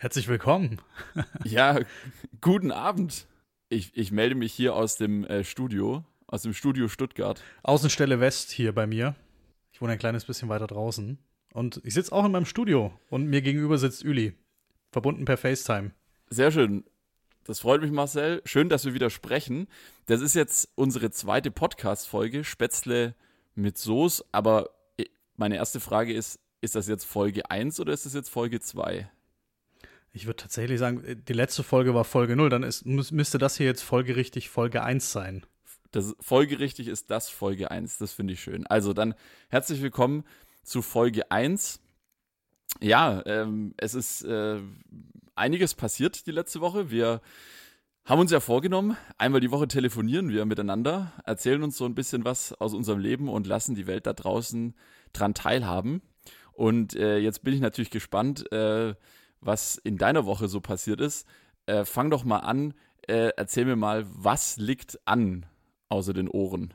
Herzlich willkommen. ja, guten Abend. Ich, ich melde mich hier aus dem äh, Studio, aus dem Studio Stuttgart. Außenstelle West hier bei mir. Ich wohne ein kleines bisschen weiter draußen. Und ich sitze auch in meinem Studio und mir gegenüber sitzt Üli. Verbunden per FaceTime. Sehr schön. Das freut mich, Marcel. Schön, dass wir wieder sprechen. Das ist jetzt unsere zweite Podcast-Folge, Spätzle mit Soße. Aber äh, meine erste Frage ist, ist das jetzt Folge 1 oder ist das jetzt Folge 2? Ich würde tatsächlich sagen, äh, die letzte Folge war Folge 0, dann ist, müsste das hier jetzt folgerichtig Folge 1 sein. Das, folgerichtig ist das Folge 1, das finde ich schön. Also dann herzlich willkommen zu Folge 1. Ja, ähm, es ist äh, einiges passiert die letzte Woche. Wir haben uns ja vorgenommen, einmal die Woche telefonieren wir miteinander, erzählen uns so ein bisschen was aus unserem Leben und lassen die Welt da draußen dran teilhaben. Und äh, jetzt bin ich natürlich gespannt, äh, was in deiner Woche so passiert ist. Äh, fang doch mal an, äh, erzähl mir mal, was liegt an außer den Ohren?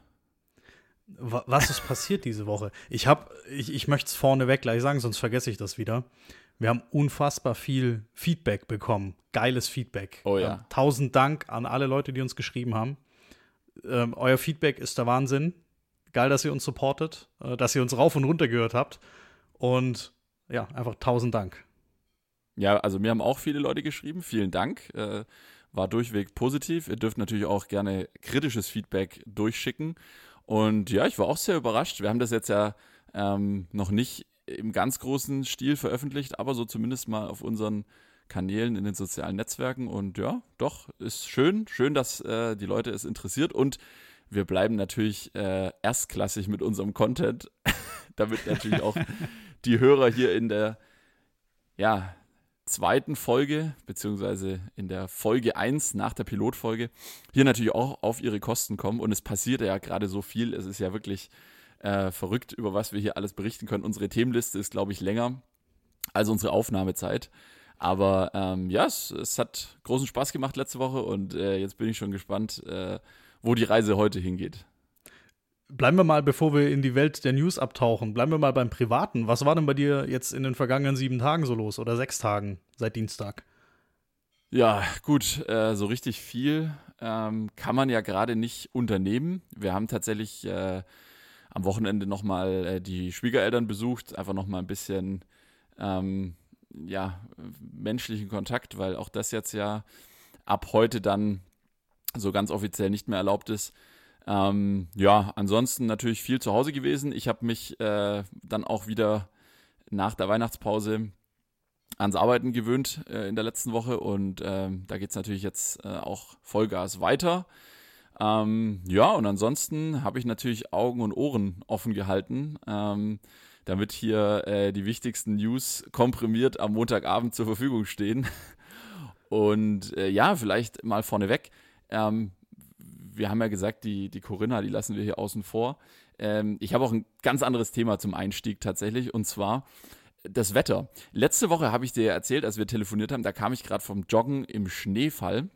Was ist passiert diese Woche? Ich habe, ich, ich möchte es vorneweg gleich sagen, sonst vergesse ich das wieder. Wir haben unfassbar viel Feedback bekommen. Geiles Feedback. Oh ja. Ähm, tausend Dank an alle Leute, die uns geschrieben haben. Ähm, euer Feedback ist der Wahnsinn. Geil, dass ihr uns supportet, äh, dass ihr uns rauf und runter gehört habt. Und ja, einfach tausend Dank. Ja, also mir haben auch viele Leute geschrieben. Vielen Dank. Äh, war durchweg positiv. Ihr dürft natürlich auch gerne kritisches Feedback durchschicken. Und ja, ich war auch sehr überrascht. Wir haben das jetzt ja ähm, noch nicht im ganz großen Stil veröffentlicht, aber so zumindest mal auf unseren Kanälen in den sozialen Netzwerken. Und ja, doch, ist schön. Schön, dass äh, die Leute es interessiert. Und wir bleiben natürlich äh, erstklassig mit unserem Content, damit natürlich auch die Hörer hier in der ja, zweiten Folge, beziehungsweise in der Folge 1 nach der Pilotfolge, hier natürlich auch auf ihre Kosten kommen. Und es passiert ja gerade so viel. Es ist ja wirklich äh, verrückt, über was wir hier alles berichten können. Unsere Themenliste ist, glaube ich, länger als unsere Aufnahmezeit. Aber ähm, ja, es, es, hat großen Spaß gemacht letzte Woche und äh, jetzt bin ich schon gespannt, äh, wo die Reise heute hingeht. Bleiben wir mal, bevor wir in die Welt der News abtauchen, bleiben wir mal beim Privaten. Was war denn bei dir jetzt in den vergangenen sieben Tagen so los oder sechs Tagen seit Dienstag? Ja, gut, äh, so richtig viel ähm, kann man ja gerade nicht unternehmen. Wir haben tatsächlich äh, am Wochenende nochmal äh, die Schwiegereltern besucht, einfach nochmal ein bisschen ähm, ja, menschlichen Kontakt, weil auch das jetzt ja ab heute dann so ganz offiziell nicht mehr erlaubt ist. Ähm, ja, ansonsten natürlich viel zu Hause gewesen. Ich habe mich äh, dann auch wieder nach der Weihnachtspause ans Arbeiten gewöhnt äh, in der letzten Woche und äh, da geht es natürlich jetzt äh, auch Vollgas weiter. Ähm, ja, und ansonsten habe ich natürlich Augen und Ohren offen gehalten, ähm, damit hier äh, die wichtigsten News komprimiert am Montagabend zur Verfügung stehen. Und äh, ja, vielleicht mal vorneweg. Ähm, wir haben ja gesagt, die, die Corinna, die lassen wir hier außen vor. Ähm, ich habe auch ein ganz anderes Thema zum Einstieg tatsächlich, und zwar das Wetter. Letzte Woche habe ich dir erzählt, als wir telefoniert haben, da kam ich gerade vom Joggen im Schneefall.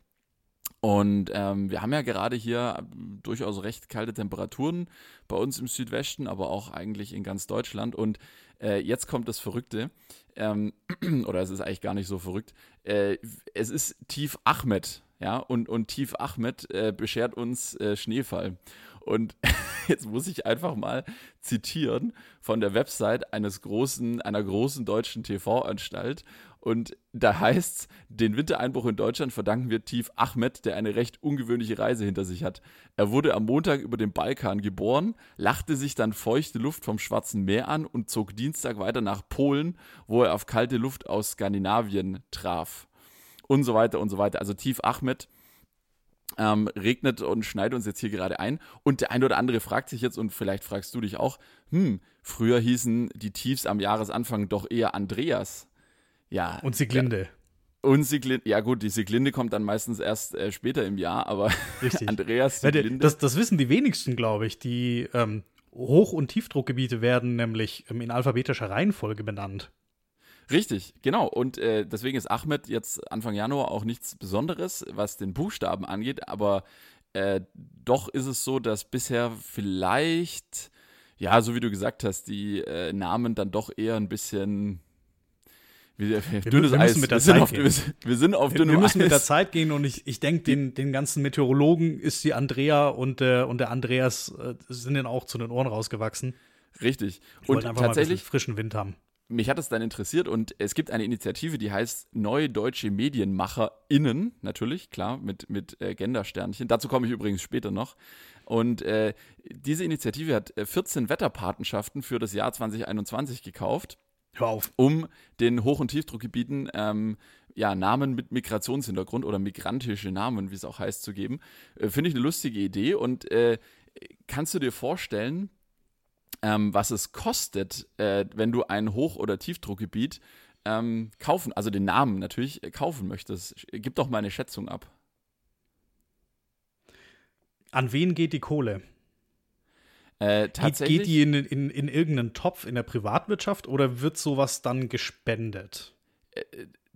Und ähm, wir haben ja gerade hier durchaus recht kalte Temperaturen bei uns im Südwesten, aber auch eigentlich in ganz Deutschland. Und äh, jetzt kommt das Verrückte, ähm, oder es ist eigentlich gar nicht so verrückt. Äh, es ist Tief Ahmed ja, und, und Tief Ahmed äh, beschert uns äh, Schneefall. Und jetzt muss ich einfach mal zitieren von der Website eines großen, einer großen deutschen TV-Anstalt. Und da heißt es, den Wintereinbruch in Deutschland verdanken wir Tief Ahmed, der eine recht ungewöhnliche Reise hinter sich hat. Er wurde am Montag über den Balkan geboren, lachte sich dann feuchte Luft vom Schwarzen Meer an und zog Dienstag weiter nach Polen, wo er auf kalte Luft aus Skandinavien traf und so weiter und so weiter. Also Tief Ahmed ähm, regnet und schneit uns jetzt hier gerade ein. Und der eine oder andere fragt sich jetzt, und vielleicht fragst du dich auch, hm, früher hießen die Tiefs am Jahresanfang doch eher Andreas. Ja. Und Sieglinde. Ja. Und Sieglinde, ja gut, die Sieglinde kommt dann meistens erst äh, später im Jahr, aber Richtig. Andreas Sieglinde. Das, das wissen die wenigsten, glaube ich. Die ähm, Hoch- und Tiefdruckgebiete werden nämlich ähm, in alphabetischer Reihenfolge benannt. Richtig, genau. Und äh, deswegen ist Ahmed jetzt Anfang Januar auch nichts Besonderes, was den Buchstaben angeht, aber äh, doch ist es so, dass bisher vielleicht, ja, so wie du gesagt hast, die äh, Namen dann doch eher ein bisschen wir, wir, dünnes wir Eis. Mit der wir, Zeit auf, gehen. wir, sind auf dünnem Wir müssen Eis. mit der Zeit gehen und ich, ich denke, den, den ganzen Meteorologen ist die Andrea und, äh, und der Andreas äh, sind denen auch zu den Ohren rausgewachsen. Richtig. Und tatsächlich frischen Wind haben. Mich hat es dann interessiert und es gibt eine Initiative, die heißt Neue Deutsche MedienmacherInnen, natürlich, klar, mit, mit äh, Gendersternchen. Dazu komme ich übrigens später noch. Und äh, diese Initiative hat 14 äh, Wetterpatenschaften für das Jahr 2021 gekauft. Hör auf. Um den Hoch- und Tiefdruckgebieten ähm, ja, Namen mit Migrationshintergrund oder migrantische Namen, wie es auch heißt, zu geben. Äh, Finde ich eine lustige Idee. Und äh, kannst du dir vorstellen, ähm, was es kostet, äh, wenn du ein Hoch- oder Tiefdruckgebiet ähm, kaufen, also den Namen natürlich äh, kaufen möchtest? Gib doch mal eine Schätzung ab. An wen geht die Kohle? Äh, tatsächlich, geht, die in, in, in irgendeinen Topf in der Privatwirtschaft oder wird sowas dann gespendet?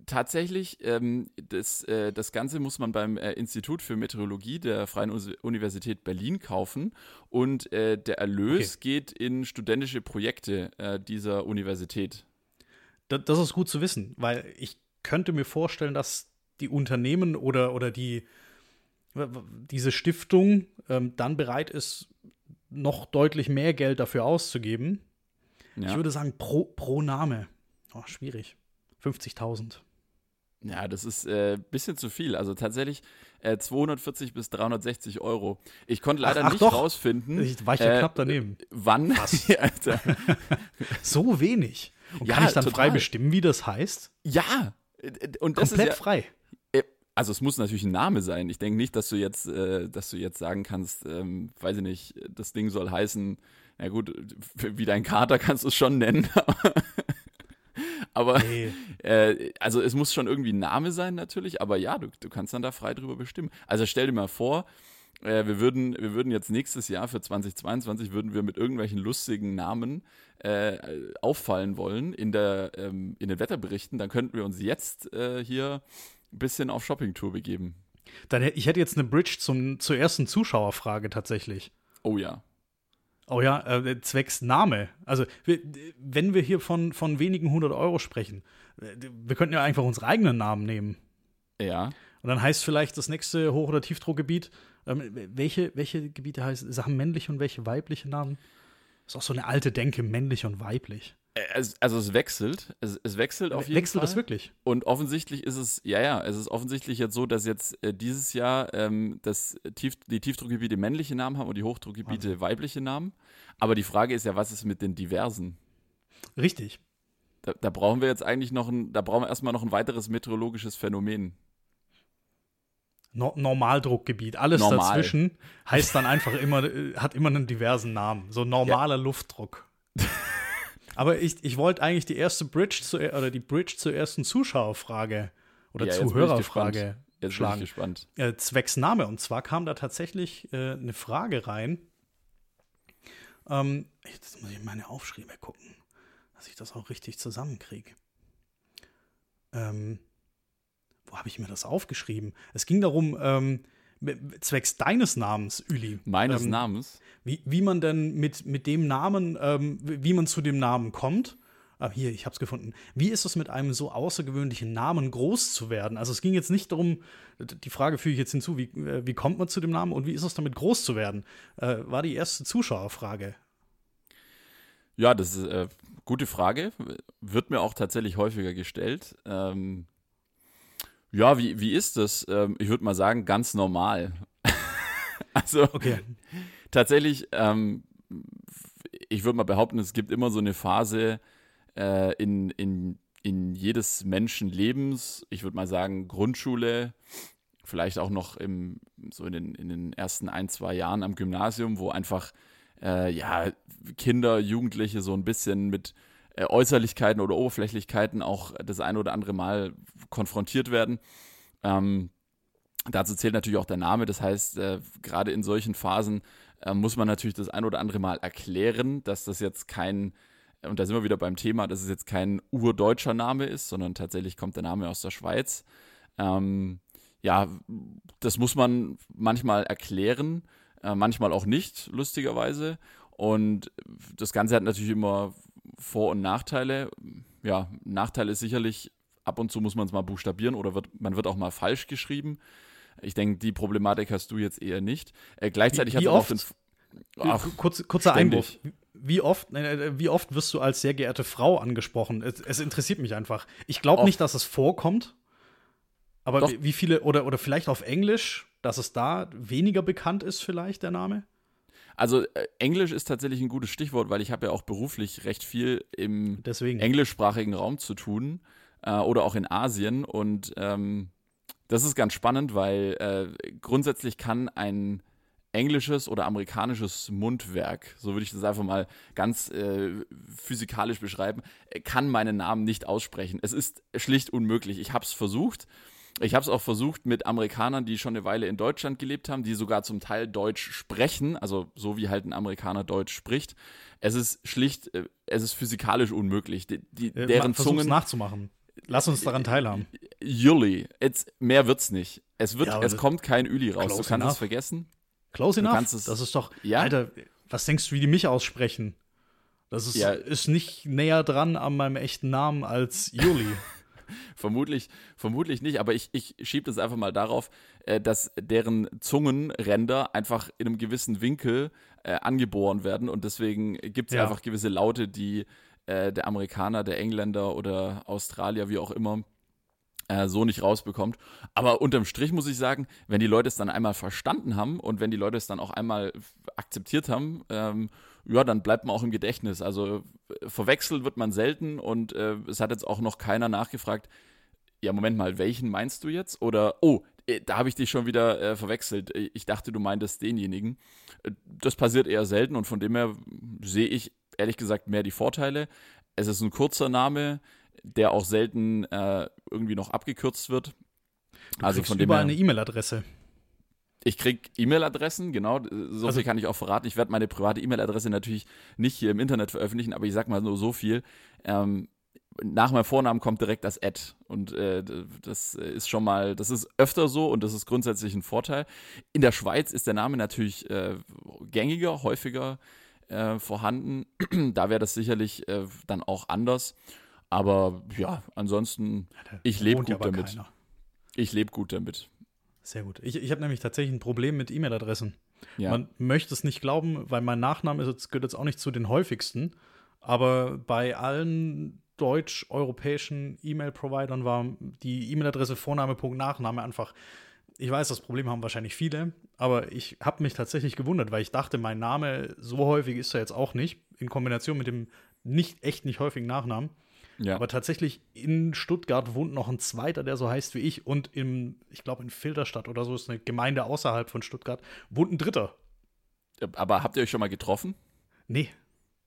Tatsächlich, ähm, das, äh, das Ganze muss man beim äh, Institut für Meteorologie der Freien Universität Berlin kaufen und äh, der Erlös okay. geht in studentische Projekte äh, dieser Universität. Das, das ist gut zu wissen, weil ich könnte mir vorstellen, dass die Unternehmen oder, oder die, diese Stiftung ähm, dann bereit ist, noch deutlich mehr Geld dafür auszugeben. Ja. Ich würde sagen, pro, pro Name. Oh, schwierig. 50.000. Ja, das ist ein äh, bisschen zu viel. Also tatsächlich äh, 240 bis 360 Euro. Ich konnte leider ach, ach nicht doch. rausfinden. Ich war ich ja äh, knapp daneben. Wann? so wenig. Und ja, kann ich dann total. frei bestimmen, wie das heißt? Ja. Und das Komplett ist ja, frei. Äh, also es muss natürlich ein Name sein. Ich denke nicht, dass du jetzt, äh, dass du jetzt sagen kannst, ähm, weiß ich nicht, das Ding soll heißen, na gut, wie dein Kater kannst du es schon nennen. Aber nee. äh, also es muss schon irgendwie ein Name sein natürlich, aber ja, du, du kannst dann da frei drüber bestimmen. Also stell dir mal vor, äh, wir, würden, wir würden jetzt nächstes Jahr für 2022 würden wir mit irgendwelchen lustigen Namen äh, auffallen wollen in, der, ähm, in den Wetterberichten, dann könnten wir uns jetzt äh, hier ein bisschen auf Shoppingtour begeben. Dann, ich hätte jetzt eine Bridge zum, zur ersten Zuschauerfrage tatsächlich. Oh ja. Oh ja, äh, zwecks Name. Also, wir, wenn wir hier von, von wenigen hundert Euro sprechen, äh, wir könnten ja einfach unsere eigenen Namen nehmen. Ja. Und dann heißt vielleicht das nächste Hoch- oder Tiefdruckgebiet, ähm, welche, welche Gebiete heißen, haben männliche und welche weibliche Namen? Das ist auch so eine alte Denke, männlich und weiblich. Es, also es wechselt, es, es wechselt auf jeden wechselt Fall. Wechselt das wirklich? Und offensichtlich ist es, ja, ja, es ist offensichtlich jetzt so, dass jetzt äh, dieses Jahr ähm, das Tief, die Tiefdruckgebiete männliche Namen haben und die Hochdruckgebiete Wahnsinn. weibliche Namen. Aber die Frage ist ja, was ist mit den diversen? Richtig. Da, da brauchen wir jetzt eigentlich noch ein, da brauchen wir erstmal noch ein weiteres meteorologisches Phänomen. No Normaldruckgebiet, alles Normal. dazwischen heißt dann einfach immer, äh, hat immer einen diversen Namen. So normaler ja. Luftdruck. Aber ich, ich wollte eigentlich die erste Bridge zu, oder die Bridge zur ersten Zuschauerfrage oder ja, Zuhörerfrage jetzt schlagen. Bin ich gespannt. Äh, zwecks Name. Und zwar kam da tatsächlich äh, eine Frage rein. Ähm, jetzt muss ich meine Aufschriebe gucken, dass ich das auch richtig zusammenkriege. Ähm, wo habe ich mir das aufgeschrieben? Es ging darum, ähm, zwecks deines Namens, Üli. Meines ähm, Namens? Wie, wie man denn mit, mit dem Namen, ähm, wie man zu dem Namen kommt. Ah, hier, ich habe es gefunden. Wie ist es mit einem so außergewöhnlichen Namen groß zu werden? Also es ging jetzt nicht darum, die Frage füge ich jetzt hinzu, wie, äh, wie kommt man zu dem Namen und wie ist es damit groß zu werden? Äh, war die erste Zuschauerfrage. Ja, das ist eine äh, gute Frage. Wird mir auch tatsächlich häufiger gestellt. Ähm, ja, wie, wie ist das? Ähm, ich würde mal sagen, ganz normal. also, okay. tatsächlich, ähm, ich würde mal behaupten, es gibt immer so eine Phase äh, in, in, in jedes Menschenlebens, ich würde mal sagen, Grundschule, vielleicht auch noch im, so in den, in den ersten ein, zwei Jahren am Gymnasium, wo einfach äh, ja, Kinder, Jugendliche so ein bisschen mit Äußerlichkeiten oder Oberflächlichkeiten auch das ein oder andere Mal konfrontiert werden. Ähm, dazu zählt natürlich auch der Name. Das heißt, äh, gerade in solchen Phasen äh, muss man natürlich das ein oder andere Mal erklären, dass das jetzt kein, und da sind wir wieder beim Thema, dass es jetzt kein urdeutscher Name ist, sondern tatsächlich kommt der Name aus der Schweiz. Ähm, ja, das muss man manchmal erklären, äh, manchmal auch nicht, lustigerweise. Und das Ganze hat natürlich immer Vor- und Nachteile. Ja, Nachteil ist sicherlich, ab und zu muss man es mal buchstabieren oder wird, man wird auch mal falsch geschrieben. Ich denke, die Problematik hast du jetzt eher nicht. Äh, gleichzeitig hat den. Ach, Kurz, kurzer ständig. Einwurf. Wie oft, äh, wie oft wirst du als sehr geehrte Frau angesprochen? Es, es interessiert mich einfach. Ich glaube nicht, dass es vorkommt. Aber Doch. wie viele, oder, oder vielleicht auf Englisch, dass es da weniger bekannt ist, vielleicht der Name? Also äh, Englisch ist tatsächlich ein gutes Stichwort, weil ich habe ja auch beruflich recht viel im Deswegen. englischsprachigen Raum zu tun äh, oder auch in Asien. Und ähm, das ist ganz spannend, weil äh, grundsätzlich kann ein englisches oder amerikanisches Mundwerk, so würde ich das einfach mal ganz äh, physikalisch beschreiben, kann meinen Namen nicht aussprechen. Es ist schlicht unmöglich. Ich habe es versucht ich habe es auch versucht mit Amerikanern, die schon eine Weile in Deutschland gelebt haben, die sogar zum Teil Deutsch sprechen, also so wie halt ein Amerikaner Deutsch spricht. Es ist schlicht, äh, es ist physikalisch unmöglich. Die, die, äh, deren Zungen nachzumachen. Lass uns daran teilhaben. Juli, jetzt mehr wird's nicht. Es wird, ja, es kommt kein Üli raus. Du kannst enough. es vergessen. Close enough. Es, das ist doch, ja? Alter, was denkst du, wie die mich aussprechen? Das ist, ja. ist nicht näher dran an meinem echten Namen als Juli. vermutlich, vermutlich nicht, aber ich, ich schiebe das einfach mal darauf, äh, dass deren Zungenränder einfach in einem gewissen Winkel äh, angeboren werden und deswegen gibt es ja. einfach gewisse Laute, die äh, der Amerikaner, der Engländer oder Australier, wie auch immer, äh, so nicht rausbekommt. Aber unterm Strich muss ich sagen, wenn die Leute es dann einmal verstanden haben und wenn die Leute es dann auch einmal akzeptiert haben, ähm, ja, dann bleibt man auch im Gedächtnis. Also äh, verwechselt wird man selten und äh, es hat jetzt auch noch keiner nachgefragt, ja, Moment mal, welchen meinst du jetzt? Oder, oh, äh, da habe ich dich schon wieder äh, verwechselt. Äh, ich dachte, du meintest denjenigen. Das passiert eher selten und von dem her sehe ich ehrlich gesagt mehr die Vorteile. Es ist ein kurzer Name, der auch selten äh, irgendwie noch abgekürzt wird. Du also von dem her, eine E-Mail-Adresse. Ich krieg E-Mail-Adressen, genau. So also, viel kann ich auch verraten. Ich werde meine private E-Mail-Adresse natürlich nicht hier im Internet veröffentlichen, aber ich sag mal nur so viel. Ähm, nach meinem Vornamen kommt direkt das Ad. Und äh, das ist schon mal, das ist öfter so und das ist grundsätzlich ein Vorteil. In der Schweiz ist der Name natürlich äh, gängiger, häufiger äh, vorhanden. da wäre das sicherlich äh, dann auch anders. Aber ja, ansonsten, ich lebe gut damit. Keiner. Ich lebe gut damit. Sehr gut. Ich, ich habe nämlich tatsächlich ein Problem mit E-Mail-Adressen. Ja. Man möchte es nicht glauben, weil mein Nachname ist jetzt, gehört jetzt auch nicht zu den häufigsten. Aber bei allen deutsch-europäischen E-Mail-Providern war die E-Mail-Adresse Vorname, Punkt, Nachname einfach. Ich weiß, das Problem haben wahrscheinlich viele, aber ich habe mich tatsächlich gewundert, weil ich dachte, mein Name so häufig ist er jetzt auch nicht, in Kombination mit dem nicht echt nicht häufigen Nachnamen. Ja. Aber tatsächlich in Stuttgart wohnt noch ein zweiter, der so heißt wie ich. Und im, ich glaube, in Filterstadt oder so ist eine Gemeinde außerhalb von Stuttgart, wohnt ein dritter. Aber habt ihr euch schon mal getroffen? Nee.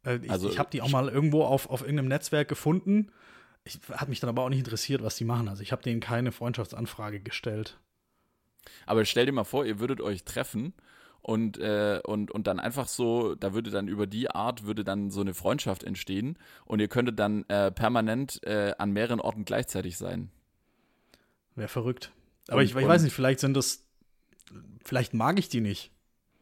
Äh, ich also, ich habe die auch mal irgendwo auf, auf irgendeinem Netzwerk gefunden. Ich, hat mich dann aber auch nicht interessiert, was die machen. Also ich habe denen keine Freundschaftsanfrage gestellt. Aber stell dir mal vor, ihr würdet euch treffen und, äh, und, und dann einfach so, da würde dann über die Art, würde dann so eine Freundschaft entstehen und ihr könntet dann äh, permanent äh, an mehreren Orten gleichzeitig sein. Wäre verrückt. Aber und, ich, ich weiß nicht, vielleicht sind das, vielleicht mag ich die nicht.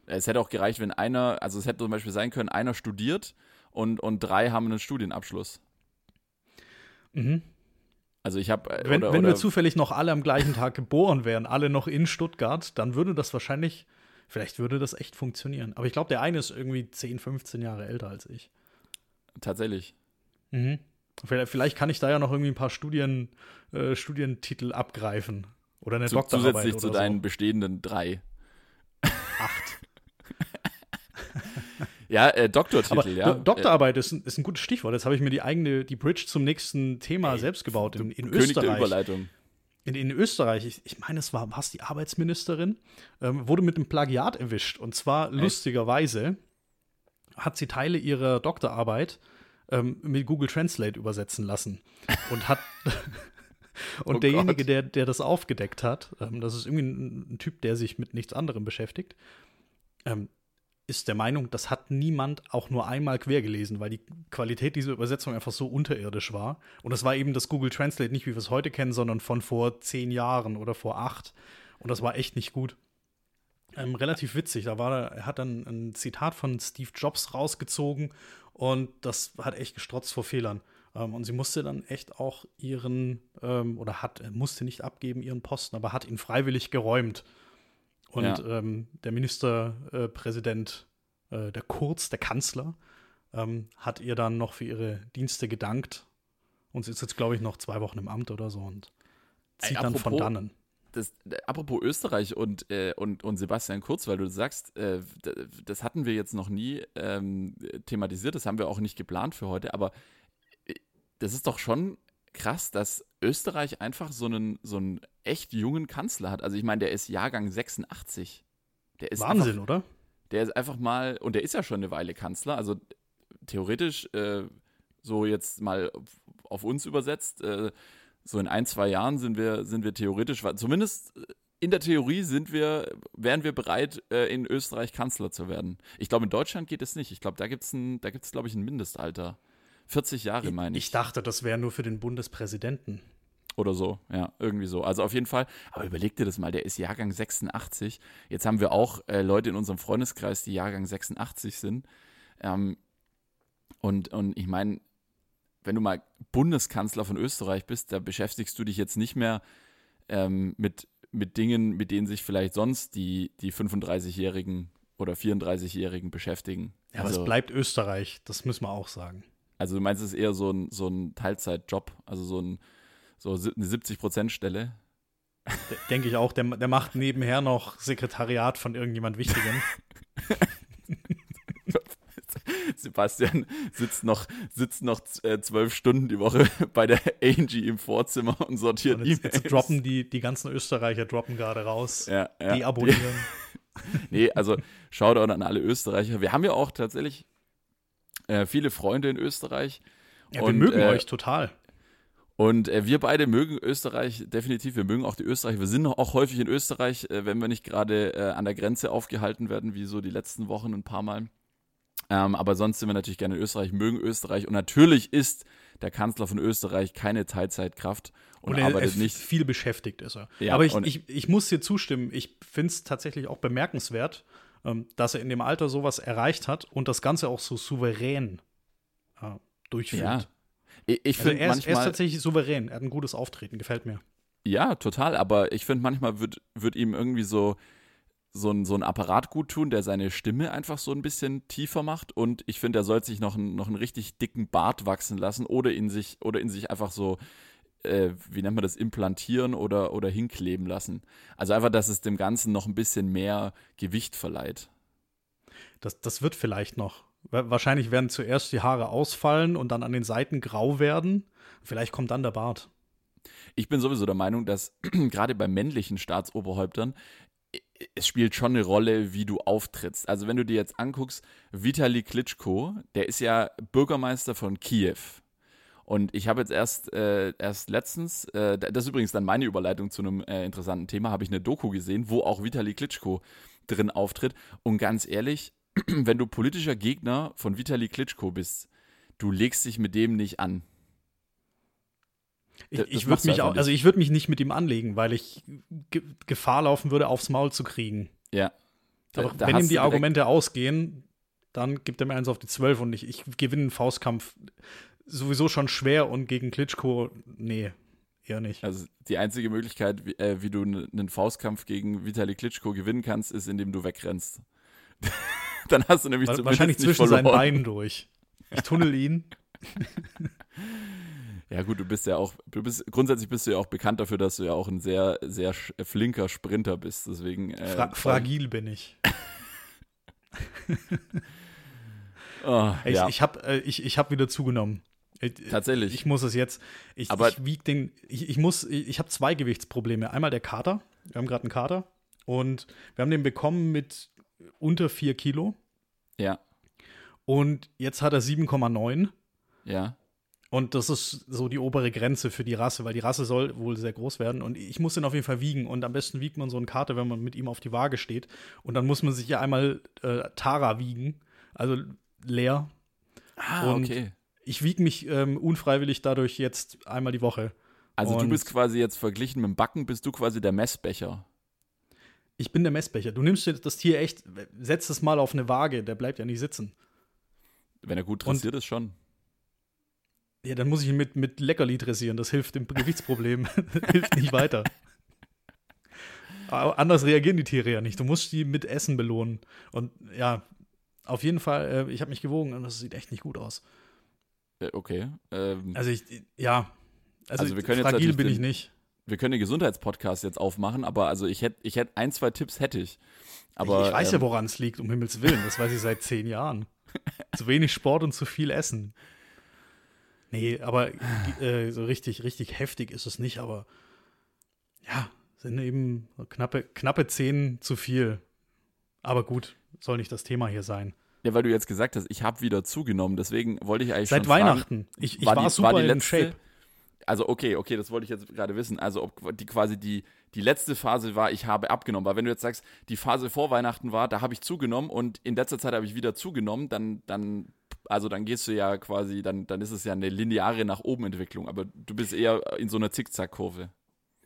Es hätte auch gereicht, wenn einer, also es hätte zum Beispiel sein können, einer studiert und, und drei haben einen Studienabschluss. Mhm. Also ich habe. Äh, wenn, oder, wenn wir zufällig noch alle am gleichen Tag geboren wären, alle noch in Stuttgart, dann würde das wahrscheinlich Vielleicht würde das echt funktionieren. Aber ich glaube, der eine ist irgendwie 10, 15 Jahre älter als ich. Tatsächlich. Mhm. Vielleicht kann ich da ja noch irgendwie ein paar Studien, äh, Studientitel abgreifen. Oder eine zu, Doktorarbeit. Zusätzlich zu deinen bestehenden drei. Acht. ja, äh, Doktortitel, Aber ja. Doktorarbeit ist, ist ein gutes Stichwort. Jetzt habe ich mir die eigene, die Bridge zum nächsten Thema Ey, selbst gebaut in, in König Österreich. Der Überleitung in, in Österreich, ich, ich meine, es war was die Arbeitsministerin, ähm, wurde mit einem Plagiat erwischt. Und zwar Echt? lustigerweise hat sie Teile ihrer Doktorarbeit ähm, mit Google Translate übersetzen lassen. Und hat. und oh derjenige, der, der das aufgedeckt hat, ähm, das ist irgendwie ein, ein, Typ, der sich mit nichts anderem beschäftigt, ähm, ist der Meinung, das hat niemand auch nur einmal quer gelesen, weil die Qualität dieser Übersetzung einfach so unterirdisch war. Und das war eben das Google Translate nicht, wie wir es heute kennen, sondern von vor zehn Jahren oder vor acht. Und das war echt nicht gut. Ähm, relativ witzig. Da war er hat dann ein Zitat von Steve Jobs rausgezogen und das hat echt gestrotzt vor Fehlern. Ähm, und sie musste dann echt auch ihren, ähm, oder hat, musste nicht abgeben ihren Posten, aber hat ihn freiwillig geräumt. Und ja. ähm, der Ministerpräsident, äh, der Kurz, der Kanzler, ähm, hat ihr dann noch für ihre Dienste gedankt. Und sie ist jetzt, glaube ich, noch zwei Wochen im Amt oder so und zieht Ey, dann von dannen. Das, apropos Österreich und, äh, und, und Sebastian Kurz, weil du sagst, äh, das hatten wir jetzt noch nie ähm, thematisiert, das haben wir auch nicht geplant für heute, aber äh, das ist doch schon krass, dass Österreich einfach so einen, so einen echt jungen Kanzler hat. Also ich meine, der ist Jahrgang 86. Der ist Wahnsinn, einfach, oder? Der ist einfach mal, und der ist ja schon eine Weile Kanzler, also theoretisch, äh, so jetzt mal auf uns übersetzt, äh, so in ein, zwei Jahren sind wir, sind wir theoretisch, zumindest in der Theorie sind wir, wären wir bereit, äh, in Österreich Kanzler zu werden. Ich glaube, in Deutschland geht es nicht. Ich glaube, da gibt es, da gibt's, glaube ich, ein Mindestalter. 40 Jahre, meine ich. Ich dachte, das wäre nur für den Bundespräsidenten. Oder so, ja, irgendwie so. Also auf jeden Fall, aber überleg dir das mal, der ist Jahrgang 86. Jetzt haben wir auch äh, Leute in unserem Freundeskreis, die Jahrgang 86 sind. Ähm, und, und ich meine, wenn du mal Bundeskanzler von Österreich bist, da beschäftigst du dich jetzt nicht mehr ähm, mit, mit Dingen, mit denen sich vielleicht sonst die, die 35-Jährigen oder 34-Jährigen beschäftigen. Ja, aber also, es bleibt Österreich, das müssen wir auch sagen. Also du meinst, es ist eher so ein, so ein Teilzeitjob, also so, ein, so eine 70-Prozent-Stelle? Denke ich auch, der, der macht nebenher noch Sekretariat von irgendjemand Wichtigem. Sebastian sitzt noch, sitzt noch äh, zwölf Stunden die Woche bei der Angie im Vorzimmer und sortiert und jetzt, jetzt droppen die, die ganzen Österreicher droppen gerade raus. Ja, ja. Die abonnieren. nee, also Shoutout an alle Österreicher. Wir haben ja auch tatsächlich äh, viele Freunde in Österreich. Ja, und, wir mögen äh, euch total. Und äh, wir beide mögen Österreich definitiv. Wir mögen auch die Österreicher. Wir sind auch häufig in Österreich, äh, wenn wir nicht gerade äh, an der Grenze aufgehalten werden, wie so die letzten Wochen ein paar Mal. Ähm, aber sonst sind wir natürlich gerne in Österreich, mögen Österreich. Und natürlich ist der Kanzler von Österreich keine Teilzeitkraft und, und er, arbeitet nicht. Viel beschäftigt ist er. Ja, aber ich, ich, ich muss dir zustimmen, ich finde es tatsächlich auch bemerkenswert, ähm, dass er in dem Alter sowas erreicht hat und das Ganze auch so souverän äh, durchführt. Ja. Ich, ich also er, ist, er ist tatsächlich souverän, er hat ein gutes Auftreten, gefällt mir. Ja, total, aber ich finde, manchmal wird, wird ihm irgendwie so, so ein, so ein Apparat gut tun, der seine Stimme einfach so ein bisschen tiefer macht. Und ich finde, er sollte sich noch, ein, noch einen richtig dicken Bart wachsen lassen oder in sich, oder in sich einfach so äh, wie nennt man das, implantieren oder, oder hinkleben lassen. Also einfach, dass es dem Ganzen noch ein bisschen mehr Gewicht verleiht. Das, das wird vielleicht noch. Wahrscheinlich werden zuerst die Haare ausfallen und dann an den Seiten grau werden. Vielleicht kommt dann der Bart. Ich bin sowieso der Meinung, dass gerade bei männlichen Staatsoberhäuptern es spielt schon eine Rolle, wie du auftrittst. Also wenn du dir jetzt anguckst, Vitali Klitschko, der ist ja Bürgermeister von Kiew. Und ich habe jetzt erst, äh, erst letztens, äh, das ist übrigens dann meine Überleitung zu einem äh, interessanten Thema, habe ich eine Doku gesehen, wo auch Vitali Klitschko drin auftritt. Und ganz ehrlich, wenn du politischer Gegner von Vitali Klitschko bist, du legst dich mit dem nicht an. Ich, ich würde mich auch, also ich würde mich nicht mit ihm anlegen, weil ich Ge Gefahr laufen würde, aufs Maul zu kriegen. Ja. Da, Aber da wenn ihm die Argumente ausgehen, dann gibt er mir eins auf die Zwölf und ich, ich gewinne einen Faustkampf sowieso schon schwer und gegen Klitschko, nee, eher nicht. Also die einzige Möglichkeit, wie, äh, wie du einen Faustkampf gegen Vitali Klitschko gewinnen kannst, ist, indem du wegrennst. Dann hast du nämlich Wa Wahrscheinlich zwischen seinen Beinen durch. Ich tunnel ihn. Ja, gut, du bist ja auch, du bist, grundsätzlich bist du ja auch bekannt dafür, dass du ja auch ein sehr, sehr flinker Sprinter bist. Deswegen. Äh, Fra fragil bin ich. oh, ich ja. ich habe äh, ich, ich hab wieder zugenommen. Tatsächlich. Ich muss es jetzt. Ich, Aber ich wieg den. Ich, ich muss. Ich, ich habe zwei Gewichtsprobleme. Einmal der Kater. Wir haben gerade einen Kater. Und wir haben den bekommen mit unter 4 Kilo. Ja. Und jetzt hat er 7,9. Ja. Und das ist so die obere Grenze für die Rasse, weil die Rasse soll wohl sehr groß werden. Und ich muss den auf jeden Fall wiegen. Und am besten wiegt man so eine Karte, wenn man mit ihm auf die Waage steht. Und dann muss man sich ja einmal äh, Tara wiegen. Also leer. Ah, und okay ich wiege mich ähm, unfreiwillig dadurch jetzt einmal die Woche. Also und du bist quasi jetzt verglichen mit dem Backen, bist du quasi der Messbecher. Ich bin der Messbecher. Du nimmst dir das Tier echt, setzt es mal auf eine Waage, der bleibt ja nicht sitzen. Wenn er gut dressiert ist, schon. Ja, dann muss ich ihn mit, mit Leckerli dressieren. Das hilft dem Gewichtsproblem. hilft nicht weiter. Aber anders reagieren die Tiere ja nicht. Du musst die mit Essen belohnen. Und ja, auf jeden Fall, äh, ich habe mich gewogen und das sieht echt nicht gut aus. Äh, okay. Ähm, Also ich, ja, also, Also wir können jetzt fragil natürlich bin den- ich nicht. wir können den Gesundheitspodcast jetzt aufmachen, aber also ich hätte, ich hätte ein, zwei Tipps hätte ich. Aber ich, ich weiß ähm, ja, woran es liegt, um Himmels Willen. Das weiß ich seit zehn Jahren. zu wenig Sport und zu viel Essen. Nee, aber äh, so richtig, richtig heftig ist es nicht, aber ja, sind eben knappe, knappe zehn zu viel. Aber gut, soll nicht das Thema hier sein. Ja, weil du jetzt gesagt hast, ich habe wieder zugenommen, deswegen wollte ich eigentlich Seit schon fragen, Weihnachten. Ich, ich war, die, super die in letzte, Shape. Also okay, okay, das wollte ich jetzt gerade wissen. Also ob die quasi die, die letzte Phase war, ich habe abgenommen. Weil wenn du jetzt sagst, die Phase vor Weihnachten war, da habe ich zugenommen und in letzter Zeit habe ich wieder zugenommen, dann, dann, also dann gehst du ja quasi, dann, dann ist es ja eine lineare nach oben Entwicklung. Aber du bist eher in so einer Zickzack-Kurve.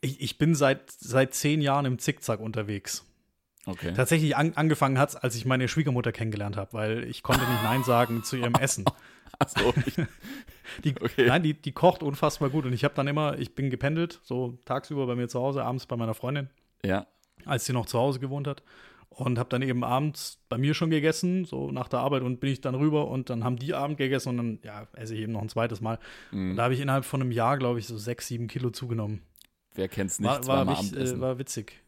Ich, ich bin seit, seit zehn Jahren im Zickzack unterwegs. Okay. Tatsächlich an, angefangen hat es, als ich meine Schwiegermutter kennengelernt habe, weil ich konnte nicht Nein sagen zu ihrem Essen. Achso, ich, Die, Okay. Nein, die, die kocht unfassbar gut. Und ich habe dann immer, ich bin gependelt, so tagsüber bei mir zu Hause, abends bei meiner Freundin, ja. als sie noch zu Hause gewohnt hat. Und habe dann eben abends bei mir schon gegessen, so nach der Arbeit, und bin ich dann rüber und dann haben die Abend gegessen und dann, ja, esse ich eben noch ein zweites Mal. Und Mhm. da habe ich innerhalb von einem Jahr, glaube ich, so sechs, sieben Kilo zugenommen. Wer kennt's nicht? War, war, Abendessen. äh, war witzig.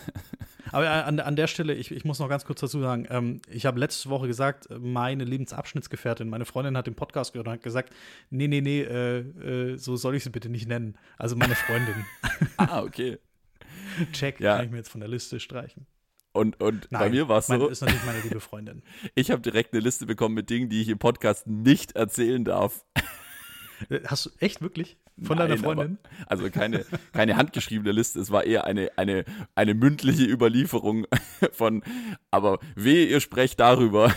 Aber an, an der Stelle, ich, ich muss noch ganz kurz dazu sagen, ähm, ich habe letzte Woche gesagt, meine Lebensabschnittsgefährtin, meine Freundin hat den Podcast gehört und hat gesagt, nee, nee, nee, äh, äh, so soll ich sie bitte nicht nennen. Also meine Freundin. ah, okay. Check, Ja. kann ich mir jetzt von der Liste streichen. Und, und bei Nein, mir war es so, ist natürlich meine liebe Freundin. ich habe direkt eine Liste bekommen mit Dingen, die ich im Podcast nicht erzählen darf. Äh, Hast du echt wirklich? Von Nein, deiner Freundin? Aber, also keine, keine handgeschriebene Liste, es war eher eine, eine, eine mündliche Überlieferung von, aber wehe, ihr sprecht darüber.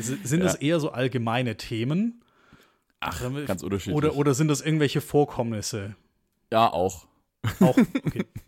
Sind Ja. das eher so allgemeine Themen? Ach, ganz unterschiedlich. Oder, oder sind das irgendwelche Vorkommnisse? ja, auch. Auch, okay.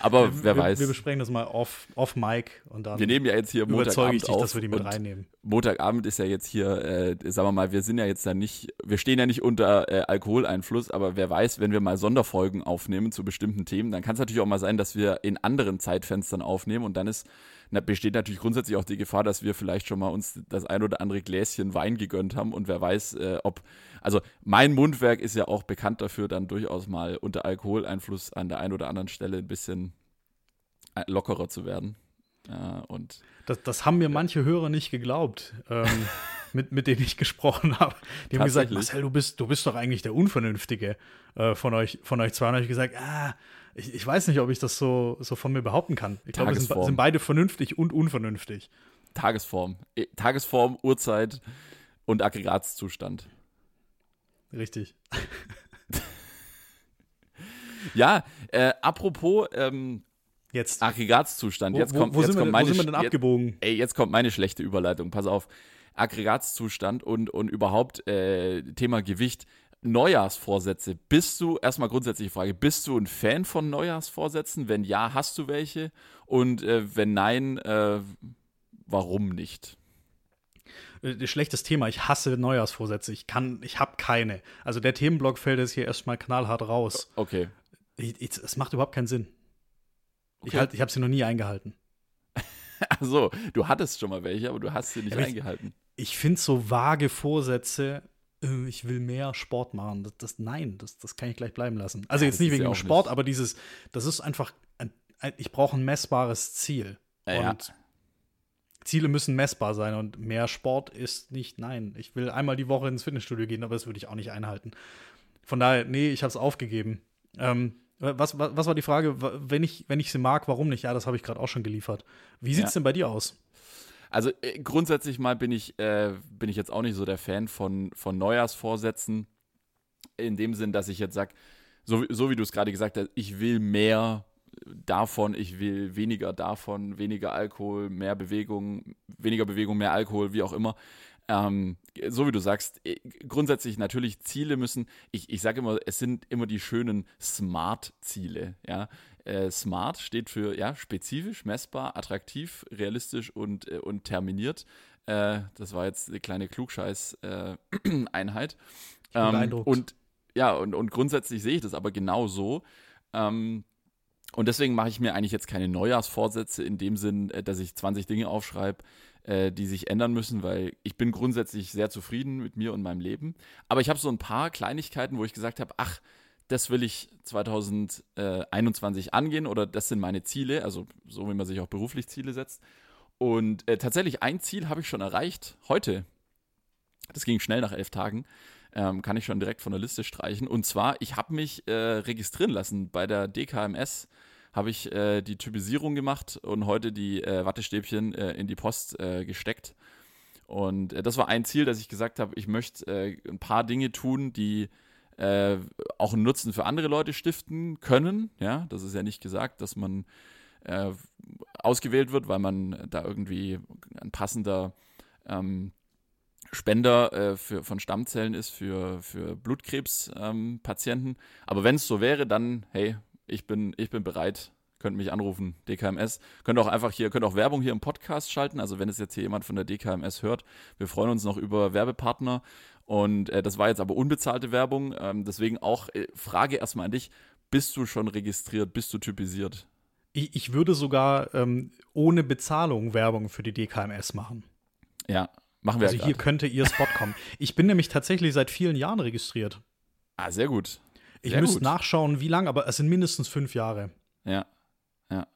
Aber wer wir, weiß. Wir besprechen das mal off, off Mic und dann Wir nehmen ja jetzt hier überzeuge ich Montagabend dich, auf. dass wir die mit reinnehmen. Montagabend ist ja jetzt hier, äh, sagen wir mal, wir sind ja jetzt da nicht, wir stehen ja nicht unter äh, Alkoholeinfluss, aber wer weiß, wenn wir mal Sonderfolgen aufnehmen zu bestimmten Themen, dann kann es natürlich auch mal sein, dass wir in anderen Zeitfenstern aufnehmen und dann ist, na, besteht natürlich grundsätzlich auch die Gefahr, dass wir vielleicht schon mal uns das ein oder andere Gläschen Wein gegönnt haben und wer weiß, äh, ob, also mein Mundwerk ist ja auch bekannt dafür, dann durchaus mal unter Alkoholeinfluss an der einen oder anderen Stelle ein bisschen äh, lockerer zu werden. Ja, und Das, das haben mir manche Hörer nicht geglaubt, ähm, mit, mit denen ich gesprochen habe. Die haben gesagt? Marcel, du bist, du bist doch eigentlich der Unvernünftige äh, von, euch, von euch zwei. Und habe ich gesagt, ah, ich, ich weiß nicht, ob ich das so, so von mir behaupten kann. Ich glaube, sind, Tagesform. sind beide vernünftig und unvernünftig. Tagesform. Tagesform, Uhrzeit und Aggregatzustand. Richtig. Ja, äh, apropos ähm, Jetzt. Aggregatzustand. wo, Jetzt wo, kommt, wo, jetzt sind, wir, kommt denn- meine wo sind wir denn sch- jetzt, abgebogen? ey, jetzt kommt meine schlechte Überleitung. Pass auf. Aggregatzustand und, und überhaupt äh, Thema Gewicht. Neujahrsvorsätze. Bist du, erstmal grundsätzliche Frage, bist du ein Fan von Neujahrsvorsätzen? Wenn ja, hast du welche? Und äh, wenn nein, äh, warum nicht? Äh, Schlechtes Thema. Ich hasse Neujahrsvorsätze. Ich kann, ich habe keine. Also der Themenblock fällt jetzt hier erstmal knallhart raus. Okay. Ich, ich, es macht überhaupt keinen Sinn. Ich, Okay. halt, ich habe sie noch nie eingehalten. Achso, du hattest schon mal welche, aber du hast sie nicht ich- eingehalten. Ich finde so vage Vorsätze, äh, ich will mehr Sport machen. Das, das, nein, das, das kann ich gleich bleiben lassen. Also Ja, jetzt nicht wegen ja dem Sport, nicht- aber dieses, das ist einfach, ein, ein, ich brauche ein messbares Ziel. Ja, ja. Und Ziele müssen messbar sein und mehr Sport ist nicht, nein. Ich will einmal die Woche ins Fitnessstudio gehen, aber das würde ich auch nicht einhalten. Von daher, nee, ich habe es aufgegeben. Ähm, was, was, was war die Frage? Wenn ich, wenn ich sie mag, warum nicht? Ja, das habe ich gerade auch schon geliefert. Wie sieht es Ja. denn bei dir aus? Also äh, grundsätzlich mal bin ich, äh, bin ich jetzt auch nicht so der Fan von, von Neujahrsvorsätzen. In dem Sinn, dass ich jetzt sage, so, wie- so wie du es gerade gesagt hast, ich will mehr davon, ich will weniger davon, weniger Alkohol, mehr Bewegung, weniger Bewegung, mehr Alkohol, wie auch immer. Ähm, so wie du sagst, äh, grundsätzlich natürlich Ziele müssen, ich, ich sage immer, es sind immer die schönen Smart-Ziele, ja. Äh, SMART steht für ja, spezifisch, messbar, attraktiv, realistisch und, äh, und terminiert. Äh, das war jetzt eine kleine Klugscheiß-Einheit. Äh, ähm, und ja, und, und grundsätzlich sehe ich das aber genau so. Ähm, und deswegen mache ich mir eigentlich jetzt keine Neujahrsvorsätze in dem Sinn, äh, dass ich 20 Dinge aufschreibe, äh, die sich ändern müssen, weil ich bin grundsätzlich sehr zufrieden mit mir und meinem Leben. Aber ich habe so ein paar Kleinigkeiten, wo ich gesagt habe, ach, das will ich 2021 angehen oder das sind meine Ziele, also so wie man sich auch beruflich Ziele setzt. Und äh, tatsächlich ein Ziel habe ich schon erreicht heute. Das ging schnell nach elf Tagen. Ähm, kann ich schon direkt von der Liste streichen. Und zwar, ich habe mich äh, registrieren lassen bei der DKMS habe ich äh, die Typisierung gemacht und heute die äh, Wattestäbchen äh, in die Post äh, gesteckt. Und das war ein Ziel, dass ich gesagt habe, ich möchte ein paar Dinge tun, die auch einen Nutzen für andere Leute stiften können. Ja, das ist ja nicht gesagt, dass man ausgewählt wird, weil man da irgendwie ein passender ähm, Spender für, von Stammzellen ist für, für Blutkrebspatienten. Ähm, Aber wenn es so wäre, dann, hey, ich bin, ich bin bereit. Könnt mich anrufen, DKMS. Könnt auch einfach hier, könnt auch Werbung hier im Podcast schalten. Also wenn es jetzt hier jemand von der DKMS hört, wir freuen uns noch über Werbepartner. Und äh, das war jetzt aber unbezahlte Werbung. Ähm, deswegen auch äh, Frage erstmal an dich: Bist du schon registriert? Bist du typisiert? Ich, ich würde sogar ähm, ohne Bezahlung Werbung für die DKMS machen. Ja, machen wir. Also ja hier könnte ihr Spot kommen. Ich bin nämlich tatsächlich seit vielen Jahren registriert. Ah, sehr gut. Ich müsste nachschauen, wie lange, aber es sind mindestens fünf Jahre. Ja, ja.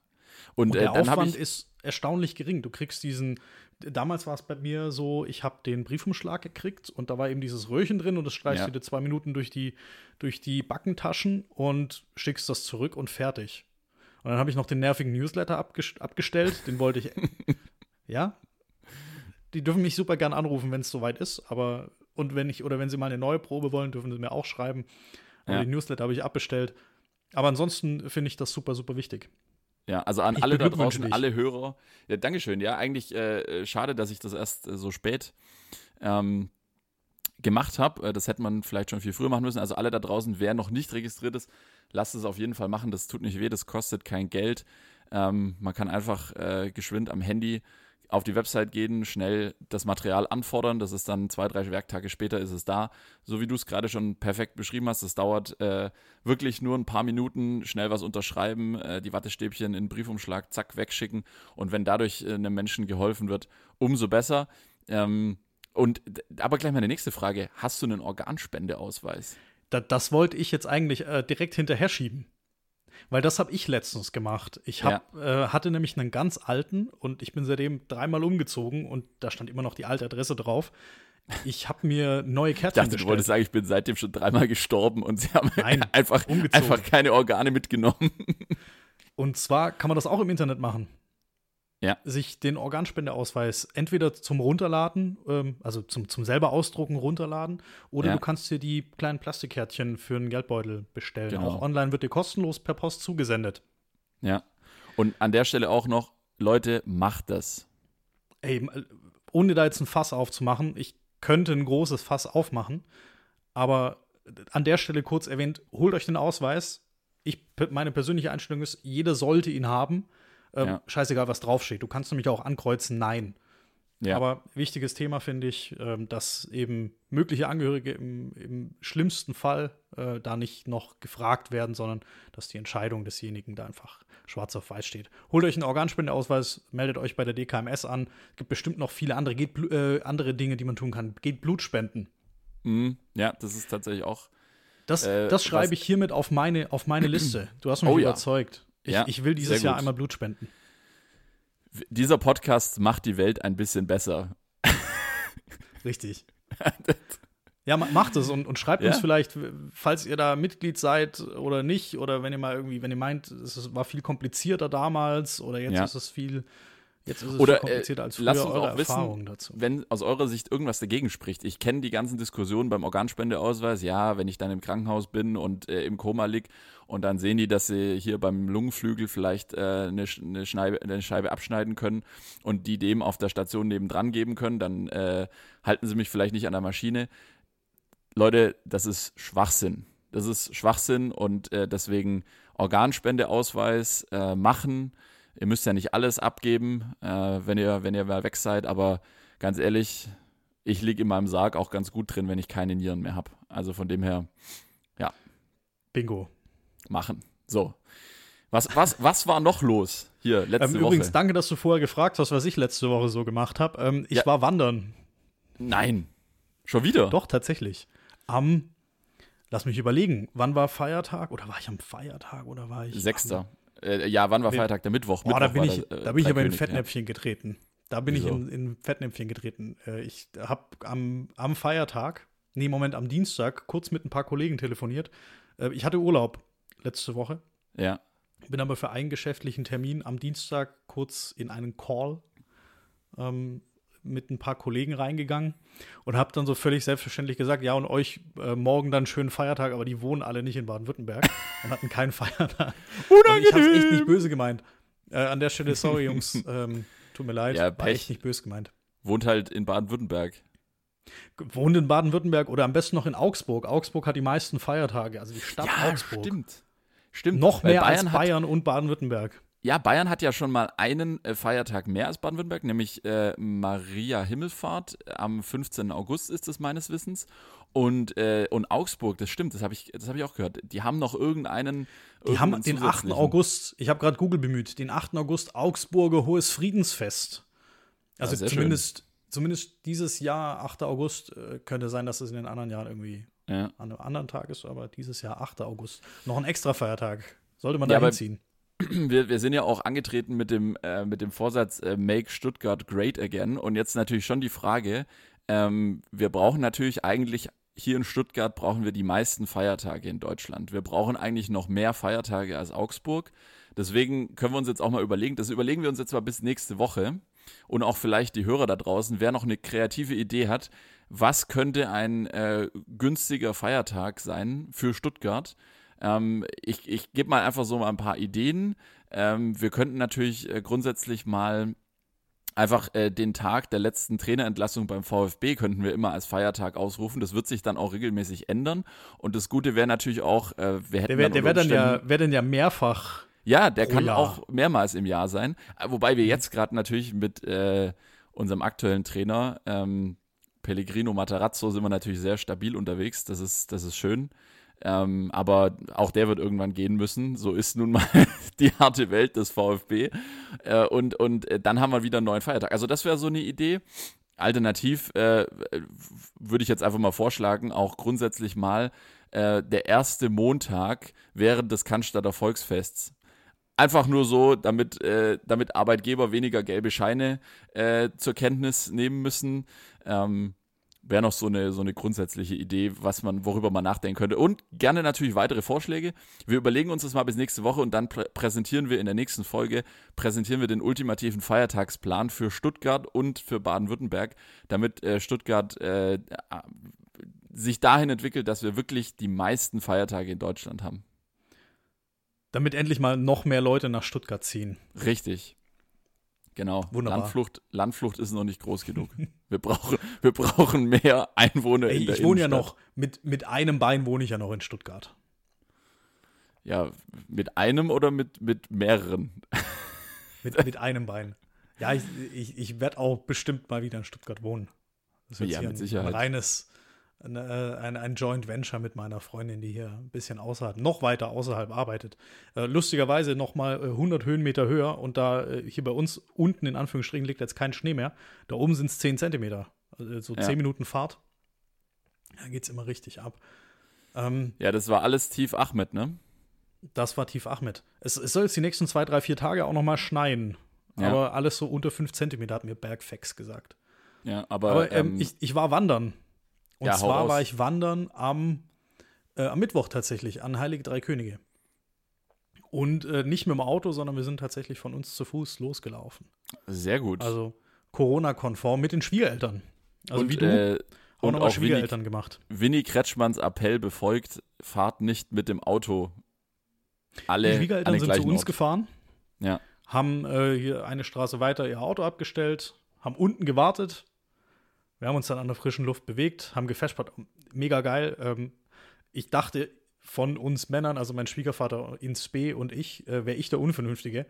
Und, Und der äh, Aufwand ist erstaunlich gering. Du kriegst diesen, damals war es bei mir so, ich habe den Briefumschlag gekriegt und da war eben dieses Röhrchen drin und das streichst ja. du dir zwei Minuten durch die, durch die Backentaschen und schickst das zurück und fertig. Und dann habe ich noch den nervigen Newsletter abgestellt, den wollte ich. ja? Die dürfen mich super gern anrufen, wenn es soweit ist, aber und wenn ich, oder wenn sie mal eine neue Probe wollen, dürfen sie mir auch schreiben. Ja. die Newsletter habe ich abbestellt. Aber ansonsten finde ich das super, super wichtig. Ja, also an ich alle da draußen, dich. alle Hörer. Ja, Dankeschön. Ja, eigentlich äh, äh, schade, dass ich das erst äh, so spät ähm, gemacht habe. Äh, das hätte man vielleicht schon viel früher machen müssen. Also alle da draußen, wer noch nicht registriert ist, lasst es auf jeden Fall machen. Das tut nicht weh, das kostet kein Geld. Ähm, man kann einfach äh, geschwind am Handy auf die Website gehen, schnell das Material anfordern. Das ist dann zwei, drei Werktage später ist es da. So wie du es gerade schon perfekt beschrieben hast, es dauert äh, wirklich nur ein paar Minuten, schnell was unterschreiben, äh, die Wattestäbchen in den Briefumschlag, zack, wegschicken. Und wenn dadurch äh, einem Menschen geholfen wird, umso besser. Ähm, und aber gleich meine nächste Frage: Hast du einen Organspendeausweis? Da, das wollte ich jetzt eigentlich äh, direkt hinterher schieben. Weil das habe ich letztens gemacht. Ich hab, ja. äh, hatte nämlich einen ganz alten und ich bin seitdem dreimal umgezogen und da stand immer noch die alte Adresse drauf. Ich habe mir neue Kärtchen ich dachte, bestellt. Du wolltest sagen, ich bin seitdem schon dreimal gestorben und sie haben Nein, einfach, einfach keine Organe mitgenommen. Und zwar kann man das auch im Internet machen ja. sich den Organspendeausweis entweder zum Runterladen, ähm, also zum, zum selber ausdrucken runterladen, oder ja. du kannst dir die kleinen Plastikkärtchen für einen Geldbeutel bestellen. Genau. Auch online wird dir kostenlos per Post zugesendet. Ja. Und an der Stelle auch noch, Leute, macht das. Ey, ohne da jetzt ein Fass aufzumachen, ich könnte ein großes Fass aufmachen, aber an der Stelle kurz erwähnt, holt euch den Ausweis. Ich, meine persönliche Einstellung ist, jeder sollte ihn haben ähm, ja. Scheißegal, was draufsteht. Du kannst nämlich auch ankreuzen, nein. Ja. Aber wichtiges Thema finde ich, ähm, dass eben mögliche Angehörige im, im schlimmsten Fall äh, da nicht noch gefragt werden, sondern dass die Entscheidung desjenigen da einfach schwarz auf weiß steht. Holt euch einen Organspendeausweis, meldet euch bei der DKMS an. Es gibt bestimmt noch viele andere, geht, äh, andere Dinge, die man tun kann. Geht Blut spenden. Mhm. Ja, das ist tatsächlich auch. Das, äh, das schreibe ich hiermit auf meine, auf meine Liste. Du hast mich oh, überzeugt. Ich, ja, ich will dieses Jahr einmal Blut spenden. Dieser Podcast macht die Welt ein bisschen besser. Richtig. ja, macht es und, und schreibt ja. uns vielleicht, falls ihr da Mitglied seid oder nicht, oder wenn ihr mal irgendwie, wenn ihr meint, es war viel komplizierter damals oder jetzt ja. ist es viel Jetzt ist es Oder, komplizierter als früher. Lasst uns auch wissen, dazu. wenn aus eurer Sicht irgendwas dagegen spricht. Ich kenne die ganzen Diskussionen beim Organspendeausweis. Ja, wenn ich dann im Krankenhaus bin und äh, im Koma lieg und dann sehen die, dass sie hier beim Lungenflügel vielleicht äh, eine, eine, Scheibe, eine Scheibe abschneiden können und die dem auf der Station nebendran geben können, dann äh, halten sie mich vielleicht nicht an der Maschine. Leute, das ist Schwachsinn. Das ist Schwachsinn und äh, deswegen Organspendeausweis äh, machen. Ihr müsst ja nicht alles abgeben, äh, wenn, ihr, wenn ihr mal weg seid, aber ganz ehrlich, ich liege in meinem Sarg auch ganz gut drin, wenn ich keine Nieren mehr habe. Also von dem her, ja. Bingo. Machen. So. Was, was, was war noch los hier letzte ähm, Woche? Übrigens, danke, dass du vorher gefragt hast, was ich letzte Woche so gemacht habe. Ähm, ich Ja. war wandern. Nein. Schon wieder? Doch, tatsächlich. Am, lass mich überlegen, wann war Feiertag? Oder war ich am Feiertag oder war ich. Sechster. Äh, ja, wann war. Feiertag? Der Mittwoch. Boah, da Mittwoch bin ich, der, äh, da bin ich aber in Dreikönig, Fettnäpfchen getreten. Da bin ich Wieso? in, in Fettnäpfchen getreten. Äh, Ich habe am, am Feiertag, nee, Moment, am Dienstag kurz mit ein paar Kollegen telefoniert. Äh, Ich hatte Urlaub letzte Woche, Ja. ja. bin aber für einen geschäftlichen Termin am Dienstag kurz in einen Call ähm, mit ein paar Kollegen reingegangen und habe dann so völlig selbstverständlich gesagt, ja, und euch äh, morgen dann schönen Feiertag, aber die wohnen alle nicht in Baden-Württemberg und hatten keinen Feiertag. Und ich habe es echt nicht böse gemeint. Äh, an der Stelle, sorry, Jungs, ähm, tut mir leid, Ja, war Pech. echt nicht böse gemeint. Wohnt halt in Baden-Württemberg. Wohnt in Baden-Württemberg oder am besten noch in Augsburg. Augsburg hat die meisten Feiertage, also die Stadt Augsburg. stimmt. Stimmt. Noch mehr als hat, Bayern und Baden-Württemberg. Ja, Bayern hat ja schon mal einen äh, Feiertag mehr als Baden-Württemberg, nämlich äh, Maria Himmelfahrt. Am 15. August ist es meines Wissens. Und, äh, und Augsburg, das stimmt, das habe ich, das hab ich auch gehört. Die haben noch irgendeinen. Die haben den 8. zusätzlichen. August, ich habe gerade Google bemüht, den 8. August Augsburger Hohes Friedensfest. Also Ja, zumindest, zumindest dieses Jahr, 8. August, äh, könnte sein, dass es in den anderen Jahren irgendwie Ja. an einem anderen Tag ist, aber dieses Jahr 8. August. Noch ein extra Feiertag. Sollte man Ja, da hinziehen. Wir, wir sind ja auch angetreten mit dem, äh, mit dem Vorsatz äh, Make Stuttgart Great Again. Und jetzt natürlich schon die Frage, ähm, wir brauchen natürlich eigentlich, hier in Stuttgart brauchen wir die meisten Feiertage in Deutschland. Wir brauchen eigentlich noch mehr Feiertage als Augsburg. Deswegen können wir uns jetzt auch mal überlegen, das überlegen wir uns jetzt mal bis nächste Woche und auch vielleicht die Hörer da draußen, wer noch eine kreative Idee hat, was könnte ein äh, günstiger Feiertag sein für Stuttgart? Ähm, ich ich gebe mal einfach so mal ein paar Ideen. Ähm, wir könnten natürlich äh, grundsätzlich mal einfach äh, den Tag der letzten Trainerentlassung beim VfB könnten wir immer als Feiertag ausrufen. Das wird sich dann auch regelmäßig ändern. Und das Gute wäre natürlich auch, äh, wir hätten Der wäre dann der unter wär dann, ja, wär dann ja mehrfach. ja, der kann Jahr. auch mehrmals im Jahr sein. Äh, Wobei wir jetzt gerade natürlich mit äh, unserem aktuellen Trainer ähm, Pellegrino Matarazzo sind wir natürlich sehr stabil unterwegs. Das ist, das ist schön. Ähm, aber auch der wird irgendwann gehen müssen. So ist nun mal die harte Welt des VfB. Äh, und und äh, dann haben wir wieder einen neuen Feiertag. Also das wäre so eine Idee. Alternativ äh, würde ich jetzt einfach mal vorschlagen, auch grundsätzlich mal äh, der erste Montag während des Cannstatter Volksfests. Einfach nur so, damit, äh, damit Arbeitgeber weniger gelbe Scheine äh, zur Kenntnis nehmen müssen. Ähm, Wäre noch so eine, so eine grundsätzliche Idee, was man, worüber man nachdenken könnte. Und gerne natürlich weitere Vorschläge. Wir überlegen uns das mal bis nächste Woche und dann prä präsentieren wir in der nächsten Folge, präsentieren wir den ultimativen Feiertagsplan für Stuttgart und für Baden-Württemberg, damit äh, Stuttgart äh, äh, sich dahin entwickelt, dass wir wirklich die meisten Feiertage in Deutschland haben. Damit endlich mal noch mehr Leute nach Stuttgart ziehen. Richtig. Genau. Wunderbar. Landflucht, Landflucht ist noch nicht groß genug. Wir brauchen, wir brauchen mehr Einwohner Ey, in der ich wohne ja Innenstadt. noch, mit, mit einem Bein wohne ich ja noch in Stuttgart. Ja, mit einem oder mit, mit mehreren? Mit, mit einem Bein. Ja, ich, ich, ich werde auch bestimmt mal wieder in Stuttgart wohnen. Das wird Ja, mit ein, Sicherheit. ein reines, ein, äh, ein, ein Joint Venture mit meiner Freundin, die hier ein bisschen außerhalb, noch weiter außerhalb arbeitet. Äh, lustigerweise noch mal äh, 100 Höhenmeter höher und da äh, hier bei uns unten in Anführungsstrichen liegt jetzt kein Schnee mehr. Da oben sind es 10 Zentimeter. Also so Ja. 10 Minuten Fahrt. Da geht es immer richtig ab. Ähm, Ja, das war alles Tief Ahmed, ne? das war Tief Ahmed. Es, es soll jetzt die nächsten zwei, drei, vier Tage auch noch mal schneien. Ja. Aber alles so unter 5 Zentimeter, hat mir Bergfex gesagt. Ja, aber, Aber ähm, ähm, ich, ich war wandern. Und Ja, zwar war ich wandern am, äh, am Mittwoch tatsächlich an Heilige Drei Könige. Und äh, nicht mit dem Auto, sondern wir sind tatsächlich von uns zu Fuß losgelaufen. sehr gut. Also Corona-konform mit den Schwiegereltern. Also und wie du, äh, auch und auch Winnie, Schwiegereltern gemacht. Winnie Kretschmanns Appell befolgt, fahrt nicht mit dem Auto. Alle Die Schwiegereltern sind zu uns Ort. gefahren, Ja. haben äh, hier eine Straße weiter ihr Auto abgestellt, haben unten gewartet. Wir haben uns dann an der frischen Luft bewegt, haben gefespert. Mega geil. Ähm, ich dachte von uns Männern, also mein Schwiegervater ins B und ich, äh, wäre ich der Unvernünftige.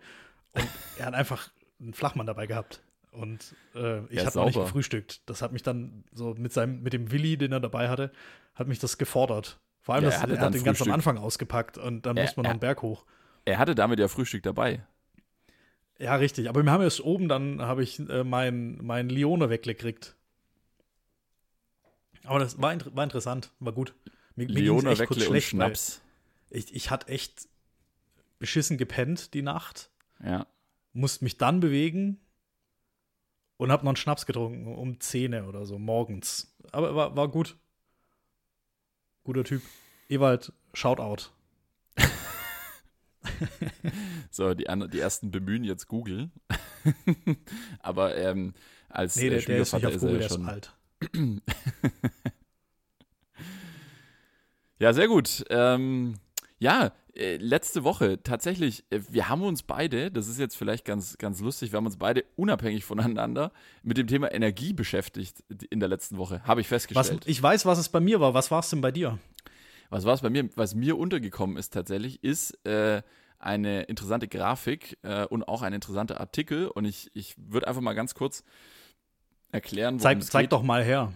Und er hat einfach einen Flachmann dabei gehabt. Und äh, ich Ja, habe noch nicht gefrühstückt. Das hat mich dann so mit seinem, mit dem Willi, den er dabei hatte, hat mich das gefordert. Vor allem, Ja, das, er er hat den ganz am. Anfang ausgepackt und dann Er- muss man noch einen Berg hoch. Er hatte damit ja Frühstück dabei. Ja, richtig. Aber wir haben erst oben, dann habe ich äh, mein, mein Lione weggekriegt. Aber das war, war interessant, war gut. Mir, mir Leona echt kurz schlecht, Schnaps. Ich, ich hatte echt beschissen gepennt die Nacht, Ja. musste mich dann bewegen und habe noch einen Schnaps getrunken um 10 oder so morgens. Aber war, war gut. Guter Typ. Ewald, Shoutout. So, die, die ersten bemühen jetzt Google. Aber ähm, als Nee, äh, der, der ist nicht auf ist Google, er der ja ist schon. alt. Ja, sehr gut. Ähm, ja, äh, letzte Woche tatsächlich, äh, wir haben uns beide, das ist jetzt vielleicht ganz, ganz lustig, wir haben uns beide unabhängig voneinander mit dem Thema Energie beschäftigt in der letzten Woche, habe ich Was, festgestellt. ich weiß, was es bei mir war. Was war es denn bei dir? Was war es bei mir? Was mir untergekommen ist tatsächlich, ist äh, eine interessante Grafik äh, und auch ein interessanter Artikel. Und ich, ich würde einfach mal ganz kurz erklären, worum Zeig, zeig doch mal her.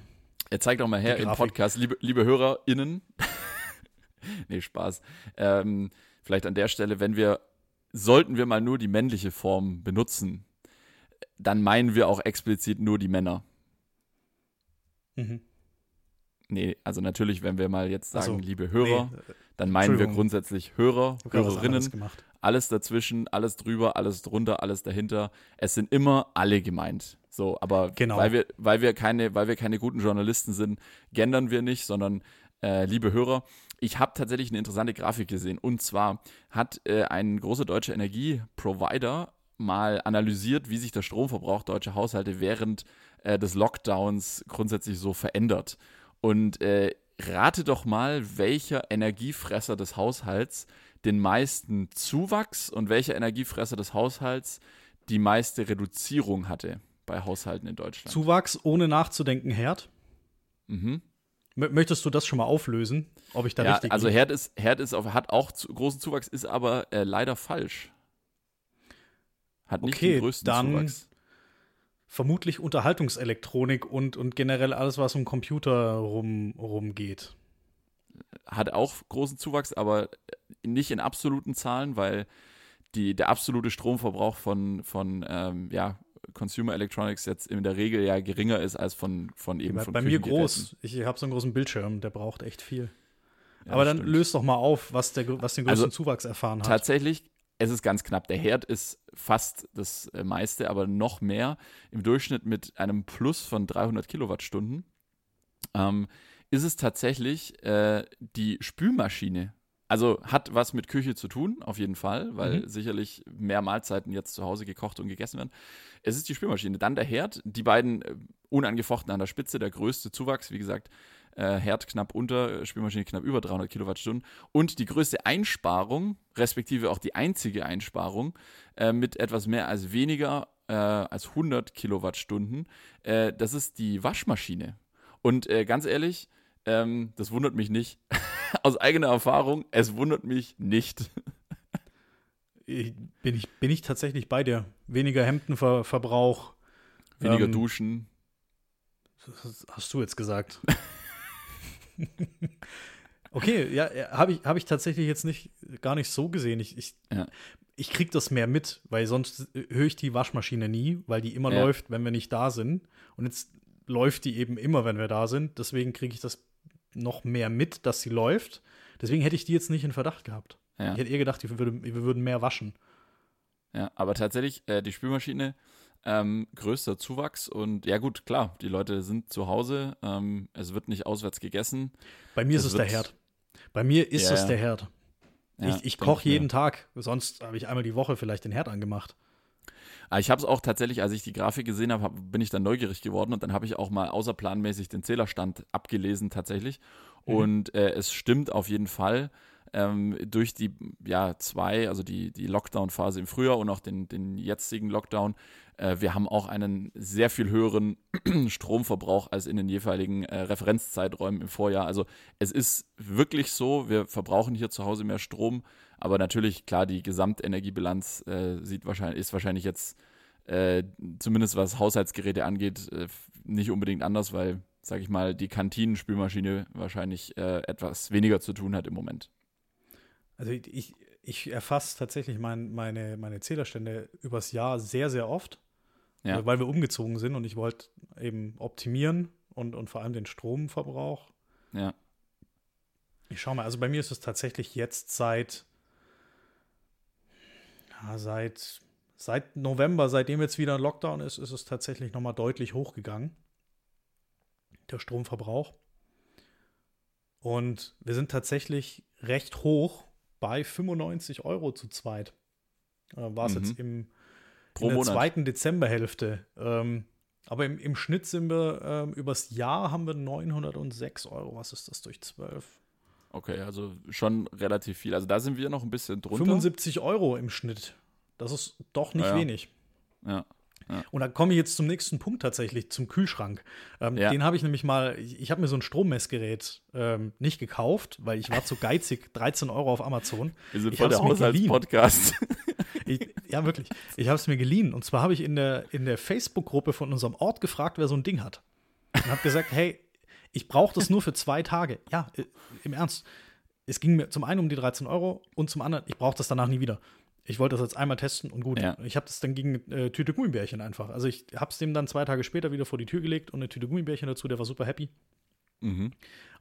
Er zeigt doch mal her im. Podcast, liebe, liebe HörerInnen. nee, Spaß. Ähm, vielleicht an der Stelle, wenn wir, sollten wir mal nur die männliche Form benutzen, dann meinen wir auch explizit nur die Männer. Mhm. Nee, also natürlich, wenn wir mal jetzt sagen, so. liebe Hörer, Nee, dann meinen wir grundsätzlich Hörer, Hörerinnen, gemacht. Alles dazwischen, alles drüber, alles drunter, alles dahinter. Es sind immer alle gemeint. So, aber Genau. weil wir, weil wir keine, weil wir keine guten Journalisten sind, gendern wir nicht, sondern äh, liebe Hörer, ich habe tatsächlich eine interessante Grafik gesehen. Und zwar hat äh, ein großer deutscher Energieprovider mal analysiert, wie sich der Stromverbrauch deutscher Haushalte während äh, des Lockdowns grundsätzlich so verändert. Und äh, rate doch mal, welcher Energiefresser des Haushalts den meisten Zuwachs und welcher Energiefresser des Haushalts die meiste Reduzierung hatte bei Haushalten in Deutschland. Zuwachs ohne nachzudenken, Herd. mhm. Möchtest du das schon mal auflösen? Ob ich da Ja, richtig also? Herd ist, Herd ist auf, hat auch zu, großen Zuwachs, ist aber äh, leider falsch. Hat nicht Okay, den größten dann- Zuwachs. vermutlich Unterhaltungselektronik und, und generell alles, was um Computer rum, rumgeht. Hat auch großen Zuwachs, aber nicht in absoluten Zahlen, weil die, der absolute Stromverbrauch von, von ähm, ja, Consumer Electronics jetzt in der Regel ja geringer ist als von, von eben Bei, von bei mir groß. Ich habe so einen großen Bildschirm, der braucht echt viel. Ja, Aber dann stimmt. löst doch mal auf, was, der, was den Also, größten Zuwachs erfahren hat. Tatsächlich, es ist ganz knapp. Der Herd ist fast das äh, meiste, aber noch mehr. Im Durchschnitt mit einem Plus von 300 Kilowattstunden ähm, ist es tatsächlich äh, die Spülmaschine. Also hat was mit Küche zu tun, auf jeden Fall, weil Mhm. sicherlich mehr Mahlzeiten jetzt zu Hause gekocht und gegessen werden. Es ist die Spülmaschine. Dann der Herd, die beiden äh, unangefochten an der Spitze, der größte Zuwachs, wie gesagt, äh, Herd knapp unter, Spülmaschine knapp über 300 Kilowattstunden. Und die größte Einsparung, respektive auch die einzige Einsparung, äh, mit etwas mehr als weniger äh, als 100 Kilowattstunden, äh, das ist die Waschmaschine. Und äh, ganz ehrlich, ähm, das wundert mich nicht. Aus eigener Erfahrung, es wundert mich nicht. Ich- bin, ich, bin ich tatsächlich bei dir. Weniger Hemdenverbrauch. Weniger Ähm, duschen. Das hast du jetzt gesagt. okay, ja, habe ich, hab ich tatsächlich jetzt nicht gar nicht so gesehen. Ich, ich, Ja. ich krieg das mehr mit, weil sonst höre ich die Waschmaschine nie, weil die immer Ja. läuft, wenn wir nicht da sind. Und jetzt läuft die eben immer, wenn wir da sind. Deswegen kriege ich das noch mehr mit, dass sie läuft. Deswegen hätte ich die jetzt nicht in Verdacht gehabt. Ja. Ich hätte eher gedacht, wir würden, wir würden mehr waschen. Ja, aber tatsächlich, äh, die Spülmaschine, ähm, größter Zuwachs und ja gut, klar, die Leute sind zu Hause, ähm, es wird nicht auswärts gegessen. Bei mir Es ist es der Herd. Bei mir ist Ja, es der Herd. Ja, ich ich koche jeden Tag. Sonst habe ich einmal die Woche vielleicht den Herd angemacht. Aber ich habe es auch tatsächlich, als ich die Grafik gesehen habe, hab, bin ich dann neugierig geworden und dann habe ich auch mal außerplanmäßig den Zählerstand abgelesen tatsächlich. Mhm. Und äh, es stimmt auf jeden Fall. ähm, durch die ja, zwei, also die, die Lockdown-Phase im Frühjahr und auch den, den jetzigen Lockdown, äh, wir haben auch einen sehr viel höheren Stromverbrauch als in den jeweiligen äh, Referenzzeiträumen im Vorjahr. Also es ist wirklich so, wir verbrauchen hier zu Hause mehr Strom, aber natürlich, klar, die Gesamtenergiebilanz äh, sieht wahrscheinlich, ist wahrscheinlich jetzt äh, zumindest was Haushaltsgeräte angeht, äh, nicht unbedingt anders, weil, sag ich mal, die Kantinenspülmaschine wahrscheinlich äh, etwas weniger zu tun hat im Moment. Also ich, ich erfasse tatsächlich mein, meine, meine Zählerstände übers Jahr sehr, sehr oft, ja. weil wir umgezogen sind und ich wollte eben optimieren und, und vor allem den Stromverbrauch. Ja. Ich schau mal, also bei mir ist es tatsächlich jetzt seit, ja, seit, seit November, seitdem jetzt wieder ein Lockdown ist, ist es tatsächlich nochmal deutlich hochgegangen, der Stromverbrauch. Und wir sind tatsächlich recht hoch bei 95 Euro zu zweit. Äh, War es mhm. jetzt im, Pro in der Monat. zweiten Dezemberhälfte. Ähm, aber im, im Schnitt sind wir ähm, übers Jahr haben wir 906 Euro. Was ist das durch 12? Okay, also schon relativ viel. Also da sind wir noch ein bisschen drunter. 75 Euro im Schnitt. Das ist doch nicht ja, wenig. Ja. Ja. Und dann komme ich jetzt zum nächsten Punkt tatsächlich, zum Kühlschrank. Ähm, ja. Den habe ich nämlich mal, ich, ich habe mir so ein Strommessgerät ähm, nicht gekauft, weil ich war zu geizig, 13 Euro auf Amazon. Wir sind voll der Haushaltspodcast. ja, wirklich. Ich habe es mir geliehen. Und zwar habe ich in der, in der Facebook-Gruppe von unserem Ort gefragt, wer so ein Ding hat. Und habe gesagt, hey, ich brauche das nur für zwei Tage. Ja, äh, im Ernst. Es ging mir zum einen um die 13 Euro und zum anderen, ich brauche das danach nie wieder ich wollte das jetzt einmal testen und gut. Ja. Ich habe das dann gegen äh, Tüte Gummibärchen einfach. Also ich habe es dem dann zwei Tage später wieder vor die Tür gelegt und eine Tüte Gummibärchen dazu. Der war super happy. Mhm.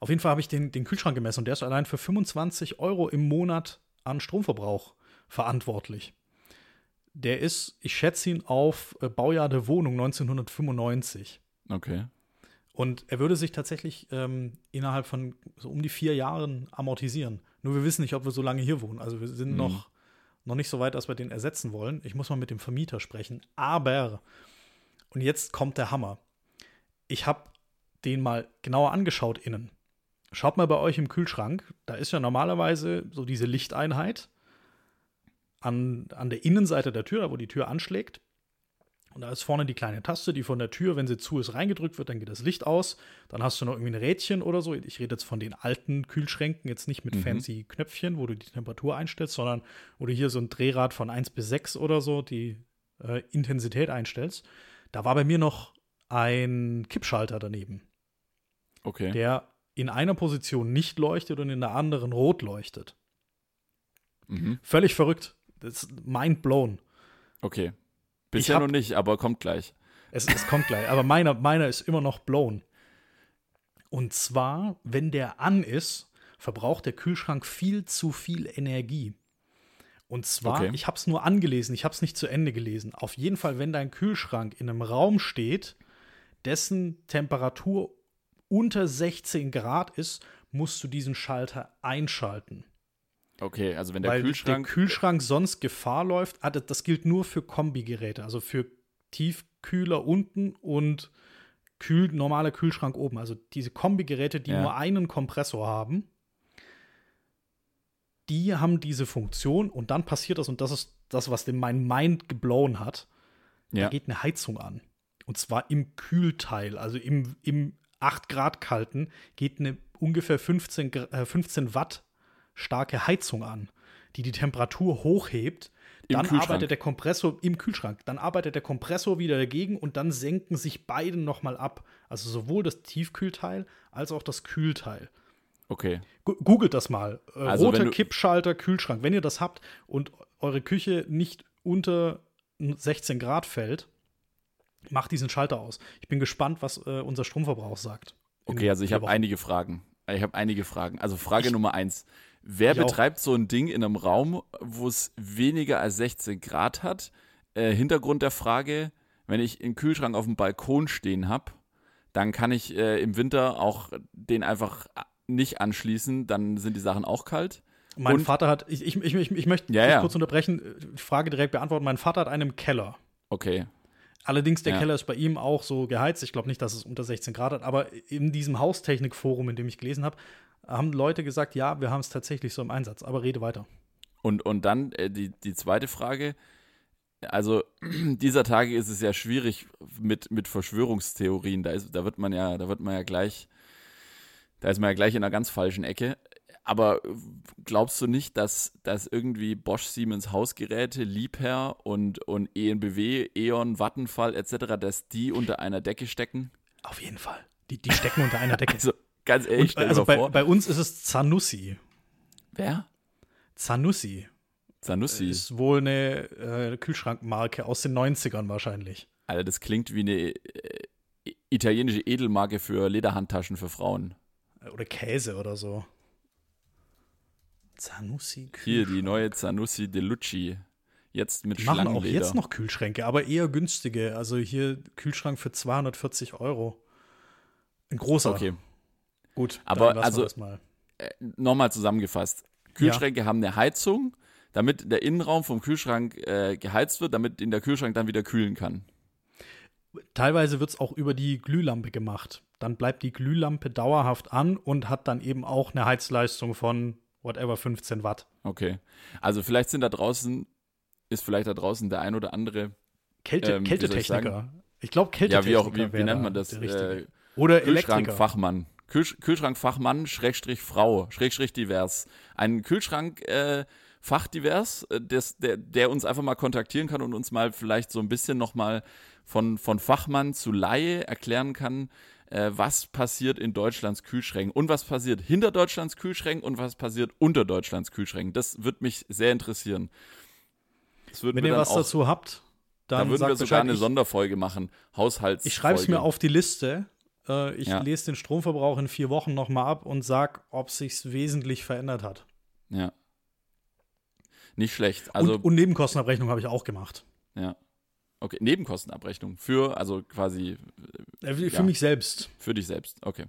Auf jeden Fall habe ich den, den Kühlschrank gemessen und der ist allein für 25 Euro im Monat an Stromverbrauch verantwortlich. Der ist, ich schätze ihn auf äh, Baujahr der Wohnung 1995. Okay. Und er würde sich tatsächlich ähm, innerhalb von so um die vier Jahren amortisieren. Nur wir wissen nicht, ob wir so lange hier wohnen. Also wir sind mhm. noch noch nicht so weit, dass wir den ersetzen wollen. Ich muss mal mit dem Vermieter sprechen. Aber, und jetzt kommt der Hammer. Ich habe den mal genauer angeschaut innen. Schaut mal bei euch im Kühlschrank. Da ist ja normalerweise so diese Lichteinheit an, an der Innenseite der Tür, da wo die Tür anschlägt. Und da ist vorne die kleine Taste, die von der Tür, wenn sie zu ist, reingedrückt wird, dann geht das Licht aus. Dann hast du noch irgendwie ein Rädchen oder so. Ich rede jetzt von den alten Kühlschränken, jetzt nicht mit mhm. fancy Knöpfchen, wo du die Temperatur einstellst, sondern wo du hier so ein Drehrad von 1 bis 6 oder so die äh, Intensität einstellst. Da war bei mir noch ein Kippschalter daneben. Okay. Der in einer Position nicht leuchtet und in der anderen rot leuchtet. Mhm. Völlig verrückt. Das ist mind blown. Okay. Bisher noch nicht, aber kommt gleich. Es, es kommt gleich. Aber meiner, meiner ist immer noch blown. Und zwar, wenn der an ist, verbraucht der Kühlschrank viel zu viel Energie. Und zwar, okay. ich habe es nur angelesen, ich habe es nicht zu Ende gelesen. Auf jeden Fall, wenn dein Kühlschrank in einem Raum steht, dessen Temperatur unter 16 Grad ist, musst du diesen Schalter einschalten. Okay, also wenn der Weil Kühlschrank. der Kühlschrank sonst Gefahr läuft, ah, das gilt nur für Kombigeräte, also für Tiefkühler unten und Kühl, normaler Kühlschrank oben. Also diese Kombigeräte, die ja. nur einen Kompressor haben, die haben diese Funktion und dann passiert das, und das ist das, was den mein Mind geblown hat. Ja. Da geht eine Heizung an. Und zwar im Kühlteil, also im, im 8 Grad kalten, geht eine ungefähr 15, äh, 15 Watt starke Heizung an, die die Temperatur hochhebt. Im dann arbeitet der Kompressor im Kühlschrank. Dann arbeitet der Kompressor wieder dagegen und dann senken sich beide nochmal ab. Also sowohl das Tiefkühlteil als auch das Kühlteil. Okay. googelt das mal. Äh, also Roter Kippschalter, Kühlschrank. Wenn ihr das habt und eure Küche nicht unter 16 Grad fällt, macht diesen Schalter aus. Ich bin gespannt, was äh, unser Stromverbrauch sagt. Okay, also ich habe einige Fragen. Ich habe einige Fragen. Also Frage ich, Nummer eins. Wer betreibt so ein Ding in einem Raum, wo es weniger als 16 Grad hat? Äh, Hintergrund der Frage, wenn ich einen Kühlschrank auf dem Balkon stehen habe, dann kann ich äh, im Winter auch den einfach nicht anschließen, dann sind die Sachen auch kalt. Mein Und, Vater hat, ich, ich, ich, ich möchte ja, ja. kurz unterbrechen, die Frage direkt beantworten. Mein Vater hat einen Keller. Okay. Allerdings, der ja. Keller ist bei ihm auch so geheizt. Ich glaube nicht, dass es unter 16 Grad hat, aber in diesem Haustechnikforum, in dem ich gelesen habe, haben Leute gesagt, ja, wir haben es tatsächlich so im Einsatz, aber rede weiter. Und, und dann äh, die, die zweite Frage. Also dieser Tage ist es ja schwierig mit, mit Verschwörungstheorien. Da, ist, da wird man ja, da wird man ja gleich, da ist man ja gleich in einer ganz falschen Ecke. Aber glaubst du nicht, dass, dass irgendwie Bosch, Siemens Hausgeräte, Liebherr und, und ENBW, E.ON, Vattenfall etc., dass die unter einer Decke stecken? Auf jeden Fall. Die, die stecken unter einer Decke. Also ganz ehrlich, Und, also bei, bei uns ist es Zanussi. Wer? Zanussi Zanussi. ist wohl eine äh, Kühlschrankmarke aus den 90ern wahrscheinlich. Alter, das klingt wie eine äh, italienische Edelmarke für Lederhandtaschen für Frauen. Oder Käse oder so. Zanussi Hier die neue Zanussi Delucci. Jetzt mit Die machen auch jetzt noch Kühlschränke, aber eher günstige. Also hier Kühlschrank für 240 Euro. Ein großer. Okay, Gut, Aber also- mal. nochmal zusammengefasst. Kühlschränke haben eine Heizung, damit der Innenraum vom Kühlschrank äh, geheizt wird, damit in der Kühlschrank dann wieder kühlen kann. Teilweise wird es auch über die Glühlampe gemacht. Dann bleibt die Glühlampe dauerhaft an und hat dann eben auch eine Heizleistung von whatever 15 Watt. Okay. Also vielleicht sind da draußen, ist vielleicht da draußen der ein oder andere, Kälte, Ähm, soll ich Kältetechniker. Ich, glaube, ja, Kältetechniker. wie auch, wie, wie nennt man das? Äh, Oder Elektriker. Kühlschrankfachmann. Kühl Kühlschrankfachmann, Schrägstrich Frau, Schrägstrich divers. Ein Kühlschrank, äh, Fachdivers, äh, des, der, der uns einfach mal kontaktieren kann und uns mal vielleicht so ein bisschen nochmal von, von Fachmann zu Laie erklären kann, äh, was passiert in Deutschlands Kühlschränken und was passiert hinter Deutschlands Kühlschränken und was passiert unter Deutschlands Kühlschränken. Das wird mich sehr interessieren. Wenn ihr was dazu habt, da dann würden wir sogar Bescheid. eine ich, Sonderfolge machen. Haushalts. ich schreibe es mir auf die Liste. Äh, ich Ja. lese den Stromverbrauch in vier Wochen nochmal ab und sag, ob sich's wesentlich verändert hat. Ja. Nicht schlecht. Also und, und Nebenkostenabrechnung habe ich auch gemacht. Ja. Okay, Nebenkostenabrechnung für, also quasi Äh, Für Ja. mich selbst. für dich selbst. Okay.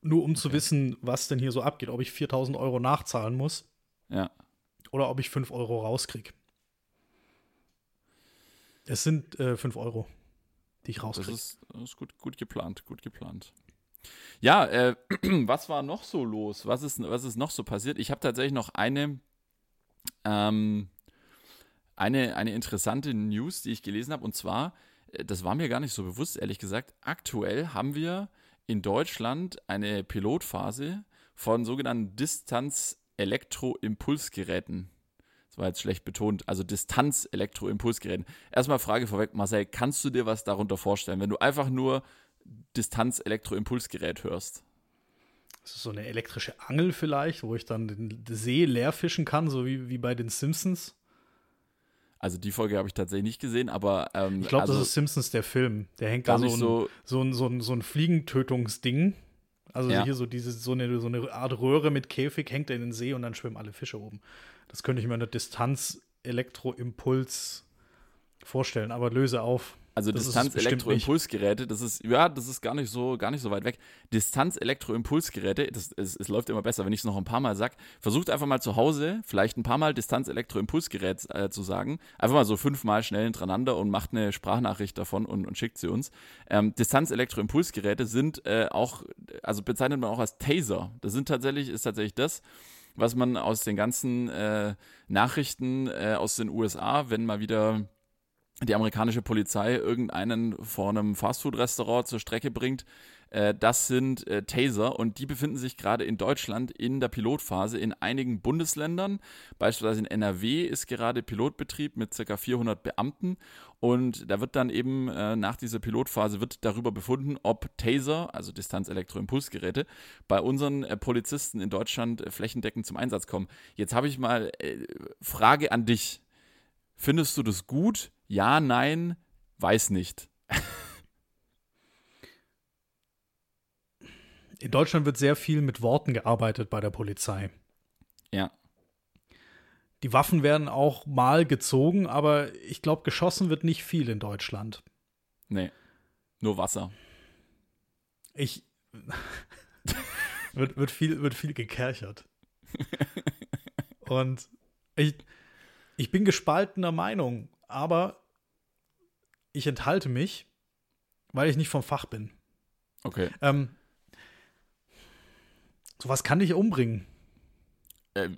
Nur um zu wissen, was denn hier so abgeht. Ob ich 4000 Euro nachzahlen muss Ja. oder ob ich 5 Euro rauskrieg. Es sind äh, 5 Euro, die ich Das rauskriege. ist, das ist gut, gut geplant, gut geplant. Ja, äh, was war noch so los? Was ist, was ist noch so passiert? Ich habe tatsächlich noch eine, ähm, eine, eine interessante News, die ich gelesen habe. Und zwar, äh, das war mir gar nicht so bewusst, ehrlich gesagt. Aktuell haben wir in Deutschland eine Pilotphase von sogenannten Distanz-Elektro-Impulsgeräten. Das war jetzt schlecht betont. Also Distanz-Elektroimpulsgeräten. Erstmal Frage vorweg, Marcel, kannst du dir was darunter vorstellen, wenn du einfach nur Distanz-Elektroimpulsgerät hörst? Das ist so eine elektrische Angel vielleicht, wo ich dann den See leer fischen kann, so wie, wie bei den Simpsons. Also die Folge habe ich tatsächlich nicht gesehen, aber ähm, Ich glaube, also das ist Simpsons der Film. Der hängt da so ein, so. so ein, so ein, so ein Fliegentötungsding. Also Ja. hier so diese, so eine, so eine Art Röhre mit Käfig hängt er in den See und dann schwimmen alle Fische oben. Das könnte ich mir eine Distanz-Elektroimpuls vorstellen, aber löse auf. Also Distanz-Elektroimpulsgeräte, das ist, ja, das ist gar nicht so, gar nicht so weit weg. Distanz-Elektroimpulsgeräte, das, es, es läuft immer besser, wenn ich es noch ein paar Mal sage. Versucht einfach mal zu Hause, vielleicht ein paar Mal Distanz-Elektroimpulsgerät äh, zu sagen. Einfach mal so fünfmal schnell hintereinander und macht eine Sprachnachricht davon und, und schickt sie uns. Ähm, Distanz-Elektroimpulsgeräte sind äh, auch, also bezeichnet man auch als Taser. Das sind tatsächlich, ist tatsächlich das, was man aus den ganzen äh, Nachrichten äh, aus den USA, wenn mal wieder die amerikanische Polizei irgendeinen vor einem Fastfood-Restaurant zur Strecke bringt. Äh, das sind äh, Taser und die befinden sich gerade in Deutschland in der Pilotphase in einigen Bundesländern. Beispielsweise in NRW ist gerade Pilotbetrieb mit ca. 400 Beamten und da wird dann eben äh, nach dieser Pilotphase wird darüber befunden, ob Taser, also Distanz-Elektroimpulsgeräte, bei unseren äh, Polizisten in Deutschland äh, flächendeckend zum Einsatz kommen. Jetzt habe ich mal äh, Frage an dich. Findest du das gut? Ja, nein, weiß nicht. In Deutschland wird sehr viel mit Worten gearbeitet bei der Polizei. Ja. Die Waffen werden auch mal gezogen, aber ich glaube, geschossen wird nicht viel in Deutschland. Nee. Nur Wasser. Ich. wird, wird, viel, wird viel gekerchert. Und ich, ich bin gespaltener Meinung, aber ich enthalte mich, weil ich nicht vom Fach bin. Okay. Ähm, Sowas kann dich umbringen. Äh,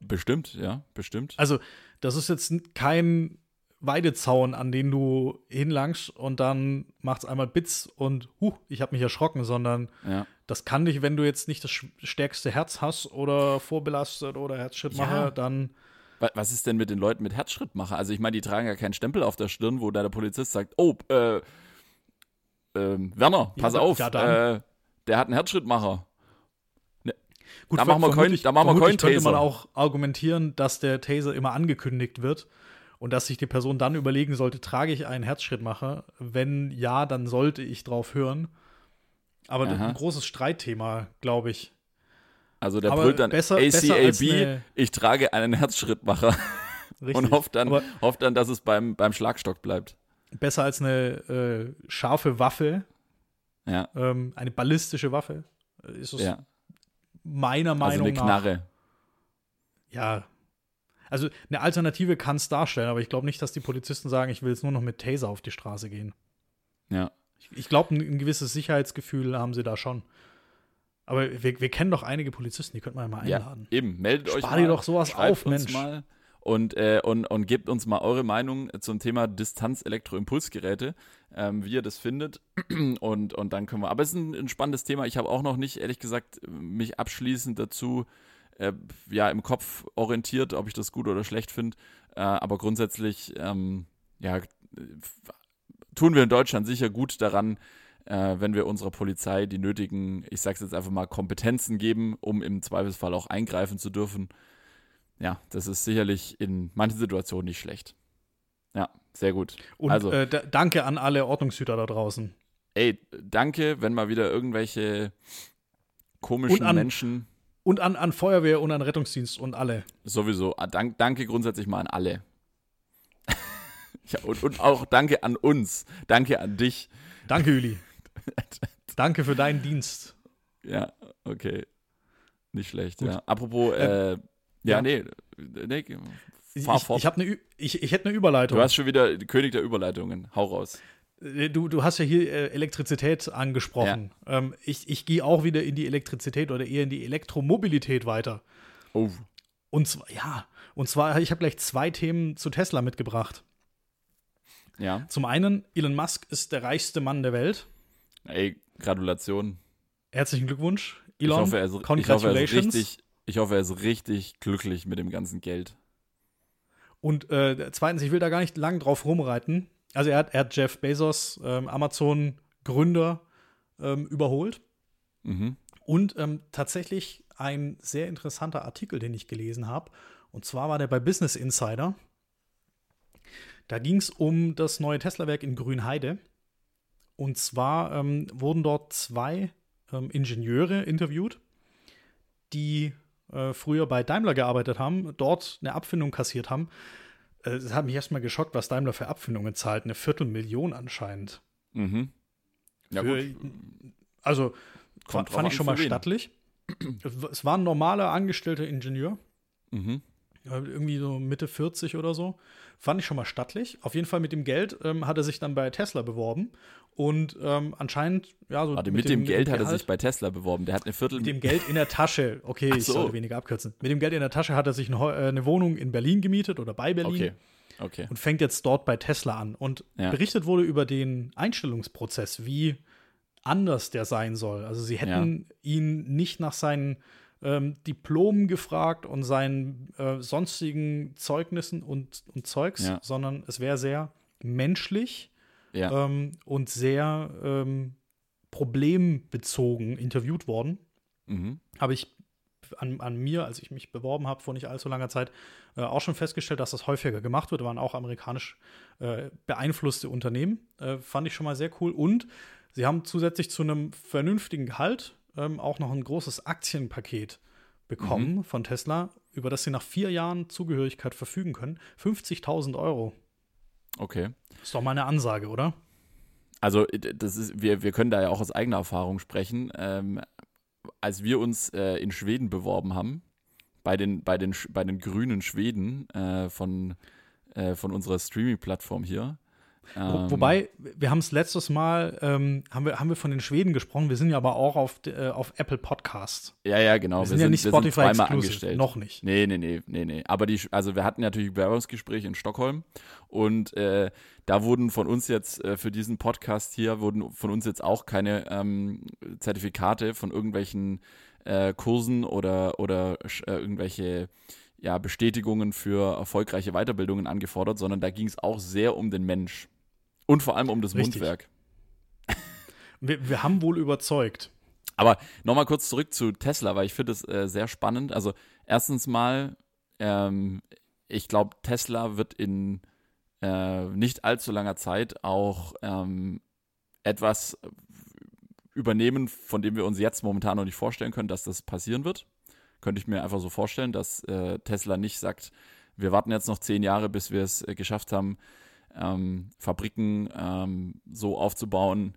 bestimmt, ja, bestimmt. Also, das ist jetzt kein Weidezaun, an den du hinlangst und dann macht es einmal Bits und huh, ich habe mich erschrocken, sondern ja. das kann dich, wenn du jetzt nicht das stärkste Herz hast oder vorbelastet oder Herzschrittmacher, ja. dann. Was ist denn mit den Leuten mit Herzschrittmacher? Also ich meine, die tragen ja keinen Stempel auf der Stirn, wo da der Polizist sagt, oh, äh, äh, Werner, pass ja, auf, ja, äh, der hat einen Herzschrittmacher. Gut, da machen wir Coin, da machen wir Coin könnte man auch argumentieren, dass der Taser immer angekündigt wird und dass sich die Person dann überlegen sollte, trage ich einen Herzschrittmacher? Wenn ja, dann sollte ich drauf hören. Aber ein großes Streitthema, glaube ich. Also der brüllt dann besser, ACAB, besser ich trage einen Herzschrittmacher. Richtig. Und hofft dann, hofft dann, dass es beim, beim Schlagstock bleibt. Besser als eine äh, scharfe Waffe. Ja. Ähm, eine ballistische Waffe. Ist es ja. Meiner Meinung nach. Also eine Knarre. Ja, also eine Alternative kann es darstellen, aber ich glaube nicht, dass die Polizisten sagen, ich will jetzt nur noch mit Taser auf die Straße gehen. Ja. Ich, ich glaube, ein, ein, gewisses Sicherheitsgefühl haben sie da schon. Aber wir, wir kennen doch einige Polizisten, die könnten wir mal einladen. Ja, eben, meldet Spar euch mal. dir doch sowas auf, Mensch. Mal und, äh, und, und gebt uns mal eure Meinung zum Thema Distanz-Elektroimpulsgeräte, ähm, wie ihr das findet. Und, und dann können wir. Aber es ist ein, ein spannendes Thema. Ich habe auch noch nicht, ehrlich gesagt, mich abschließend dazu äh, ja, im Kopf orientiert, ob ich das gut oder schlecht finde. Äh, aber grundsätzlich, ähm, ja, tun wir in Deutschland sicher gut daran, äh, wenn wir unserer Polizei die nötigen, ich sag's jetzt einfach mal, Kompetenzen geben, um im Zweifelsfall auch eingreifen zu dürfen. Ja, das ist sicherlich in manchen Situationen nicht schlecht. Ja, sehr gut. Und also, äh, danke an alle Ordnungshüter da draußen. Ey, danke, wenn mal wieder irgendwelche komischen an, Menschen und an, an Feuerwehr und an Rettungsdienst und alle. Sowieso. Ah, dank, danke grundsätzlich mal an alle. ja, und, und auch danke an uns. Danke an dich. Danke, Juli. danke für deinen Dienst. Ja, okay. Nicht schlecht, Gut. ja. Apropos, äh, äh, ja, ja, nee, nee fahr ich, fort. Ich, ne, ich, ich hätte eine Überleitung. Du hast schon wieder König der Überleitungen. Hau raus. Äh, du, du hast ja hier äh, Elektrizität angesprochen. Ja. Ähm, ich ich gehe auch wieder in die Elektrizität oder eher in die Elektromobilität weiter. Oh. Und zwar, ja, und zwar, ich habe gleich zwei Themen zu Tesla mitgebracht. Ja. Zum einen, Elon Musk ist der reichste Mann der Welt. Ey, Gratulation. Herzlichen Glückwunsch, Elon. Ich hoffe, er ist, ich hoffe, er ist richtig, ich hoffe, er ist richtig glücklich mit dem ganzen Geld. Und äh, zweitens, ich will da gar nicht lang drauf rumreiten. Also er hat, er hat Jeff Bezos, ähm, Amazon-Gründer, ähm, überholt. Mhm. Und ähm, tatsächlich ein sehr interessanter Artikel, den ich gelesen habe. Und zwar war der bei Business Insider. Da ging es um das neue Tesla-Werk in Grünheide. Und zwar ähm, wurden dort zwei ähm, Ingenieure interviewt, die äh, früher bei Daimler gearbeitet haben, dort eine Abfindung kassiert haben es äh, hat mich erstmal geschockt, was Daimler für Abfindungen zahlt. Eine Viertelmillion anscheinend. Mhm. Ja, für, gut. Also, Kommt fand ich schon mal stattlich. Es war ein normaler angestellter Ingenieur. Mhm. Irgendwie so Mitte 40 oder so. Fand ich schon mal stattlich. Auf jeden Fall mit dem Geld ähm, hat er sich dann bei Tesla beworben. Und ähm, anscheinend, ja, so. Warte, mit, mit dem, dem, Geld hat er sich bei Tesla beworben. Der hat eine Viertel. Mit dem Geld in der Tasche. Okay, so. ich sollte weniger abkürzen. Mit dem Geld in der Tasche hat er sich eine, äh, eine Wohnung in Berlin gemietet oder bei Berlin. Okay. Okay. Und fängt jetzt dort bei Tesla an. Und ja. berichtet wurde über den Einstellungsprozess, wie anders der sein soll. Also sie hätten ja. ihn nicht nach seinen ähm, Diplomen gefragt und seinen äh, sonstigen Zeugnissen und, und Zeugs, ja. sondern es wäre sehr menschlich ja. ähm, und sehr ähm, problembezogen interviewt worden. Mhm. Habe ich an, an, mir, als ich mich beworben habe vor nicht allzu langer Zeit, äh, auch schon festgestellt, dass das häufiger gemacht wird. Da waren auch amerikanisch äh, beeinflusste Unternehmen. Äh, fand ich schon mal sehr cool. Und sie haben zusätzlich zu einem vernünftigen Gehalt ähm, auch noch ein großes Aktienpaket bekommen mhm. von Tesla, über das sie nach vier Jahren Zugehörigkeit verfügen können. 50.000 Euro. Okay. Ist doch mal eine Ansage, oder? Also, das ist, wir, wir können da ja auch aus eigener Erfahrung sprechen. Ähm, als wir uns äh, in Schweden beworben haben, bei den, bei den, bei den grünen Schweden äh, von, äh, von unserer Streaming-Plattform hier, Ähm, Wobei, wir haben es letztes Mal, ähm, haben, wir, haben wir von den Schweden gesprochen, wir sind ja aber auch auf, äh, auf Apple Podcasts. Ja, ja, genau. Wir sind, wir ja nicht Spotify angestellt. Noch nicht. Nee, nee, nee, nee, nee. Aber die, also wir hatten natürlich Bewerbungsgespräche in Stockholm und äh, da wurden von uns jetzt äh, für diesen Podcast hier, wurden von uns jetzt auch keine ähm, Zertifikate von irgendwelchen äh, Kursen oder, oder äh, irgendwelche ja, Bestätigungen für erfolgreiche Weiterbildungen angefordert, sondern da ging es auch sehr um den Mensch. Und vor allem um das Richtig. Mundwerk. Wir, wir haben wohl überzeugt. Aber nochmal kurz zurück zu Tesla, weil ich finde es äh, sehr spannend. Also erstens mal, ähm, ich glaube, Tesla wird in äh, nicht allzu langer Zeit auch ähm, etwas übernehmen, von dem wir uns jetzt momentan noch nicht vorstellen können, dass das passieren wird. Könnte ich mir einfach so vorstellen, dass äh, Tesla nicht sagt, wir warten jetzt noch zehn Jahre, bis wir es äh, geschafft haben, ähm, Fabriken ähm, so aufzubauen,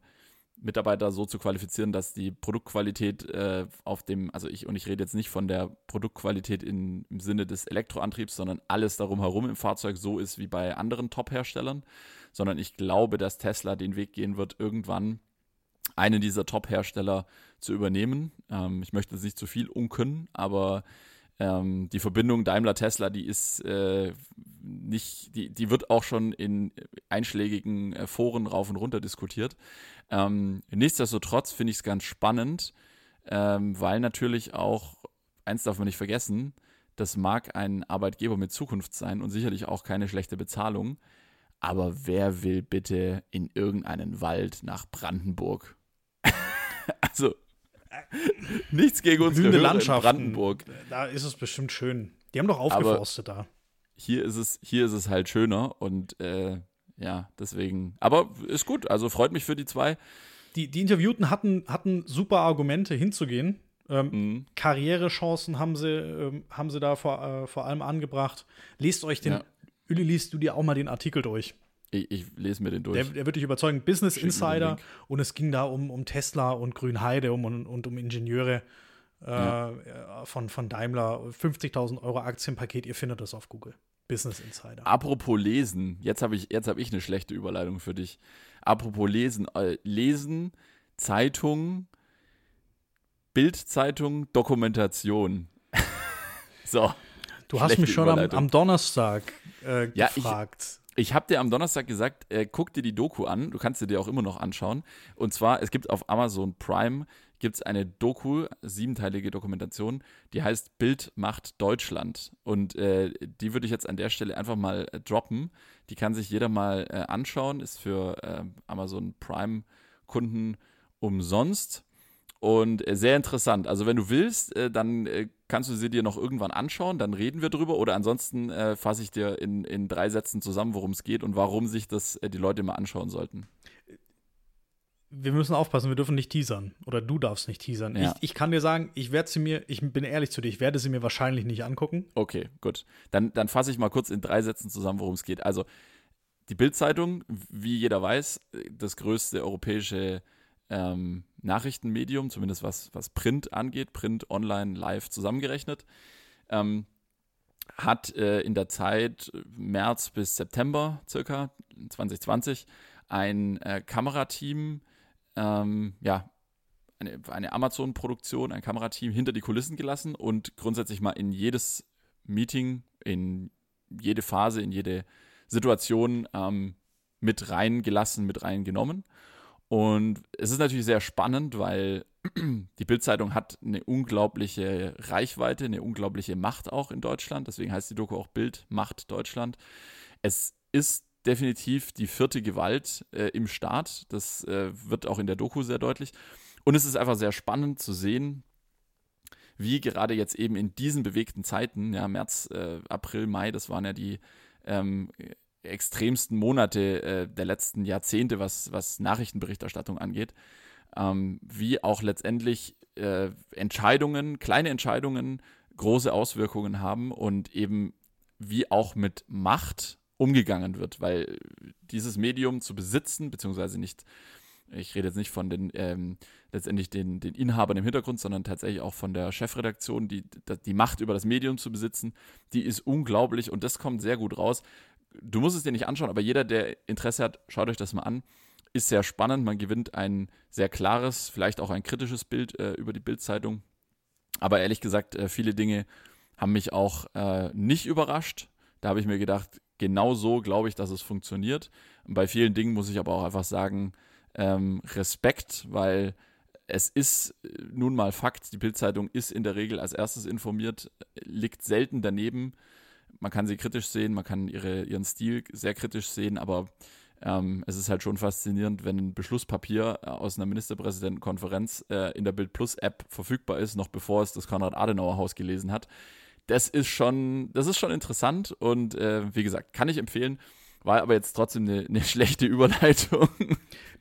Mitarbeiter so zu qualifizieren, dass die Produktqualität äh, auf dem, also ich, und ich rede jetzt nicht von der Produktqualität in, im Sinne des Elektroantriebs, sondern alles darum herum im Fahrzeug so ist wie bei anderen Top-Herstellern, sondern ich glaube, dass Tesla den Weg gehen wird, irgendwann einen dieser Top-Hersteller zu übernehmen. Ähm, ich möchte jetzt nicht zu viel unkönnen, aber ähm, die Verbindung Daimler-Tesla, die ist äh, nicht, die, die wird auch schon in einschlägigen äh, Foren rauf und runter diskutiert. Ähm, nichtsdestotrotz finde ich es ganz spannend, ähm, weil natürlich auch, eins darf man nicht vergessen, das mag ein Arbeitgeber mit Zukunft sein und sicherlich auch keine schlechte Bezahlung. Aber wer will bitte in irgendeinen Wald nach Brandenburg? also, nichts gegen unsere Landschaft Brandenburg. Da ist es bestimmt schön. Die haben doch aufgeforstet aber da. Hier ist es, hier ist es halt schöner und äh, ja, deswegen. Aber ist gut. Also freut mich für die zwei. Die, die Interviewten hatten, hatten super Argumente hinzugehen. Ähm, mhm. Karrierechancen haben sie, ähm, haben sie da vor, äh, vor allem angebracht. Lest euch den, ja. Uli, liest du dir auch mal den Artikel durch. Ich, ich, lese mir den durch. Der, der wird dich überzeugen. Business Schick Insider. Und es ging da um, um Tesla und Grünheide um, und, und um Ingenieure äh, ja. von, von Daimler. 50.000 Euro Aktienpaket. Ihr findet das auf Google. Business Insider. Apropos Lesen. Jetzt habe ich, hab ich eine schlechte Überleitung für dich. Apropos Lesen. Äh, lesen, Zeitung, Bildzeitung, Dokumentation. so. Du hast mich schon am, am Donnerstag äh, gefragt. Ja, ich habe dir am Donnerstag gesagt, äh, guck dir die Doku an. Du kannst sie dir auch immer noch anschauen. Und zwar, es gibt auf Amazon Prime gibt's eine Doku, siebenteilige Dokumentation, die heißt Bild macht Deutschland. Und äh, die würde ich jetzt an der Stelle einfach mal äh, droppen. Die kann sich jeder mal äh, anschauen, ist für äh, Amazon Prime Kunden umsonst. Und äh, sehr interessant. Also wenn du willst, äh, dann äh, kannst du sie dir noch irgendwann anschauen, dann reden wir drüber. Oder ansonsten äh, fasse ich dir in, in drei Sätzen zusammen, worum es geht und warum sich das die Leute mal anschauen sollten. Wir müssen aufpassen, wir dürfen nicht teasern. Oder du darfst nicht teasern. Ja. Ich, ich, kann dir sagen, ich werde sie mir, ich bin ehrlich zu dir, ich werde sie mir wahrscheinlich nicht angucken. Okay, gut. Dann, dann fasse ich mal kurz in drei Sätzen zusammen, worum es geht. Also, die Bild-Zeitung, wie jeder weiß, das größte europäische ähm, Nachrichtenmedium, zumindest was, was Print angeht, Print, Online, Live zusammengerechnet, ähm, hat äh, in der Zeit März bis September circa 2020 ein äh, Kamerateam, ähm, ja, eine, eine Amazon-Produktion, ein Kamerateam hinter die Kulissen gelassen und grundsätzlich mal in jedes Meeting, in jede Phase, in jede Situation ähm, mit reingelassen, mit reingenommen. Und es ist natürlich sehr spannend, weil die Bildzeitung hat eine unglaubliche Reichweite, eine unglaubliche Macht auch in Deutschland. Deswegen heißt die Doku auch Bild Macht Deutschland. Es ist definitiv die vierte Gewalt äh, im Staat. Das äh, wird auch in der Doku sehr deutlich. Und es ist einfach sehr spannend zu sehen, wie gerade jetzt eben in diesen bewegten Zeiten, ja, März, äh, April, Mai, das waren ja die ähm, extremsten Monate äh, der letzten Jahrzehnte, was, was Nachrichtenberichterstattung angeht, ähm, wie auch letztendlich äh, Entscheidungen, kleine Entscheidungen große Auswirkungen haben und eben wie auch mit Macht umgegangen wird, weil dieses Medium zu besitzen, beziehungsweise nicht, ich rede jetzt nicht von den ähm, letztendlich den, den Inhabern im Hintergrund, sondern tatsächlich auch von der Chefredaktion, die, die Macht über das Medium zu besitzen, die ist unglaublich und das kommt sehr gut raus du musst es dir nicht anschauen, aber jeder, der Interesse hat, schaut euch das mal an. Ist sehr spannend. Man gewinnt ein sehr klares, vielleicht auch ein kritisches Bild äh, über die Bildzeitung. Aber ehrlich gesagt, äh, viele Dinge haben mich auch äh, nicht überrascht. Da habe ich mir gedacht, genau so glaube ich, dass es funktioniert. Und bei vielen Dingen muss ich aber auch einfach sagen, ähm, Respekt, weil es ist äh, nun mal Fakt, die Bildzeitung ist in der Regel als erstes informiert, liegt selten daneben. Man kann sie kritisch sehen, man kann ihre, ihren Stil sehr kritisch sehen, aber ähm, es ist halt schon faszinierend, wenn ein Beschlusspapier äh, aus einer Ministerpräsidentenkonferenz äh, in der Bild Plus App verfügbar ist, noch bevor es das Konrad-Adenauer-Haus gelesen hat. Das ist schon, das ist schon interessant und äh, wie gesagt, kann ich empfehlen. War aber jetzt trotzdem eine, eine schlechte Überleitung.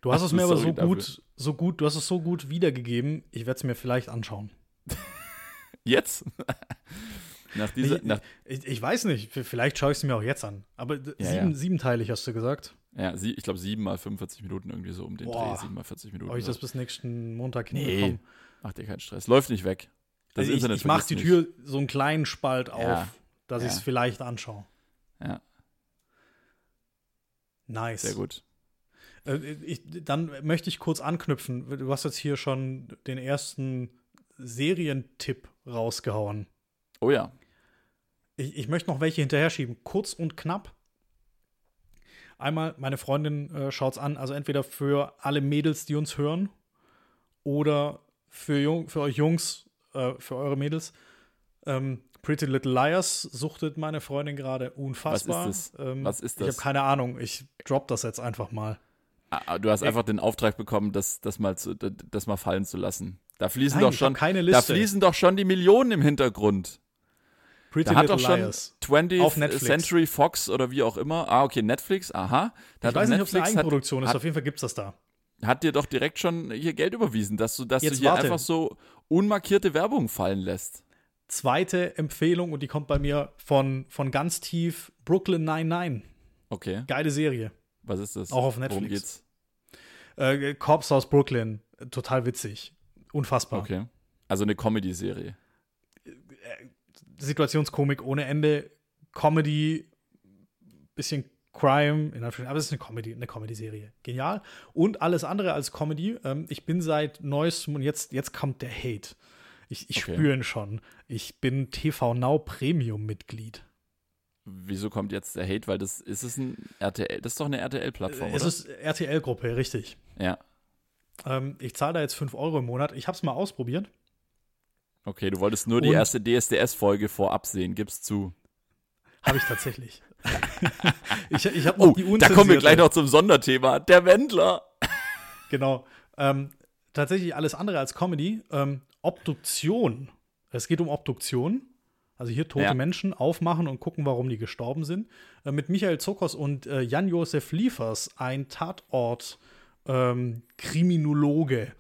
Du hast es mir aber so dafür. gut, so gut, du hast es so gut wiedergegeben, ich werde es mir vielleicht anschauen. Jetzt? Nach dieser, ich, nach ich, ich, weiß nicht, vielleicht schaue ich es mir auch jetzt an. Aber ja, sieben, ja. siebenteilig hast du gesagt. Ja, sie, ich glaube sieben mal 45 Minuten irgendwie so um den Boah. Dreh, sieben mal 40 Minuten. Ob ich das bis nächsten Montag hinbekomme? Nee, mach dir keinen Stress. Läuft nicht weg. Das also Internet ich, ich mache die Tür so einen kleinen Spalt auf, ja. dass ich es vielleicht anschaue. Ja. Nice. Sehr gut. Äh, ich, dann möchte ich kurz anknüpfen. Du hast jetzt hier schon den ersten Serientipp rausgehauen. Oh ja. Ich, ich möchte noch welche hinterher schieben. Kurz und knapp. Einmal, meine Freundin äh, schaut es an, also entweder für alle Mädels, die uns hören, oder für, Jung, für euch Jungs, äh, für eure Mädels. Ähm, Pretty Little Liars suchtet meine Freundin gerade unfassbar. Was ist das? Ähm, Was ist das? Ich habe keine Ahnung. Ich drop das jetzt einfach mal. Ah, ah du hast einfach den Auftrag bekommen, das, das, mal, zu, das mal fallen zu lassen. Da fließen Nein, doch schon, da fließen doch schon die Millionen im Hintergrund. Pretty da hat doch schon Liars. 20th Century Fox oder wie auch immer. Ah, okay, Netflix, aha. Da ich weiß nicht, ob es eine Eigenproduktion hat, ist. Auf jeden Fall gibt es das da. Hat dir doch direkt schon hier Geld überwiesen, dass du, dass du hier warte. einfach so unmarkierte Werbung fallen lässt. Zweite Empfehlung und die kommt bei mir von, von ganz tief Brooklyn 99. Okay. Geile Serie. Was ist das? Auch auf Netflix. Worum geht's? Äh, Cops aus Brooklyn. Total witzig. Unfassbar. Okay. Also eine Comedy-Serie. Äh, Situationskomik ohne Ende. Comedy, bisschen Crime, aber es ist eine Comedy, eine Comedy-Serie. Genial. Und alles andere als Comedy. Ähm, ich bin seit neuestem und jetzt, jetzt kommt der Hate. Ich, ich okay. spüre ihn schon. Ich bin TV Now Premium-Mitglied. Wieso kommt jetzt der Hate? Weil das ist es ein RTL, das ist doch eine RTL-Plattform. Es ist RTL-Gruppe, richtig. Ja. Ähm, ich zahle da jetzt 5 Euro im Monat. Ich habe es mal ausprobiert. Okay, du wolltest nur Und die erste DSDS-Folge vorab sehen, gib's zu. Habe ich tatsächlich. ich ich habe oh, die Da kommen wir gleich noch zum Sonderthema. Der Wendler. genau. Ähm, tatsächlich alles andere als Comedy. Ähm, Obduktion. Es geht um Obduktion. Also hier tote ja. Menschen aufmachen und gucken, warum die gestorben sind. Äh, mit Michael Zokos und äh, Jan-Josef Liefers, ein Tatort-Kriminologe. Ähm,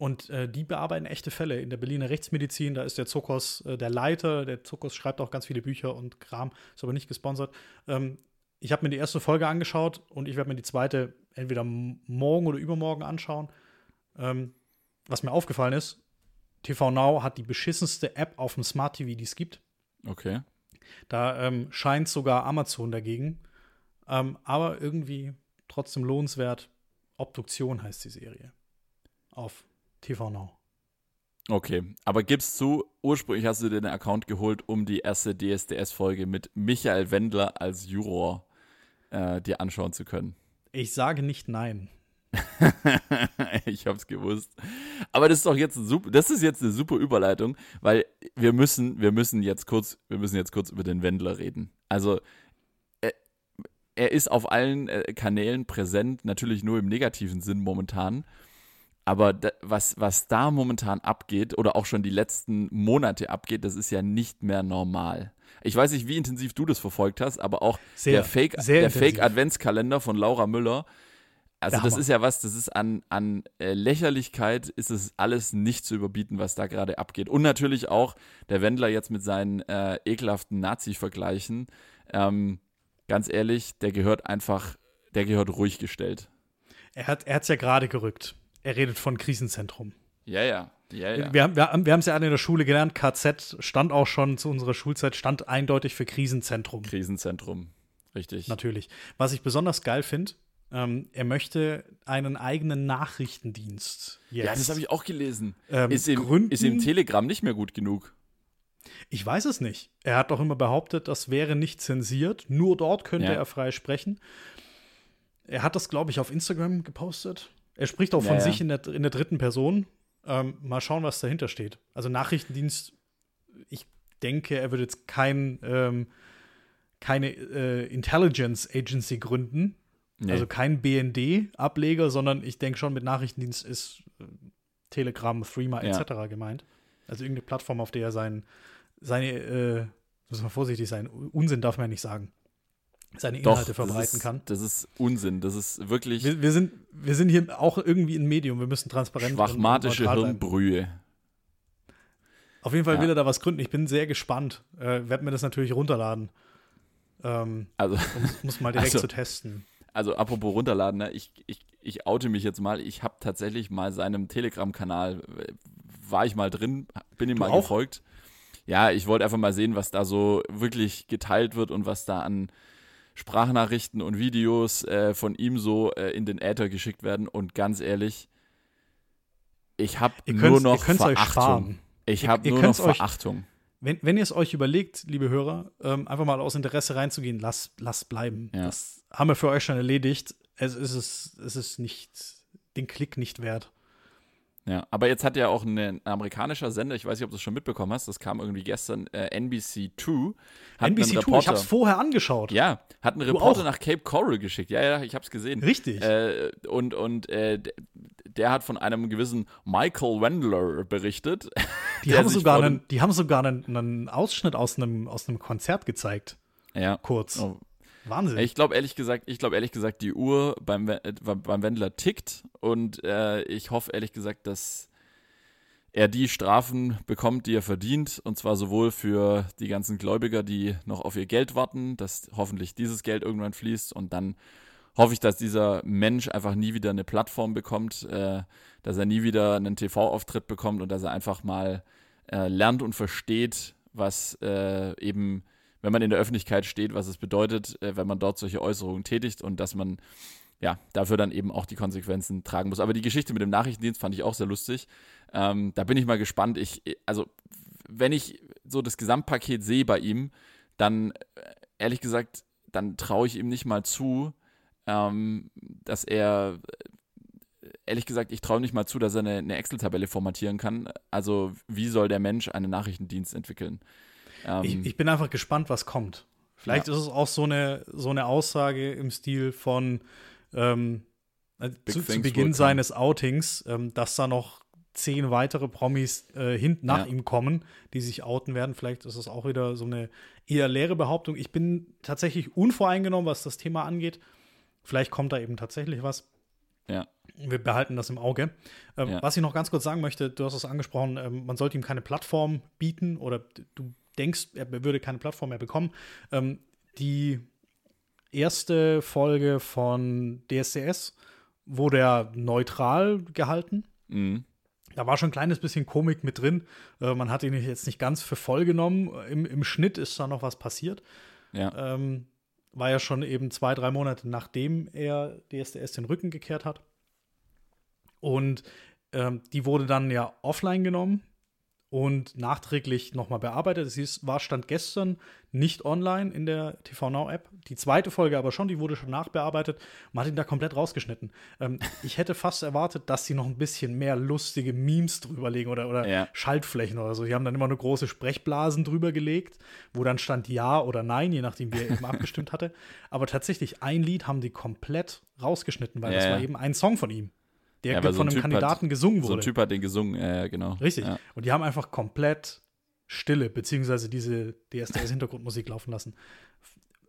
und äh, die bearbeiten echte Fälle in der Berliner Rechtsmedizin. Da ist der Zokos äh, der Leiter. Der Zokos schreibt auch ganz viele Bücher und Kram, ist aber nicht gesponsert. Ähm, ich habe mir die erste Folge angeschaut und ich werde mir die zweite entweder morgen oder übermorgen anschauen. Ähm, was mir aufgefallen ist, TV Now hat die beschissenste App auf dem Smart TV, die es gibt. Okay. Da ähm, scheint sogar Amazon dagegen. Ähm, aber irgendwie trotzdem lohnenswert. Obduktion heißt die Serie. Auf TV Now. Okay, aber gibst du, ursprünglich hast du dir den Account geholt, um die erste DSDS-Folge mit Michael Wendler als Juror äh, dir anschauen zu können? Ich sage nicht nein. ich hab's gewusst. Aber das ist doch jetzt super, das ist jetzt eine super Überleitung, weil wir müssen, wir müssen jetzt kurz, wir müssen jetzt kurz über den Wendler reden. Also er, er ist auf allen äh, Kanälen präsent, natürlich nur im negativen Sinn momentan. Aber da, was, was da momentan abgeht oder auch schon die letzten Monate abgeht, das ist ja nicht mehr normal. Ich weiß nicht, wie intensiv du das verfolgt hast, aber auch sehr, der Fake, der Fake Adventskalender von Laura Müller also das ist ja was, das ist an, an äh, Lächerlichkeit ist es alles nicht zu überbieten, was da gerade abgeht. Und natürlich auch der Wendler jetzt mit seinen äh, ekelhaften Nazi-Vergleichen. Ähm, ganz ehrlich, der gehört einfach, der gehört ruhig gestellt. Er hat es ja gerade gerückt. Er redet von Krisenzentrum. Ja, ja. Ja, ja. Wir, wir, wir haben es ja alle in der Schule gelernt, KZ stand auch schon zu unserer Schulzeit, stand eindeutig für Krisenzentrum. Krisenzentrum. Richtig. Natürlich. Was ich besonders geil finde, ähm, er möchte einen eigenen Nachrichtendienst jetzt. Ja, das habe ich auch gelesen. Ähm, ist, im, gründen- ist im Telegram nicht mehr gut genug. Ich weiß es nicht. Er hat doch immer behauptet, das wäre nicht zensiert. Nur dort könnte Ja. er frei sprechen. Er hat das, glaube ich, auf Instagram gepostet. Er spricht auch von sich in der, in der dritten Person. Ähm, mal schauen, was dahinter steht. Also Nachrichtendienst, ich denke, er wird jetzt kein, ähm, keine äh, Intelligence Agency gründen. Nee. Also kein BND-Ableger, sondern ich denke schon, mit Nachrichtendienst ist äh, Telegram, Threema Ja. etc. gemeint. Also irgendeine Plattform, auf der er sein, seine, äh, muss man vorsichtig sein, Unsinn darf man ja nicht sagen, seine Doch, Inhalte verbreiten das ist, kann. Das ist Unsinn. Das ist wirklich Wir, wir, sind, wir sind hier auch irgendwie ein Medium, wir müssen transparent schwachmatische bleiben. Hirnbrühe. Auf jeden Fall Ja. will er da was gründen. Ich bin sehr gespannt. Äh, Werd mir das natürlich runterladen. Ähm, Also, um es mal direkt Also- zu testen. also apropos runterladen, ne? ich, ich, ich oute mich jetzt mal. Ich habe tatsächlich mal seinem Telegram-Kanal, äh, war ich mal drin, bin ihm Du mal auch? gefolgt. Ja, ich wollte einfach mal sehen, was da so wirklich geteilt wird und was da an Sprachnachrichten und Videos äh, von ihm so äh, in den Äther geschickt werden. Und ganz ehrlich, ich habe nur noch ihr könnt's euch Verachtung. Ich habe nur noch könnt's euch- Verachtung. Wenn, wenn ihr es euch überlegt, liebe Hörer, ähm, einfach mal aus Interesse reinzugehen, lasst lasst bleiben. Ja. Das haben wir für euch schon erledigt. Es ist, es, es ist nicht den Klick nicht wert. Ja, aber jetzt hat ja auch ein, ein amerikanischer Sender, ich weiß nicht, ob du es schon mitbekommen hast, das kam irgendwie gestern, äh, NBC2. Hat einen NBC2, ich habe es vorher angeschaut. Ja, hat einen Du Reporter auch? nach Cape Coral geschickt. Ja, ja, ich habe es gesehen. Richtig. Äh, und und äh, der hat von einem gewissen Michael Wendler berichtet. die, haben sogar einen, die haben sogar einen, einen Ausschnitt aus einem, aus einem Konzert gezeigt. Ja. Kurz. Oh. Wahnsinn. Ich glaube ehrlich gesagt, ich glaube ehrlich gesagt, die Uhr beim, äh, beim Wendler tickt und äh, ich hoffe ehrlich gesagt, dass er die Strafen bekommt, die er verdient, und zwar sowohl für die ganzen Gläubiger, die noch auf ihr Geld warten, dass hoffentlich dieses Geld irgendwann fließt, und dann hoffe ich, dass dieser Mensch einfach nie wieder eine Plattform bekommt, äh, dass er nie wieder einen TV-Auftritt bekommt und dass er einfach mal äh, lernt und versteht, was äh, eben, wenn man in der Öffentlichkeit steht, was es bedeutet, äh, wenn man dort solche Äußerungen tätigt und dass man ja, dafür dann eben auch die Konsequenzen tragen muss. Aber die Geschichte mit dem Nachrichtendienst fand ich auch sehr lustig. Ähm, da bin ich mal gespannt. Ich, also, wenn ich so das Gesamtpaket sehe bei ihm, dann, äh, ehrlich gesagt, dann traue ich ihm nicht mal zu, ähm, dass er, äh, ehrlich gesagt, ich traue nicht mal zu, dass er eine, eine Excel-Tabelle formatieren kann. Also, wie soll der Mensch einen Nachrichtendienst entwickeln? Ähm, ich, ich bin einfach gespannt, was kommt. Vielleicht ist es auch so eine, so eine Aussage im Stil von ähm, äh, zu, zu Beginn seines Outings, ähm, dass da noch zehn weitere Promis äh, hinten nach Ja. ihm kommen, die sich outen werden. Vielleicht ist es auch wieder so eine eher leere Behauptung. Ich bin tatsächlich unvoreingenommen, was das Thema angeht. Vielleicht kommt da eben tatsächlich was. Ja. Wir behalten das im Auge. Ähm, Ja. Was ich noch ganz kurz sagen möchte, du hast es angesprochen, ähm, man sollte ihm keine Plattform bieten oder du denkst, er würde keine Plattform mehr bekommen. Ähm, die erste Folge von DSCS wurde ja neutral gehalten. mhm. Da war schon ein kleines bisschen Komik mit drin. Äh, man hat ihn jetzt nicht ganz für voll genommen. Im, Im Schnitt ist da noch was passiert. Ja. Ähm, war ja schon eben zwei, drei Monate nachdem er DSDS den Rücken gekehrt hat. Und ähm, die wurde dann ja offline genommen und nachträglich nochmal bearbeitet. Es hieß, war Stand gestern nicht online in der TV Now App. Die zweite Folge aber schon, die wurde schon nachbearbeitet. Man hat ihn da komplett rausgeschnitten. Ähm, ich hätte fast erwartet, dass sie noch ein bisschen mehr lustige Memes drüberlegen oder, oder Ja. Schaltflächen oder so. Die haben dann immer nur große Sprechblasen drüber gelegt, wo dann stand Ja oder Nein, je nachdem, wie er eben abgestimmt hatte. Aber tatsächlich, ein Lied haben die komplett rausgeschnitten, weil Ja, das ja. war eben ein Song von ihm, der Ja, so von ein einem Typ hat- Kandidaten gesungen So ein wurde. Typ hat den gesungen, äh, genau. Richtig. Ja. Und die haben einfach komplett Stille, beziehungsweise diese DSDS-Hintergrundmusik laufen lassen.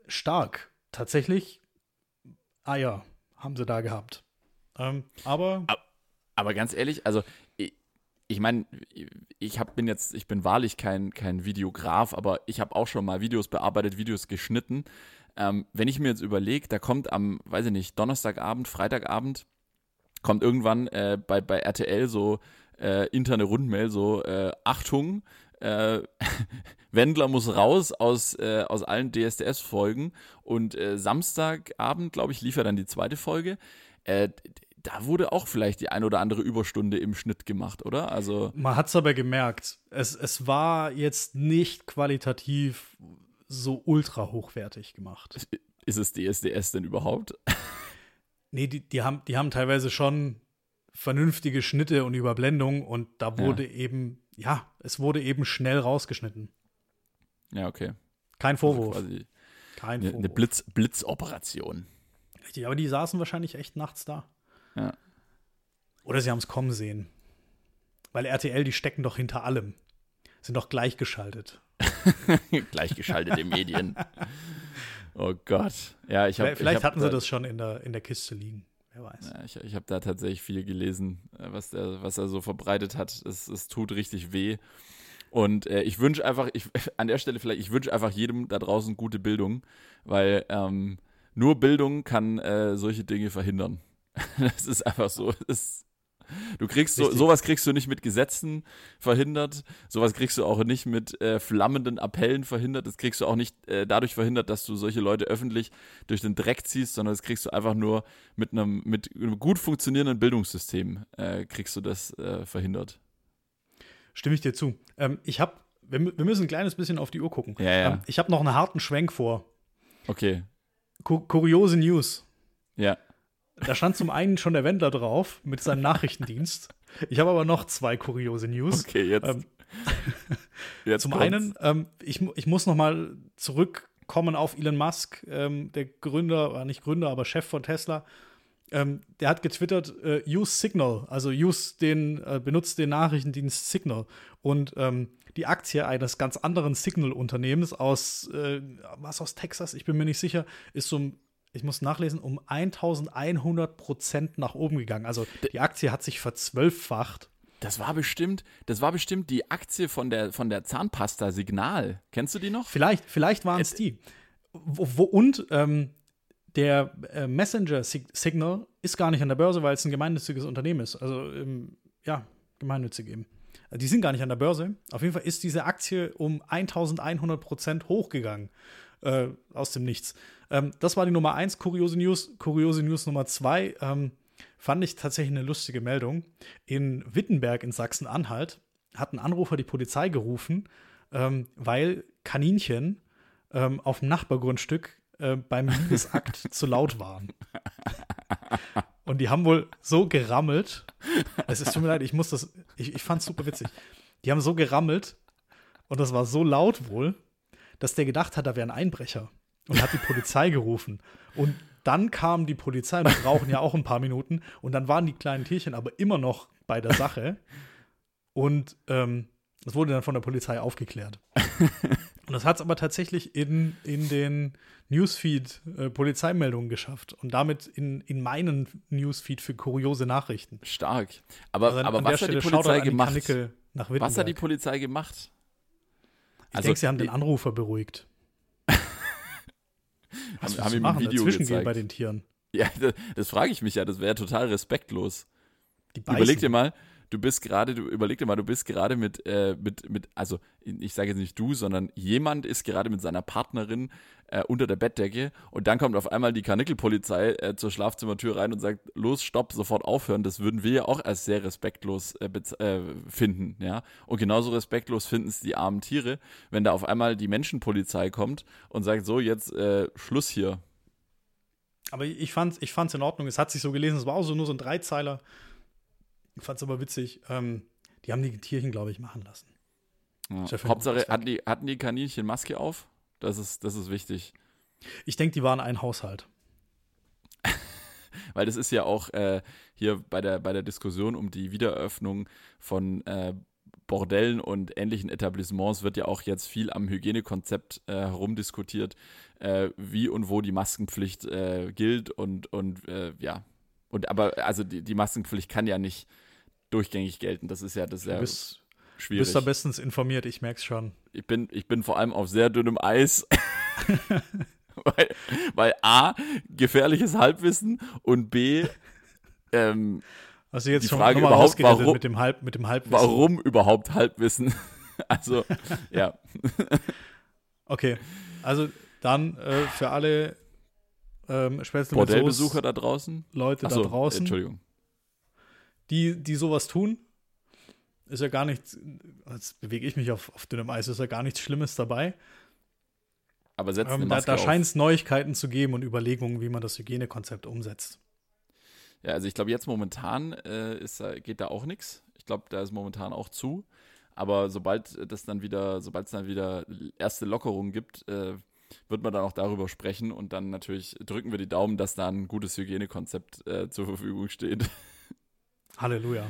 Stark. Tatsächlich, Eier haben sie da gehabt. Ähm, aber Aber ganz ehrlich, also ich, ich meine, ich hab, bin jetzt, ich bin wahrlich kein, kein Videograf, aber ich habe auch schon mal Videos bearbeitet, Videos geschnitten. Ähm, wenn ich mir jetzt überlege, da kommt am, weiß ich nicht, Donnerstagabend, Freitagabend, kommt irgendwann äh, bei, bei RTL so äh, interne Rundmail, so äh, Achtung, äh, Wendler muss raus aus, äh, aus allen DSDS-Folgen und äh, Samstagabend, glaube ich, lief er dann die zweite Folge. Da wurde auch vielleicht die ein oder andere Überstunde im Schnitt gemacht, oder? Also Man hat es aber gemerkt, es, es war jetzt nicht qualitativ so ultra hochwertig gemacht. ist es DSDS denn überhaupt? Nee, die, die, haben, die haben teilweise schon vernünftige Schnitte und Überblendungen und da wurde eben, ja, es wurde eben schnell rausgeschnitten. Ja, okay. Kein Vorwurf. Also Kein eine, Vorwurf. eine Blitz, Blitzoperation. Richtig, aber die saßen wahrscheinlich echt nachts da. Ja. Oder sie haben es kommen sehen. Weil RTL, die stecken doch hinter allem. Sind doch gleichgeschaltet. Gleichgeschaltete Medien. Oh Gott. Ja, ich habe. Vielleicht ich hab hatten sie da, das schon in der, in der Kiste liegen. Wer weiß. Ja, ich ich habe da tatsächlich viel gelesen, äh, was, der, was er so verbreitet hat. Es, es tut richtig weh. Und äh, ich wünsche einfach, ich, an der Stelle vielleicht, ich wünsche einfach jedem da draußen gute Bildung, weil ähm, nur Bildung kann äh, solche Dinge verhindern. Das ist einfach so. Das, du kriegst so, Richtig. sowas kriegst du nicht mit Gesetzen verhindert, sowas kriegst du auch nicht mit äh, flammenden Appellen verhindert, das kriegst du auch nicht äh, dadurch verhindert, dass du solche Leute öffentlich durch den Dreck ziehst, sondern das kriegst du einfach nur mit einem mit einem gut funktionierenden Bildungssystem äh, kriegst du das äh, verhindert. Stimme ich dir zu. Ähm, ich habe, wir, wir müssen ein kleines bisschen auf die Uhr gucken. Ja, ja. Ähm, ich habe noch einen harten Schwenk vor. Okay. Ku kuriose News. Ja. Da stand zum einen schon der Wendler drauf mit seinem Nachrichtendienst. Ich habe aber noch zwei kuriose News. Okay, jetzt. Ähm, jetzt Zum kommt's. einen, ähm, ich, ich muss noch mal zurückkommen auf Elon Musk, ähm, der Gründer, äh, nicht Gründer, aber Chef von Tesla. Ähm, der hat getwittert, äh, use Signal, also use den, äh, benutzt den Nachrichtendienst Signal. Und ähm, die Aktie eines ganz anderen Signal-Unternehmens aus, äh, was aus Texas, ich bin mir nicht sicher, ist um, ich muss nachlesen, um 1100 Prozent nach oben gegangen. Also die Aktie hat sich verzwölffacht. Das war bestimmt, das war bestimmt die Aktie von der von der Zahnpasta Signal. Kennst du die noch? Vielleicht, vielleicht waren es die. Wo, wo, und ähm, der äh, Messenger Sig Signal ist gar nicht an der Börse, weil es ein gemeinnütziges Unternehmen ist. Also, ähm, ja, gemeinnützig eben. Also, die sind gar nicht an der Börse. Auf jeden Fall ist diese Aktie um 1100 Prozent hochgegangen. Äh, aus dem Nichts. Ähm, das war die Nummer eins, kuriose News. Kuriose News Nummer zwei ähm, fand ich tatsächlich eine lustige Meldung. In Wittenberg in Sachsen-Anhalt hat ein Anrufer die Polizei gerufen, ähm, weil Kaninchen ähm, auf dem Nachbargrundstück äh, beim Liebesakt zu laut waren. Und die haben wohl so gerammelt. Es ist tut mir leid, ich muss das. Ich, ich fand es super witzig. Die haben so gerammelt und das war so laut wohl, dass der gedacht hat, da wäre ein Einbrecher und hat die Polizei gerufen. Und dann kam die Polizei, und die brauchen ja auch ein paar Minuten, und dann waren die kleinen Tierchen aber immer noch bei der Sache. Und ähm, das wurde dann von der Polizei aufgeklärt. Und das hat es aber tatsächlich in, in den Newsfeed äh, Polizeimeldungen geschafft und damit in, in meinen Newsfeed für kuriose Nachrichten. Stark. Aber, Also an- aber an was hat die Polizei die gemacht? Was hat die Polizei gemacht? Ich denke, sie haben den Anrufer beruhigt. Was haben du ihm ein machen? Video Dazwischen gezeigt. bei den Tieren. Ja, das, das frage ich mich ja. Das wäre total respektlos. Überleg dir mal, du bist gerade, du überleg dir mal, du bist gerade mit, äh, mit, mit, also ich sage jetzt nicht du, sondern jemand ist gerade mit seiner Partnerin äh, unter der Bettdecke und dann kommt auf einmal die Karnickelpolizei äh, zur Schlafzimmertür rein und sagt, los, stopp, sofort aufhören. Das würden wir ja auch als sehr respektlos äh, äh, finden, ja. Und genauso respektlos finden es die armen Tiere, wenn da auf einmal die Menschenpolizei kommt und sagt, so, jetzt äh, Schluss hier. Aber ich fand's, ich fand's in Ordnung. Es hat sich so gelesen, es war auch so nur so ein Dreizeiler. Ich fand's aber witzig. Ähm, die haben die Tierchen, glaube ich, machen lassen. Ja. Hauptsache, hatten die, hatten die Kaninchen Maske auf? Das ist, das ist wichtig. Ich denke, die waren ein Haushalt. Weil das ist ja auch äh, hier bei der, bei der Diskussion um die Wiedereröffnung von äh, Bordellen und ähnlichen Etablissements wird ja auch jetzt viel am Hygienekonzept äh, herumdiskutiert, äh, wie und wo die Maskenpflicht äh, gilt und, und äh, ja. Und aber also die, die Maskenpflicht kann ja nicht durchgängig gelten. Das ist ja das ist Du ja bist, schwierig. bist da bestens informiert, ich merk's schon. ich bin, ich bin vor allem auf sehr dünnem Eis. weil, weil A, gefährliches Halbwissen und B, ähm, du jetzt Die schon Frage überhaupt, warum- mit dem Halb, mit dem Halbwissen? warum überhaupt Halbwissen? also, ja. Okay, also dann äh, für alle ähm, Bordellbesucher da draußen, Leute Achso, da draußen, Entschuldigung. die, die sowas tun, ist ja gar nichts, jetzt bewege ich mich auf, auf dünnem Eis, ist ja gar nichts Schlimmes dabei. Aber setzt Ähm, da da scheint es Neuigkeiten zu geben und Überlegungen, wie man das Hygienekonzept umsetzt. Ja, also ich glaube, jetzt momentan äh, ist, geht da auch nichts. Ich glaube, da ist momentan auch zu. Aber sobald das dann wieder, sobald es dann wieder erste Lockerungen gibt, äh, wird man dann auch darüber sprechen und dann natürlich drücken wir die Daumen, dass da ein gutes Hygienekonzept äh, zur Verfügung steht. Halleluja.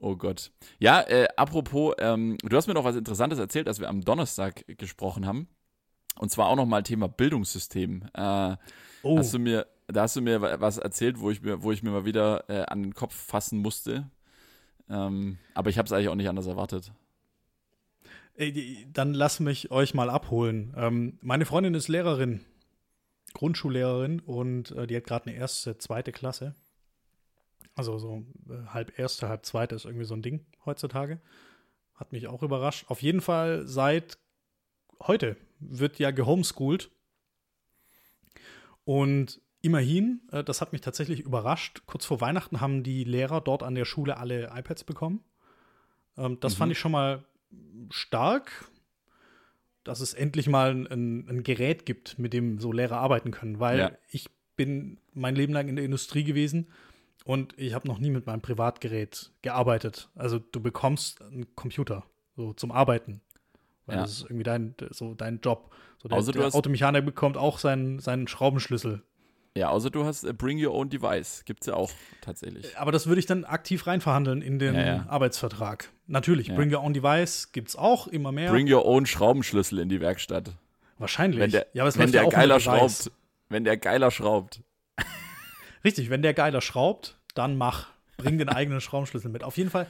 Oh Gott. Ja, äh, apropos, ähm, du hast mir noch was Interessantes erzählt, als wir am Donnerstag gesprochen haben. Und zwar auch nochmal Thema Bildungssystem. Äh, Oh, Hast du mir, da hast du mir wa- was erzählt, wo ich mir, wo ich mir mal wieder äh, an den Kopf fassen musste. Ähm, aber ich habe es eigentlich auch nicht anders erwartet. Dann lass mich euch mal abholen. Ähm, meine Freundin ist Lehrerin, Grundschullehrerin und äh, die hat gerade eine erste, zweite Klasse. Also so äh, halb erste, halb zweite ist irgendwie so ein Ding heutzutage. Hat mich auch überrascht. Auf jeden Fall seit heute wird ja gehomeschooled. Und immerhin, äh, das hat mich tatsächlich überrascht, kurz vor Weihnachten haben die Lehrer dort an der Schule alle iPads bekommen. Ähm, das Mhm. fand ich schon mal stark, dass es endlich mal ein, ein, Gerät gibt, mit dem so Lehrer arbeiten können, weil Ja. ich bin mein Leben lang in der Industrie gewesen und ich habe noch nie mit meinem Privatgerät gearbeitet. Also du bekommst einen Computer so zum Arbeiten. Weil Ja. das ist irgendwie dein, so dein Job. So der, du der Automechaniker bekommt auch seinen, seinen Schraubenschlüssel. Ja, außer du hast äh, Bring Your Own Device. Gibt's ja auch tatsächlich. Aber das würde ich dann aktiv reinverhandeln in den Ja, ja. Arbeitsvertrag. Natürlich, Ja. Bring Your Own Device gibt es auch immer mehr. Bring Your Own Schraubenschlüssel in die Werkstatt. Wahrscheinlich. Wenn der, ja, aber es wenn der ja geiler schraubt. Wenn der geiler schraubt. Richtig, wenn der Geiler schraubt, dann mach. Bring den eigenen Schraubenschlüssel mit. Auf jeden Fall,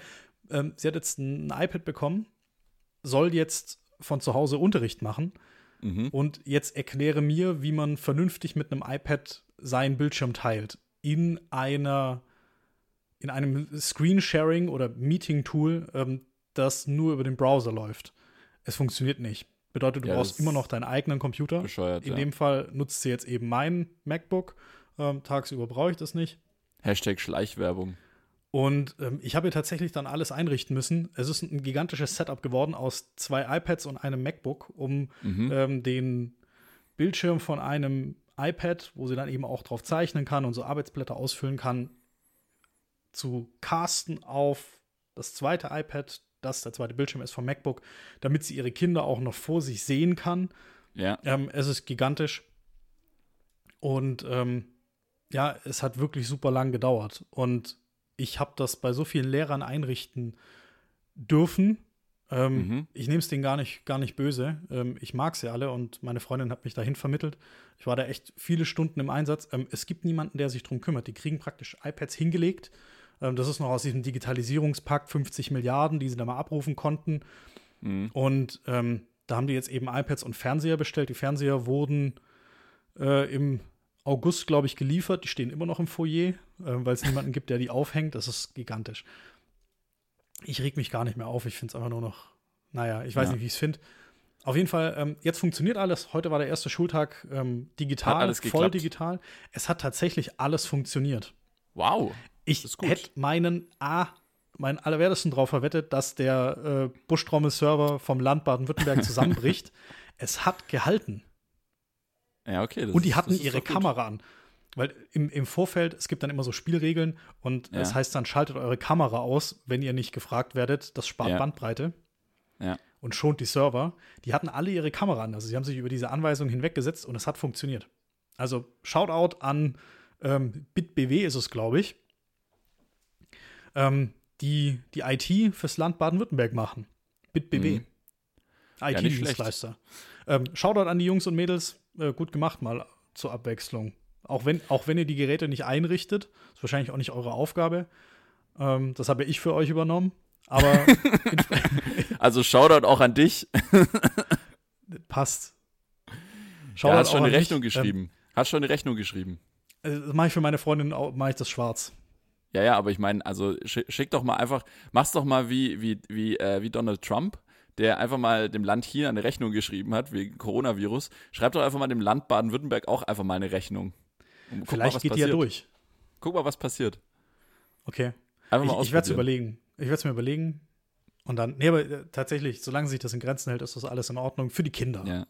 ähm, sie hat jetzt ein iPad bekommen, soll jetzt von zu Hause Unterricht machen Mhm. und jetzt erkläre mir, wie man vernünftig mit einem iPad seinen Bildschirm teilt. In einer, in einem Screensharing oder Meeting-Tool, ähm, das nur über den Browser läuft. Es funktioniert nicht. Bedeutet, du Ja, brauchst immer noch deinen eigenen Computer. Bescheuert. In ja. dem Fall nutzt sie jetzt eben mein MacBook. Ähm, tagsüber brauche ich das nicht. Hashtag Schleichwerbung. Und ähm, ich habe hier tatsächlich dann alles einrichten müssen. Es ist ein gigantisches Setup geworden aus zwei iPads und einem MacBook, um Mhm. ähm, den Bildschirm von einem iPad, wo sie dann eben auch drauf zeichnen kann und so Arbeitsblätter ausfüllen kann, zu casten auf das zweite iPad, das der zweite Bildschirm ist vom MacBook, damit sie ihre Kinder auch noch vor sich sehen kann. Ja. Ähm, es ist gigantisch. Und ähm, ja, es hat wirklich super lang gedauert. Und ich habe das bei so vielen Lehrern einrichten dürfen. Ähm, Mhm. Ich nehme es denen gar nicht, gar nicht böse. Ähm, ich mag sie alle und meine Freundin hat mich dahin vermittelt. Ich war da echt viele Stunden im Einsatz. Ähm, es gibt niemanden, der sich drum kümmert. Die kriegen praktisch iPads hingelegt. Ähm, das ist noch aus diesem Digitalisierungspakt 50 Milliarden, die sie da mal abrufen konnten. Mhm. Und ähm, da haben die jetzt eben iPads und Fernseher bestellt. Die Fernseher wurden äh, im August, glaube ich, geliefert. Die stehen immer noch im Foyer, weil es niemanden gibt, der die aufhängt. Das ist gigantisch. Ich reg mich gar nicht mehr auf. Ich finde es einfach nur noch, naja, ich weiß Ja. nicht, wie ich es finde. Auf jeden Fall, ähm, jetzt funktioniert alles. Heute war der erste Schultag ähm, digital, Hat alles voll digital. Es hat tatsächlich alles funktioniert. Wow. Ich hätte meinen A, meinen Allerwertesten drauf verwettet, dass der äh, Buschtrommel-Server vom Land Baden-Württemberg zusammenbricht. es hat gehalten. Ja, okay. das Und die ist- hatten ihre. Kamera an. Weil im, im Vorfeld, es gibt dann immer so Spielregeln und Ja. das heißt dann, schaltet eure Kamera aus, wenn ihr nicht gefragt werdet. Das spart Ja. Bandbreite Ja. und schont die Server. Die hatten alle ihre Kamera an. Also sie haben sich über diese Anweisung hinweggesetzt und es hat funktioniert. Also Shoutout an ähm, BitBW ist es, glaube ich, ähm, die die IT fürs Land Baden-Württemberg machen. BitBW. Mhm. IT-Dienstleister. ähm, Shoutout an die Jungs und Mädels. Äh, gut gemacht mal zur Abwechslung. Auch wenn, auch wenn ihr die Geräte nicht einrichtet, ist wahrscheinlich auch nicht eure Aufgabe. Ähm, das habe ich für euch übernommen. Aber Also Shoutout auch an dich. passt. Shoutout hat schon auch eine Rechnung mich. geschrieben. Hat schon eine Rechnung geschrieben. Ähm, äh, das mache ich für meine Freundin, mache ich das schwarz. Ja, ja, aber ich meine, also schick, doch mal einfach, mach's doch mal wie, wie, wie, äh, wie Donald Trump. der einfach mal dem Land China eine Rechnung geschrieben hat wegen Coronavirus, schreibt doch einfach mal dem Land Baden-Württemberg auch einfach mal eine Rechnung. Vielleicht mal, geht passiert. die ja durch. Guck mal, was passiert. Okay. Einfach mal ich ich werde es überlegen. Ich werde es mir überlegen. Und dann, nee, aber äh, tatsächlich, solange sich das in Grenzen hält, ist das alles in Ordnung für die Kinder. Ja.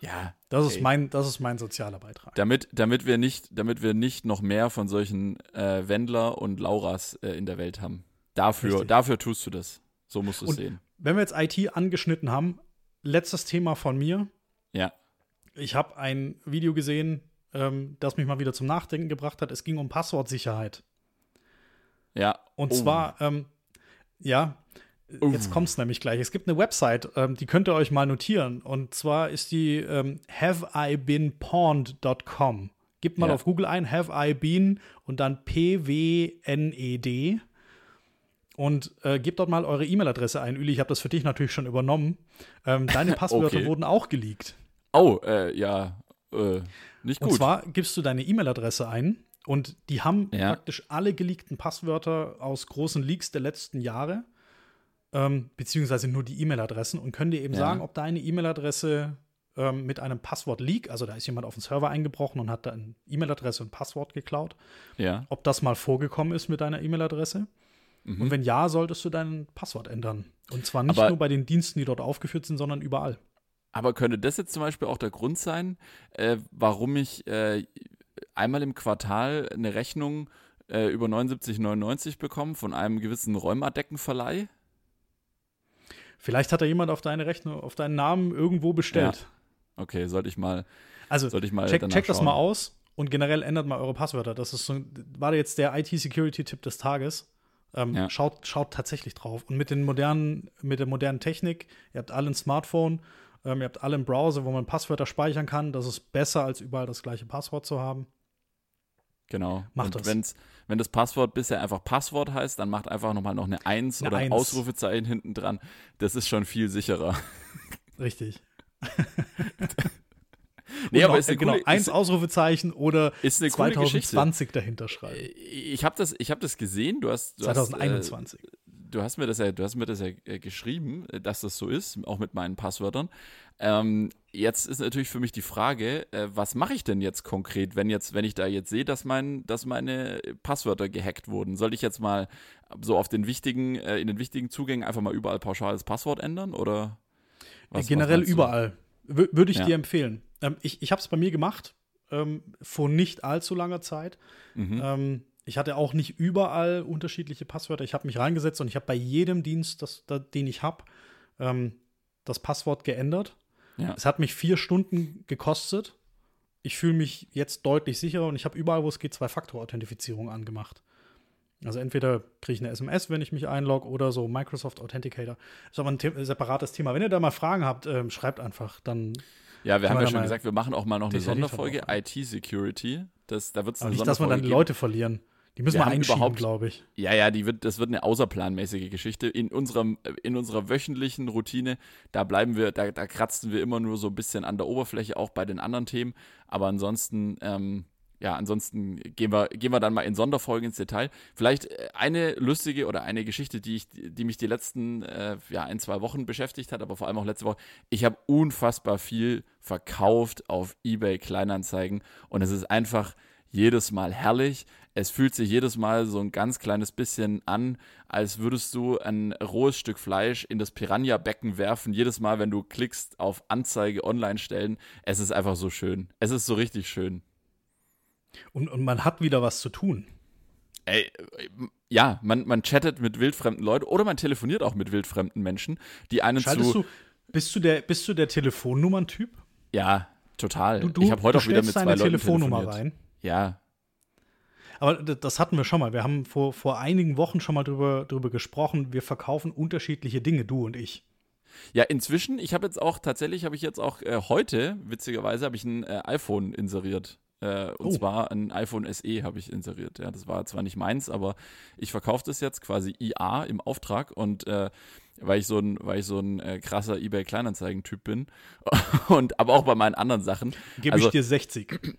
Ja. Das ist, mein, das ist mein sozialer Beitrag. Damit, damit, wir, nicht, damit wir nicht noch mehr von solchen äh, Wendler und Lauras äh, in der Welt haben. Dafür, dafür tust du das. So musst du es sehen. Wenn wir jetzt IT angeschnitten haben, letztes Thema von mir. Ja. Ich habe ein Video gesehen, ähm, das mich mal wieder zum Nachdenken gebracht hat. Es ging um Passwortsicherheit. Ja. Und oh. zwar, ähm, ja, Uh. Jetzt kommt es nämlich gleich. Es gibt eine Website, ähm, die könnt ihr euch mal notieren. Und zwar ist die ähm, haveibeenpawned.com. Gebt mal ja. auf Google ein, have I been und dann P-W-N-E-D. Und äh, gebt dort mal eure E-Mail-Adresse ein. Üli, ich habe das für dich natürlich schon übernommen. Ähm, deine Passwörter okay. wurden auch geleakt. Oh, äh, ja, äh, nicht gut. Und zwar gibst du deine E-Mail-Adresse ein und die haben ja. praktisch alle geleakten Passwörter aus großen Leaks der letzten Jahre ähm, beziehungsweise nur die E-Mail-Adressen und können dir eben ja. sagen, ob deine E-Mail-Adresse ähm, mit einem Passwort-Leak, also da ist jemand auf den Server eingebrochen und hat dann E-Mail-Adresse und Passwort geklaut, ja. ob das mal vorgekommen ist mit deiner E-Mail-Adresse. Mhm. Und wenn ja, solltest du dein Passwort ändern. Und zwar nicht aber, nur bei den Diensten, die dort aufgeführt sind, sondern überall. Aber könnte das jetzt zum Beispiel auch der Grund sein, äh, warum ich äh, einmal im Quartal eine Rechnung äh, über 79,99 bekomme von einem gewissen Räumerdeckenverleih? Vielleicht hat da jemand auf deine Rechnung, auf deinen Namen irgendwo bestellt. Ja. Okay, sollte ich mal. Also sollte ich mal check, check das mal aus und generell ändert mal eure Passwörter. Das ist so, war jetzt der IT-Security-Tipp des Tages. Ähm, ja. schaut, schaut tatsächlich drauf. Und mit den modernen, mit der modernen Technik, ihr habt alle ein Smartphone, ähm, ihr habt alle einen Browser, wo man Passwörter speichern kann. Das ist besser, als überall das gleiche Passwort zu haben. Genau. Macht und das. wenn das Passwort bisher einfach Passwort heißt, dann macht einfach nochmal noch eine Eins eine oder ein. Ausrufezeichen hinten dran. Das ist schon viel sicherer. Richtig. nee, aber noch, ist eine genau, coole, eins Ausrufezeichen oder ist eine 2020 dahinter schreiben. Äh, ich habe das, hab das gesehen. Du hast, du 2021. Hast, äh, du hast mir das ja, du hast mir das ja äh, geschrieben, äh, dass das so ist, auch mit meinen Passwörtern. Ähm, jetzt ist natürlich für mich die Frage, äh, was mache ich denn jetzt konkret, wenn jetzt, wenn ich da jetzt sehe, dass mein, dass meine Passwörter gehackt wurden? Soll ich jetzt mal so auf den wichtigen, äh, in den wichtigen Zugängen einfach mal überall pauschal das Passwort ändern oder? Was, Generell was überall. W würde ich ja. dir empfehlen. Ähm, ich ich habe es bei mir gemacht, ähm, vor nicht allzu langer Zeit. Mhm. Ähm, ich hatte auch nicht überall unterschiedliche Passwörter. Ich habe mich reingesetzt und ich habe bei jedem Dienst, das, das, den ich habe, ähm, das Passwort geändert. Ja. Es hat mich vier Stunden gekostet. Ich fühle mich jetzt deutlich sicherer und ich habe überall, wo es geht, Zwei-Faktor-Authentifizierung angemacht. Also entweder kriege ich eine SMS, wenn ich mich einlogge, oder so Microsoft Authenticator. Ist aber ein The separates Thema. Wenn ihr da mal Fragen habt, ähm, schreibt einfach. Dann ja, wir haben ja schon gesagt, wir machen auch mal noch eine Sonderfolge IT-Security. Das, da wird es eine nicht, dass wir dann die Leute verlieren. Die müssen wir, wir einschieben, glaube ich. Ja, ja, die wird, das wird eine außerplanmäßige Geschichte. In, unserem, in unserer wöchentlichen Routine, da bleiben wir, da, da kratzen wir immer nur so ein bisschen an der Oberfläche, auch bei den anderen Themen. Aber ansonsten, ähm, ja, ansonsten gehen wir, gehen wir dann mal in Sonderfolgen ins Detail. Vielleicht äh, eine lustige oder eine Geschichte, die, ich, die mich die letzten äh, ja, ein, zwei Wochen beschäftigt hat, aber vor allem auch letzte Woche. Ich habe unfassbar viel verkauft auf eBay Kleinanzeigen und es ist einfach jedes Mal herrlich. Es fühlt sich jedes Mal so ein ganz kleines bisschen an, als würdest du ein rohes Stück Fleisch in das Piranha-Becken werfen. Jedes Mal, wenn du klickst auf Anzeige online stellen. Es ist einfach so schön. Es ist so richtig schön. Und, und man hat wieder was zu tun. Ey, ja, man, man chattet mit wildfremden Leuten oder man telefoniert auch mit wildfremden Menschen, die einen Schaltest zu. Du, bist du der, bist du der Telefonnummern-Typ? Ja, total. Du, du, ich habe heute auch wieder mit zwei Leuten Telefonnummer rein. Ja, aber das hatten wir schon mal. Wir haben vor, vor einigen Wochen schon mal drüber, drüber gesprochen. Wir verkaufen unterschiedliche Dinge, du und ich. Ja, inzwischen, ich habe jetzt auch, tatsächlich habe ich jetzt auch äh, heute, witzigerweise, habe ich ein äh, iPhone inseriert. Äh, und oh. zwar ein iPhone SE habe ich inseriert. Ja, das war zwar nicht meins, aber ich verkaufe das jetzt quasi IA im Auftrag und äh, weil ich so ein, weil ich so ein äh, krasser eBay Kleinanzeigen-Typ bin. und aber auch bei meinen anderen Sachen. Gebe also, ich dir 60.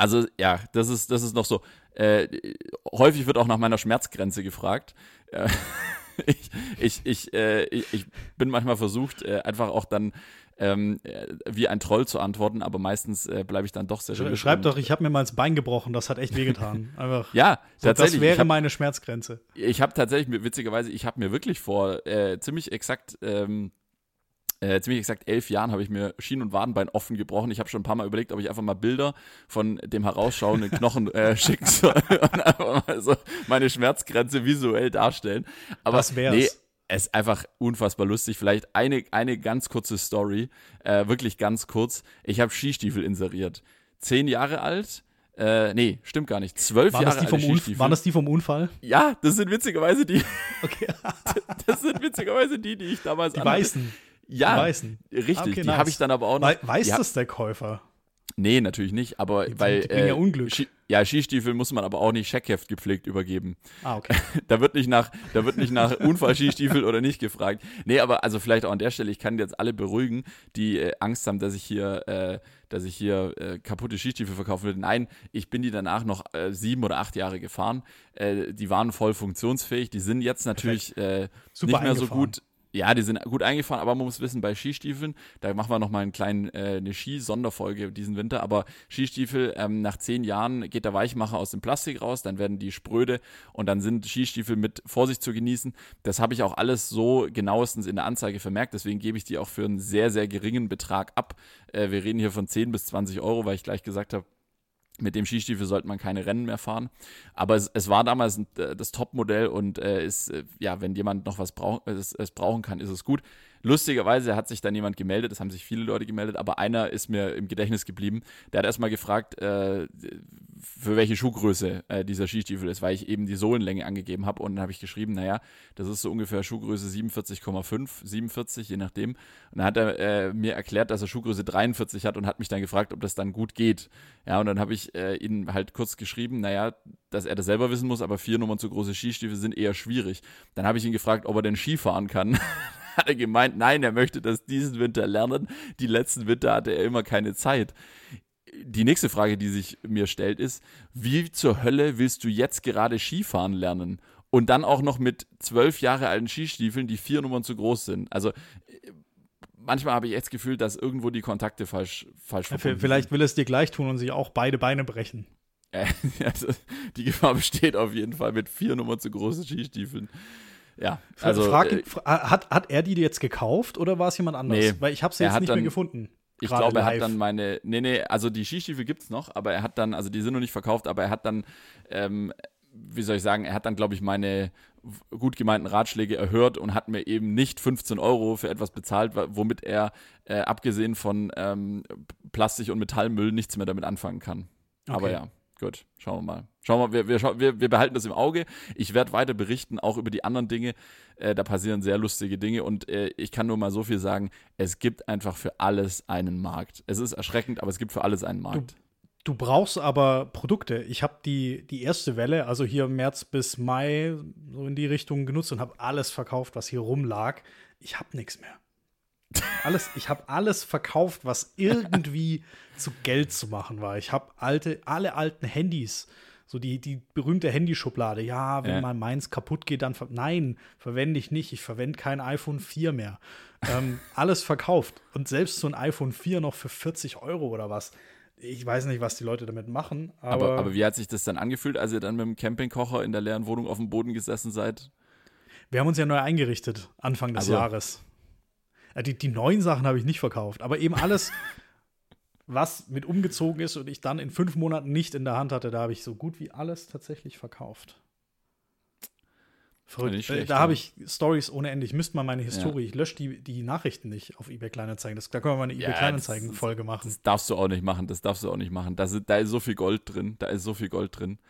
Also ja, das ist, das ist noch so. Äh, häufig wird auch nach meiner Schmerzgrenze gefragt. Äh, ich, ich, ich, äh, ich, ich, bin manchmal versucht, äh, einfach auch dann ähm, äh, wie ein Troll zu antworten, aber meistens äh, bleibe ich dann doch sehr schön. Schreib doch, ich habe mir mal ins Bein gebrochen, das hat echt wehgetan. Einfach. ja, so, tatsächlich. Das wäre hab, meine Schmerzgrenze. Ich habe tatsächlich, witzigerweise, ich habe mir wirklich vor ziemlich exakt ähm, äh, ziemlich exakt elf Jahren habe ich mir Schien- und Wadenbein offen gebrochen. Ich habe schon ein paar Mal überlegt, ob ich einfach mal Bilder von dem herausschauenden Knochen äh, schicken soll und einfach mal so meine Schmerzgrenze visuell darstellen. Aber das wär's. Nee, es ist einfach unfassbar lustig. Vielleicht eine, eine ganz kurze Story, äh, wirklich ganz kurz. Ich habe Skistiefel inseriert. Zehn Jahre alt. Äh, nee, stimmt gar nicht. Zwölf Jahre alt. Waren das die vom Unfall? Ja, das sind witzigerweise die. Okay. das sind witzigerweise die, die ich damals. Die weißen. Ja, weißen. richtig. Okay, die nice. habe ich dann aber auch noch. Weiß das der Käufer? Nee, natürlich nicht, aber die, weil. Die bringen äh, ja Unglück. Ski, ja, Skistiefel muss man aber auch nicht Scheckheft gepflegt übergeben. Ah, okay. da wird nicht nach, da wird nicht nach Unfallskistiefel oder nicht gefragt. Nee, aber also vielleicht auch an der Stelle, ich kann jetzt alle beruhigen, die äh, Angst haben, dass ich hier, äh, dass ich hier äh, kaputte Skistiefel verkaufen würde. Nein, ich bin die danach noch äh, sieben oder acht Jahre gefahren. Äh, die waren voll funktionsfähig. Die sind jetzt natürlich äh, nicht mehr so gut ja, die sind gut eingefahren, aber man muss wissen, bei Skistiefeln, da machen wir nochmal einen kleinen, äh, eine Ski-Sonderfolge diesen Winter, aber Skistiefel, ähm, nach zehn Jahren geht der Weichmacher aus dem Plastik raus, dann werden die spröde und dann sind Skistiefel mit Vorsicht zu genießen. Das habe ich auch alles so genauestens in der Anzeige vermerkt, deswegen gebe ich die auch für einen sehr, sehr geringen Betrag ab. Äh, wir reden hier von 10 bis 20 Euro, weil ich gleich gesagt habe, mit dem Skistiefel sollte man keine Rennen mehr fahren. Aber es, es war damals äh, das Topmodell und äh, ist, äh, ja, wenn jemand noch was brauch, es, es brauchen kann, ist es gut. Lustigerweise hat sich dann jemand gemeldet, es haben sich viele Leute gemeldet, aber einer ist mir im Gedächtnis geblieben. Der hat erstmal gefragt, äh, für welche Schuhgröße äh, dieser Skistiefel ist, weil ich eben die Sohlenlänge angegeben habe. Und dann habe ich geschrieben, naja, das ist so ungefähr Schuhgröße 47,5, 47, je nachdem. Und dann hat er äh, mir erklärt, dass er Schuhgröße 43 hat und hat mich dann gefragt, ob das dann gut geht. Ja, und dann habe ich äh, ihm halt kurz geschrieben, naja, dass er das selber wissen muss, aber vier Nummern zu große Skistiefel sind eher schwierig. Dann habe ich ihn gefragt, ob er denn Skifahren kann. hat er gemeint, nein, er möchte das diesen Winter lernen. Die letzten Winter hatte er immer keine Zeit. Die nächste Frage, die sich mir stellt, ist, wie zur Hölle willst du jetzt gerade Skifahren lernen? Und dann auch noch mit zwölf Jahre alten Skistiefeln, die vier Nummern zu groß sind. Also manchmal habe ich jetzt das Gefühl, dass irgendwo die Kontakte falsch, falsch ja, Vielleicht will es dir gleich tun und sich auch beide Beine brechen. also, die Gefahr besteht auf jeden Fall mit vier Nummern zu großen Skistiefeln. Ja, also Frag, äh, hat, hat er die jetzt gekauft oder war es jemand anders? Nee, Weil ich habe sie jetzt nicht dann, mehr gefunden. Ich glaube, er hat dann meine, nee, nee, also die Skistiefel gibt es noch, aber er hat dann, also die sind noch nicht verkauft, aber er hat dann, ähm, wie soll ich sagen, er hat dann, glaube ich, meine gut gemeinten Ratschläge erhört und hat mir eben nicht 15 Euro für etwas bezahlt, womit er, äh, abgesehen von ähm, Plastik und Metallmüll, nichts mehr damit anfangen kann. Okay. Aber ja. Gut, schauen wir mal. Schauen wir wir, wir, wir behalten das im Auge. Ich werde weiter berichten, auch über die anderen Dinge. Äh, da passieren sehr lustige Dinge und äh, ich kann nur mal so viel sagen, es gibt einfach für alles einen Markt. Es ist erschreckend, aber es gibt für alles einen Markt. Du, du brauchst aber Produkte. Ich habe die, die erste Welle, also hier März bis Mai, so in die Richtung genutzt und habe alles verkauft, was hier rumlag. Ich habe nichts mehr. Alles, ich habe alles verkauft, was irgendwie zu Geld zu machen war. Ich habe alte, alle alten Handys, so die, die berühmte Handyschublade. Ja, wenn ja. mal meins kaputt geht, dann ver nein, verwende ich nicht. Ich verwende kein iPhone 4 mehr. Ähm, alles verkauft. Und selbst so ein iPhone 4 noch für 40 Euro oder was. Ich weiß nicht, was die Leute damit machen. Aber, aber, aber wie hat sich das dann angefühlt, als ihr dann mit dem Campingkocher in der leeren Wohnung auf dem Boden gesessen seid? Wir haben uns ja neu eingerichtet, Anfang des also, Jahres. Ja, die, die neuen Sachen habe ich nicht verkauft, aber eben alles, was mit umgezogen ist und ich dann in fünf Monaten nicht in der Hand hatte, da habe ich so gut wie alles tatsächlich verkauft. Verrückt. Schlecht, da habe ich Stories ohne Ende. Ich müsste mal meine Historie. Ja. Ich lösche die, die Nachrichten nicht auf eBay Kleinanzeigen. Das, da können wir mal eine eBay Kleinanzeigen-Folge machen. Das darfst du auch nicht machen. Das darfst du auch nicht machen. Da, sind, da ist so viel Gold drin. Da ist so viel Gold drin.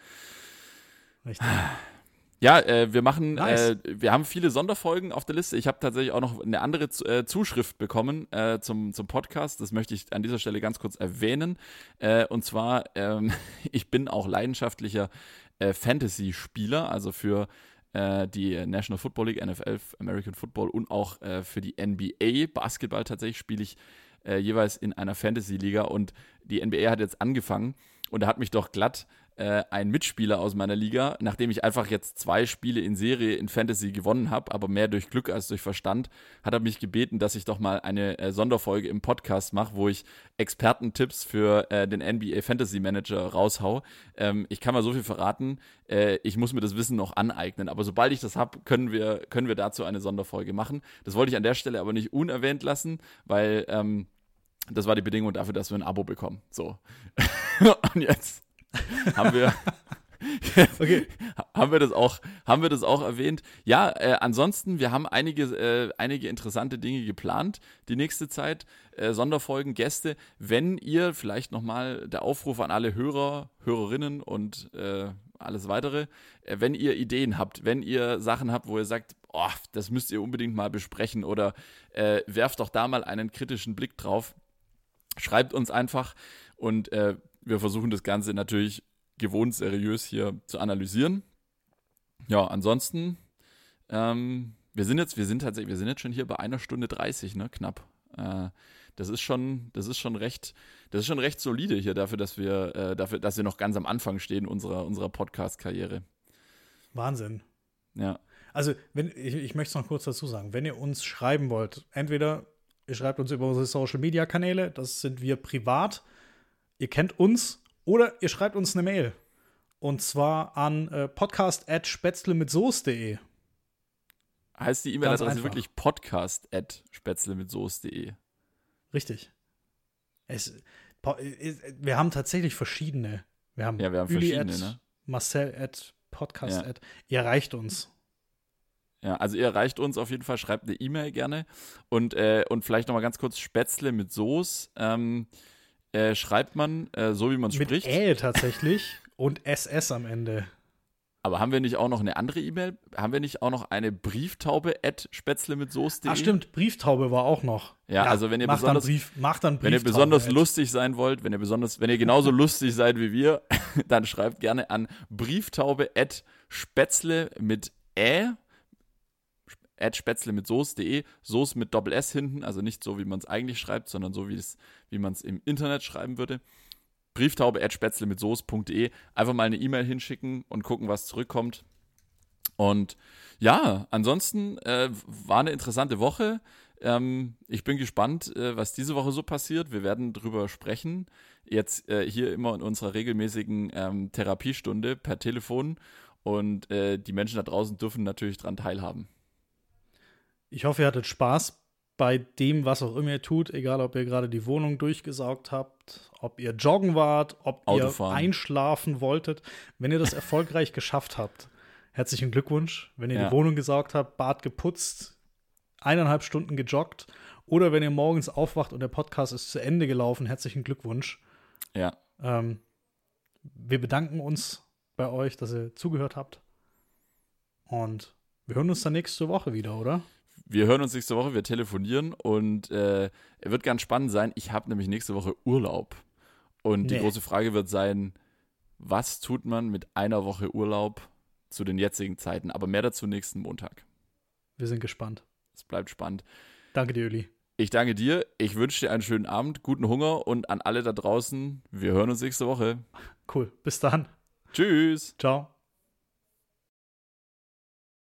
Richtig. Ja, äh, wir machen, nice. äh, wir haben viele Sonderfolgen auf der Liste. Ich habe tatsächlich auch noch eine andere äh, Zuschrift bekommen äh, zum, zum Podcast. Das möchte ich an dieser Stelle ganz kurz erwähnen. Äh, und zwar, ähm, ich bin auch leidenschaftlicher äh, Fantasy-Spieler, also für die National Football League, NFL, American Football und auch für die NBA. Basketball tatsächlich spiele ich jeweils in einer Fantasy-Liga und die NBA hat jetzt angefangen und da hat mich doch glatt äh, ein Mitspieler aus meiner Liga, nachdem ich einfach jetzt zwei Spiele in Serie in Fantasy gewonnen habe, aber mehr durch Glück als durch Verstand, hat er mich gebeten, dass ich doch mal eine äh, Sonderfolge im Podcast mache, wo ich Expertentipps für äh, den NBA Fantasy Manager raushau. Ähm, ich kann mal so viel verraten, äh, ich muss mir das Wissen noch aneignen, aber sobald ich das habe, können wir, können wir dazu eine Sonderfolge machen. Das wollte ich an der Stelle aber nicht unerwähnt lassen, weil ähm, das war die Bedingung dafür, dass wir ein Abo bekommen. So. Und jetzt haben wir. okay. haben wir das auch, haben wir das auch erwähnt? Ja, äh, ansonsten, wir haben einige, äh, einige interessante Dinge geplant die nächste Zeit. Äh, Sonderfolgen, Gäste. Wenn ihr vielleicht nochmal der Aufruf an alle Hörer, Hörerinnen und äh, alles weitere, äh, wenn ihr Ideen habt, wenn ihr Sachen habt, wo ihr sagt, oh, das müsst ihr unbedingt mal besprechen oder äh, werft doch da mal einen kritischen Blick drauf, schreibt uns einfach und wir versuchen das Ganze natürlich gewohnt seriös hier zu analysieren. Ja, ansonsten, ähm, wir sind jetzt, wir sind tatsächlich, wir sind jetzt schon hier bei einer Stunde 30, ne, knapp. Äh, das ist schon, das ist schon recht, das ist schon recht solide hier dafür, dass wir, äh, dafür, dass wir noch ganz am Anfang stehen unserer, unserer Podcast-Karriere. Wahnsinn. Ja. Also, wenn, ich, ich möchte es noch kurz dazu sagen, wenn ihr uns schreiben wollt, entweder ihr schreibt uns über unsere Social Media Kanäle, das sind wir privat, ihr kennt uns oder ihr schreibt uns eine Mail. Und zwar an äh, podcast.spätzle mit Soße.de. Heißt die E-Mail-Adresse wirklich podcast.spätzle mit Soße.de? Richtig. Es, wir haben tatsächlich verschiedene. Wir haben, ja, wir haben verschiedene, ne? Marcel at Podcast ja. at. Ihr erreicht uns. Ja, also ihr erreicht uns auf jeden Fall, schreibt eine E-Mail gerne. Und, äh, und vielleicht noch mal ganz kurz Spätzle mit Soße. Ähm, äh, schreibt man äh, so, wie man spricht. Mit Ä tatsächlich und SS am Ende. Aber haben wir nicht auch noch eine andere E-Mail? Haben wir nicht auch noch eine Brieftaube at spätzle mit Soße.de? Ach stimmt, Brieftaube war auch noch. Ja, ja also wenn ihr besonders, Brief, wenn ihr besonders lustig sein wollt, wenn ihr besonders, wenn ihr genauso lustig seid wie wir, dann schreibt gerne an Brieftaube at spätzle mit Ä spätzle mit Soße.de, Soße mit Doppel S hinten, also nicht so, wie man es eigentlich schreibt, sondern so, wie, man es im Internet schreiben würde. Brieftaube spätzle mit Soße.de, einfach mal eine E-Mail hinschicken und gucken, was zurückkommt. Und ja, ansonsten äh, war eine interessante Woche. Ähm, ich bin gespannt, äh, was diese Woche so passiert. Wir werden drüber sprechen. Jetzt äh, hier immer in unserer regelmäßigen ähm, Therapiestunde per Telefon. Und äh, die Menschen da draußen dürfen natürlich daran teilhaben. Ich hoffe, ihr hattet Spaß bei dem, was auch immer ihr tut, egal ob ihr gerade die Wohnung durchgesaugt habt, ob ihr joggen wart, ob Autofahren. ihr einschlafen wolltet. Wenn ihr das erfolgreich geschafft habt, herzlichen Glückwunsch. Wenn ihr ja. die Wohnung gesaugt habt, Bad geputzt, eineinhalb Stunden gejoggt oder wenn ihr morgens aufwacht und der Podcast ist zu Ende gelaufen, herzlichen Glückwunsch. Ja. Ähm, wir bedanken uns bei euch, dass ihr zugehört habt. Und wir hören uns dann nächste Woche wieder, oder? Wir hören uns nächste Woche, wir telefonieren und äh, wird ganz spannend sein. Ich habe nämlich nächste Woche Urlaub. Und nee. die große Frage wird sein, was tut man mit einer Woche Urlaub zu den jetzigen Zeiten? Aber mehr dazu nächsten Montag. Wir sind gespannt. Es bleibt spannend. Danke dir, Uli. Ich danke dir. Ich wünsche dir einen schönen Abend, guten Hunger und an alle da draußen, wir hören uns nächste Woche. Cool. Bis dann. Tschüss. Ciao.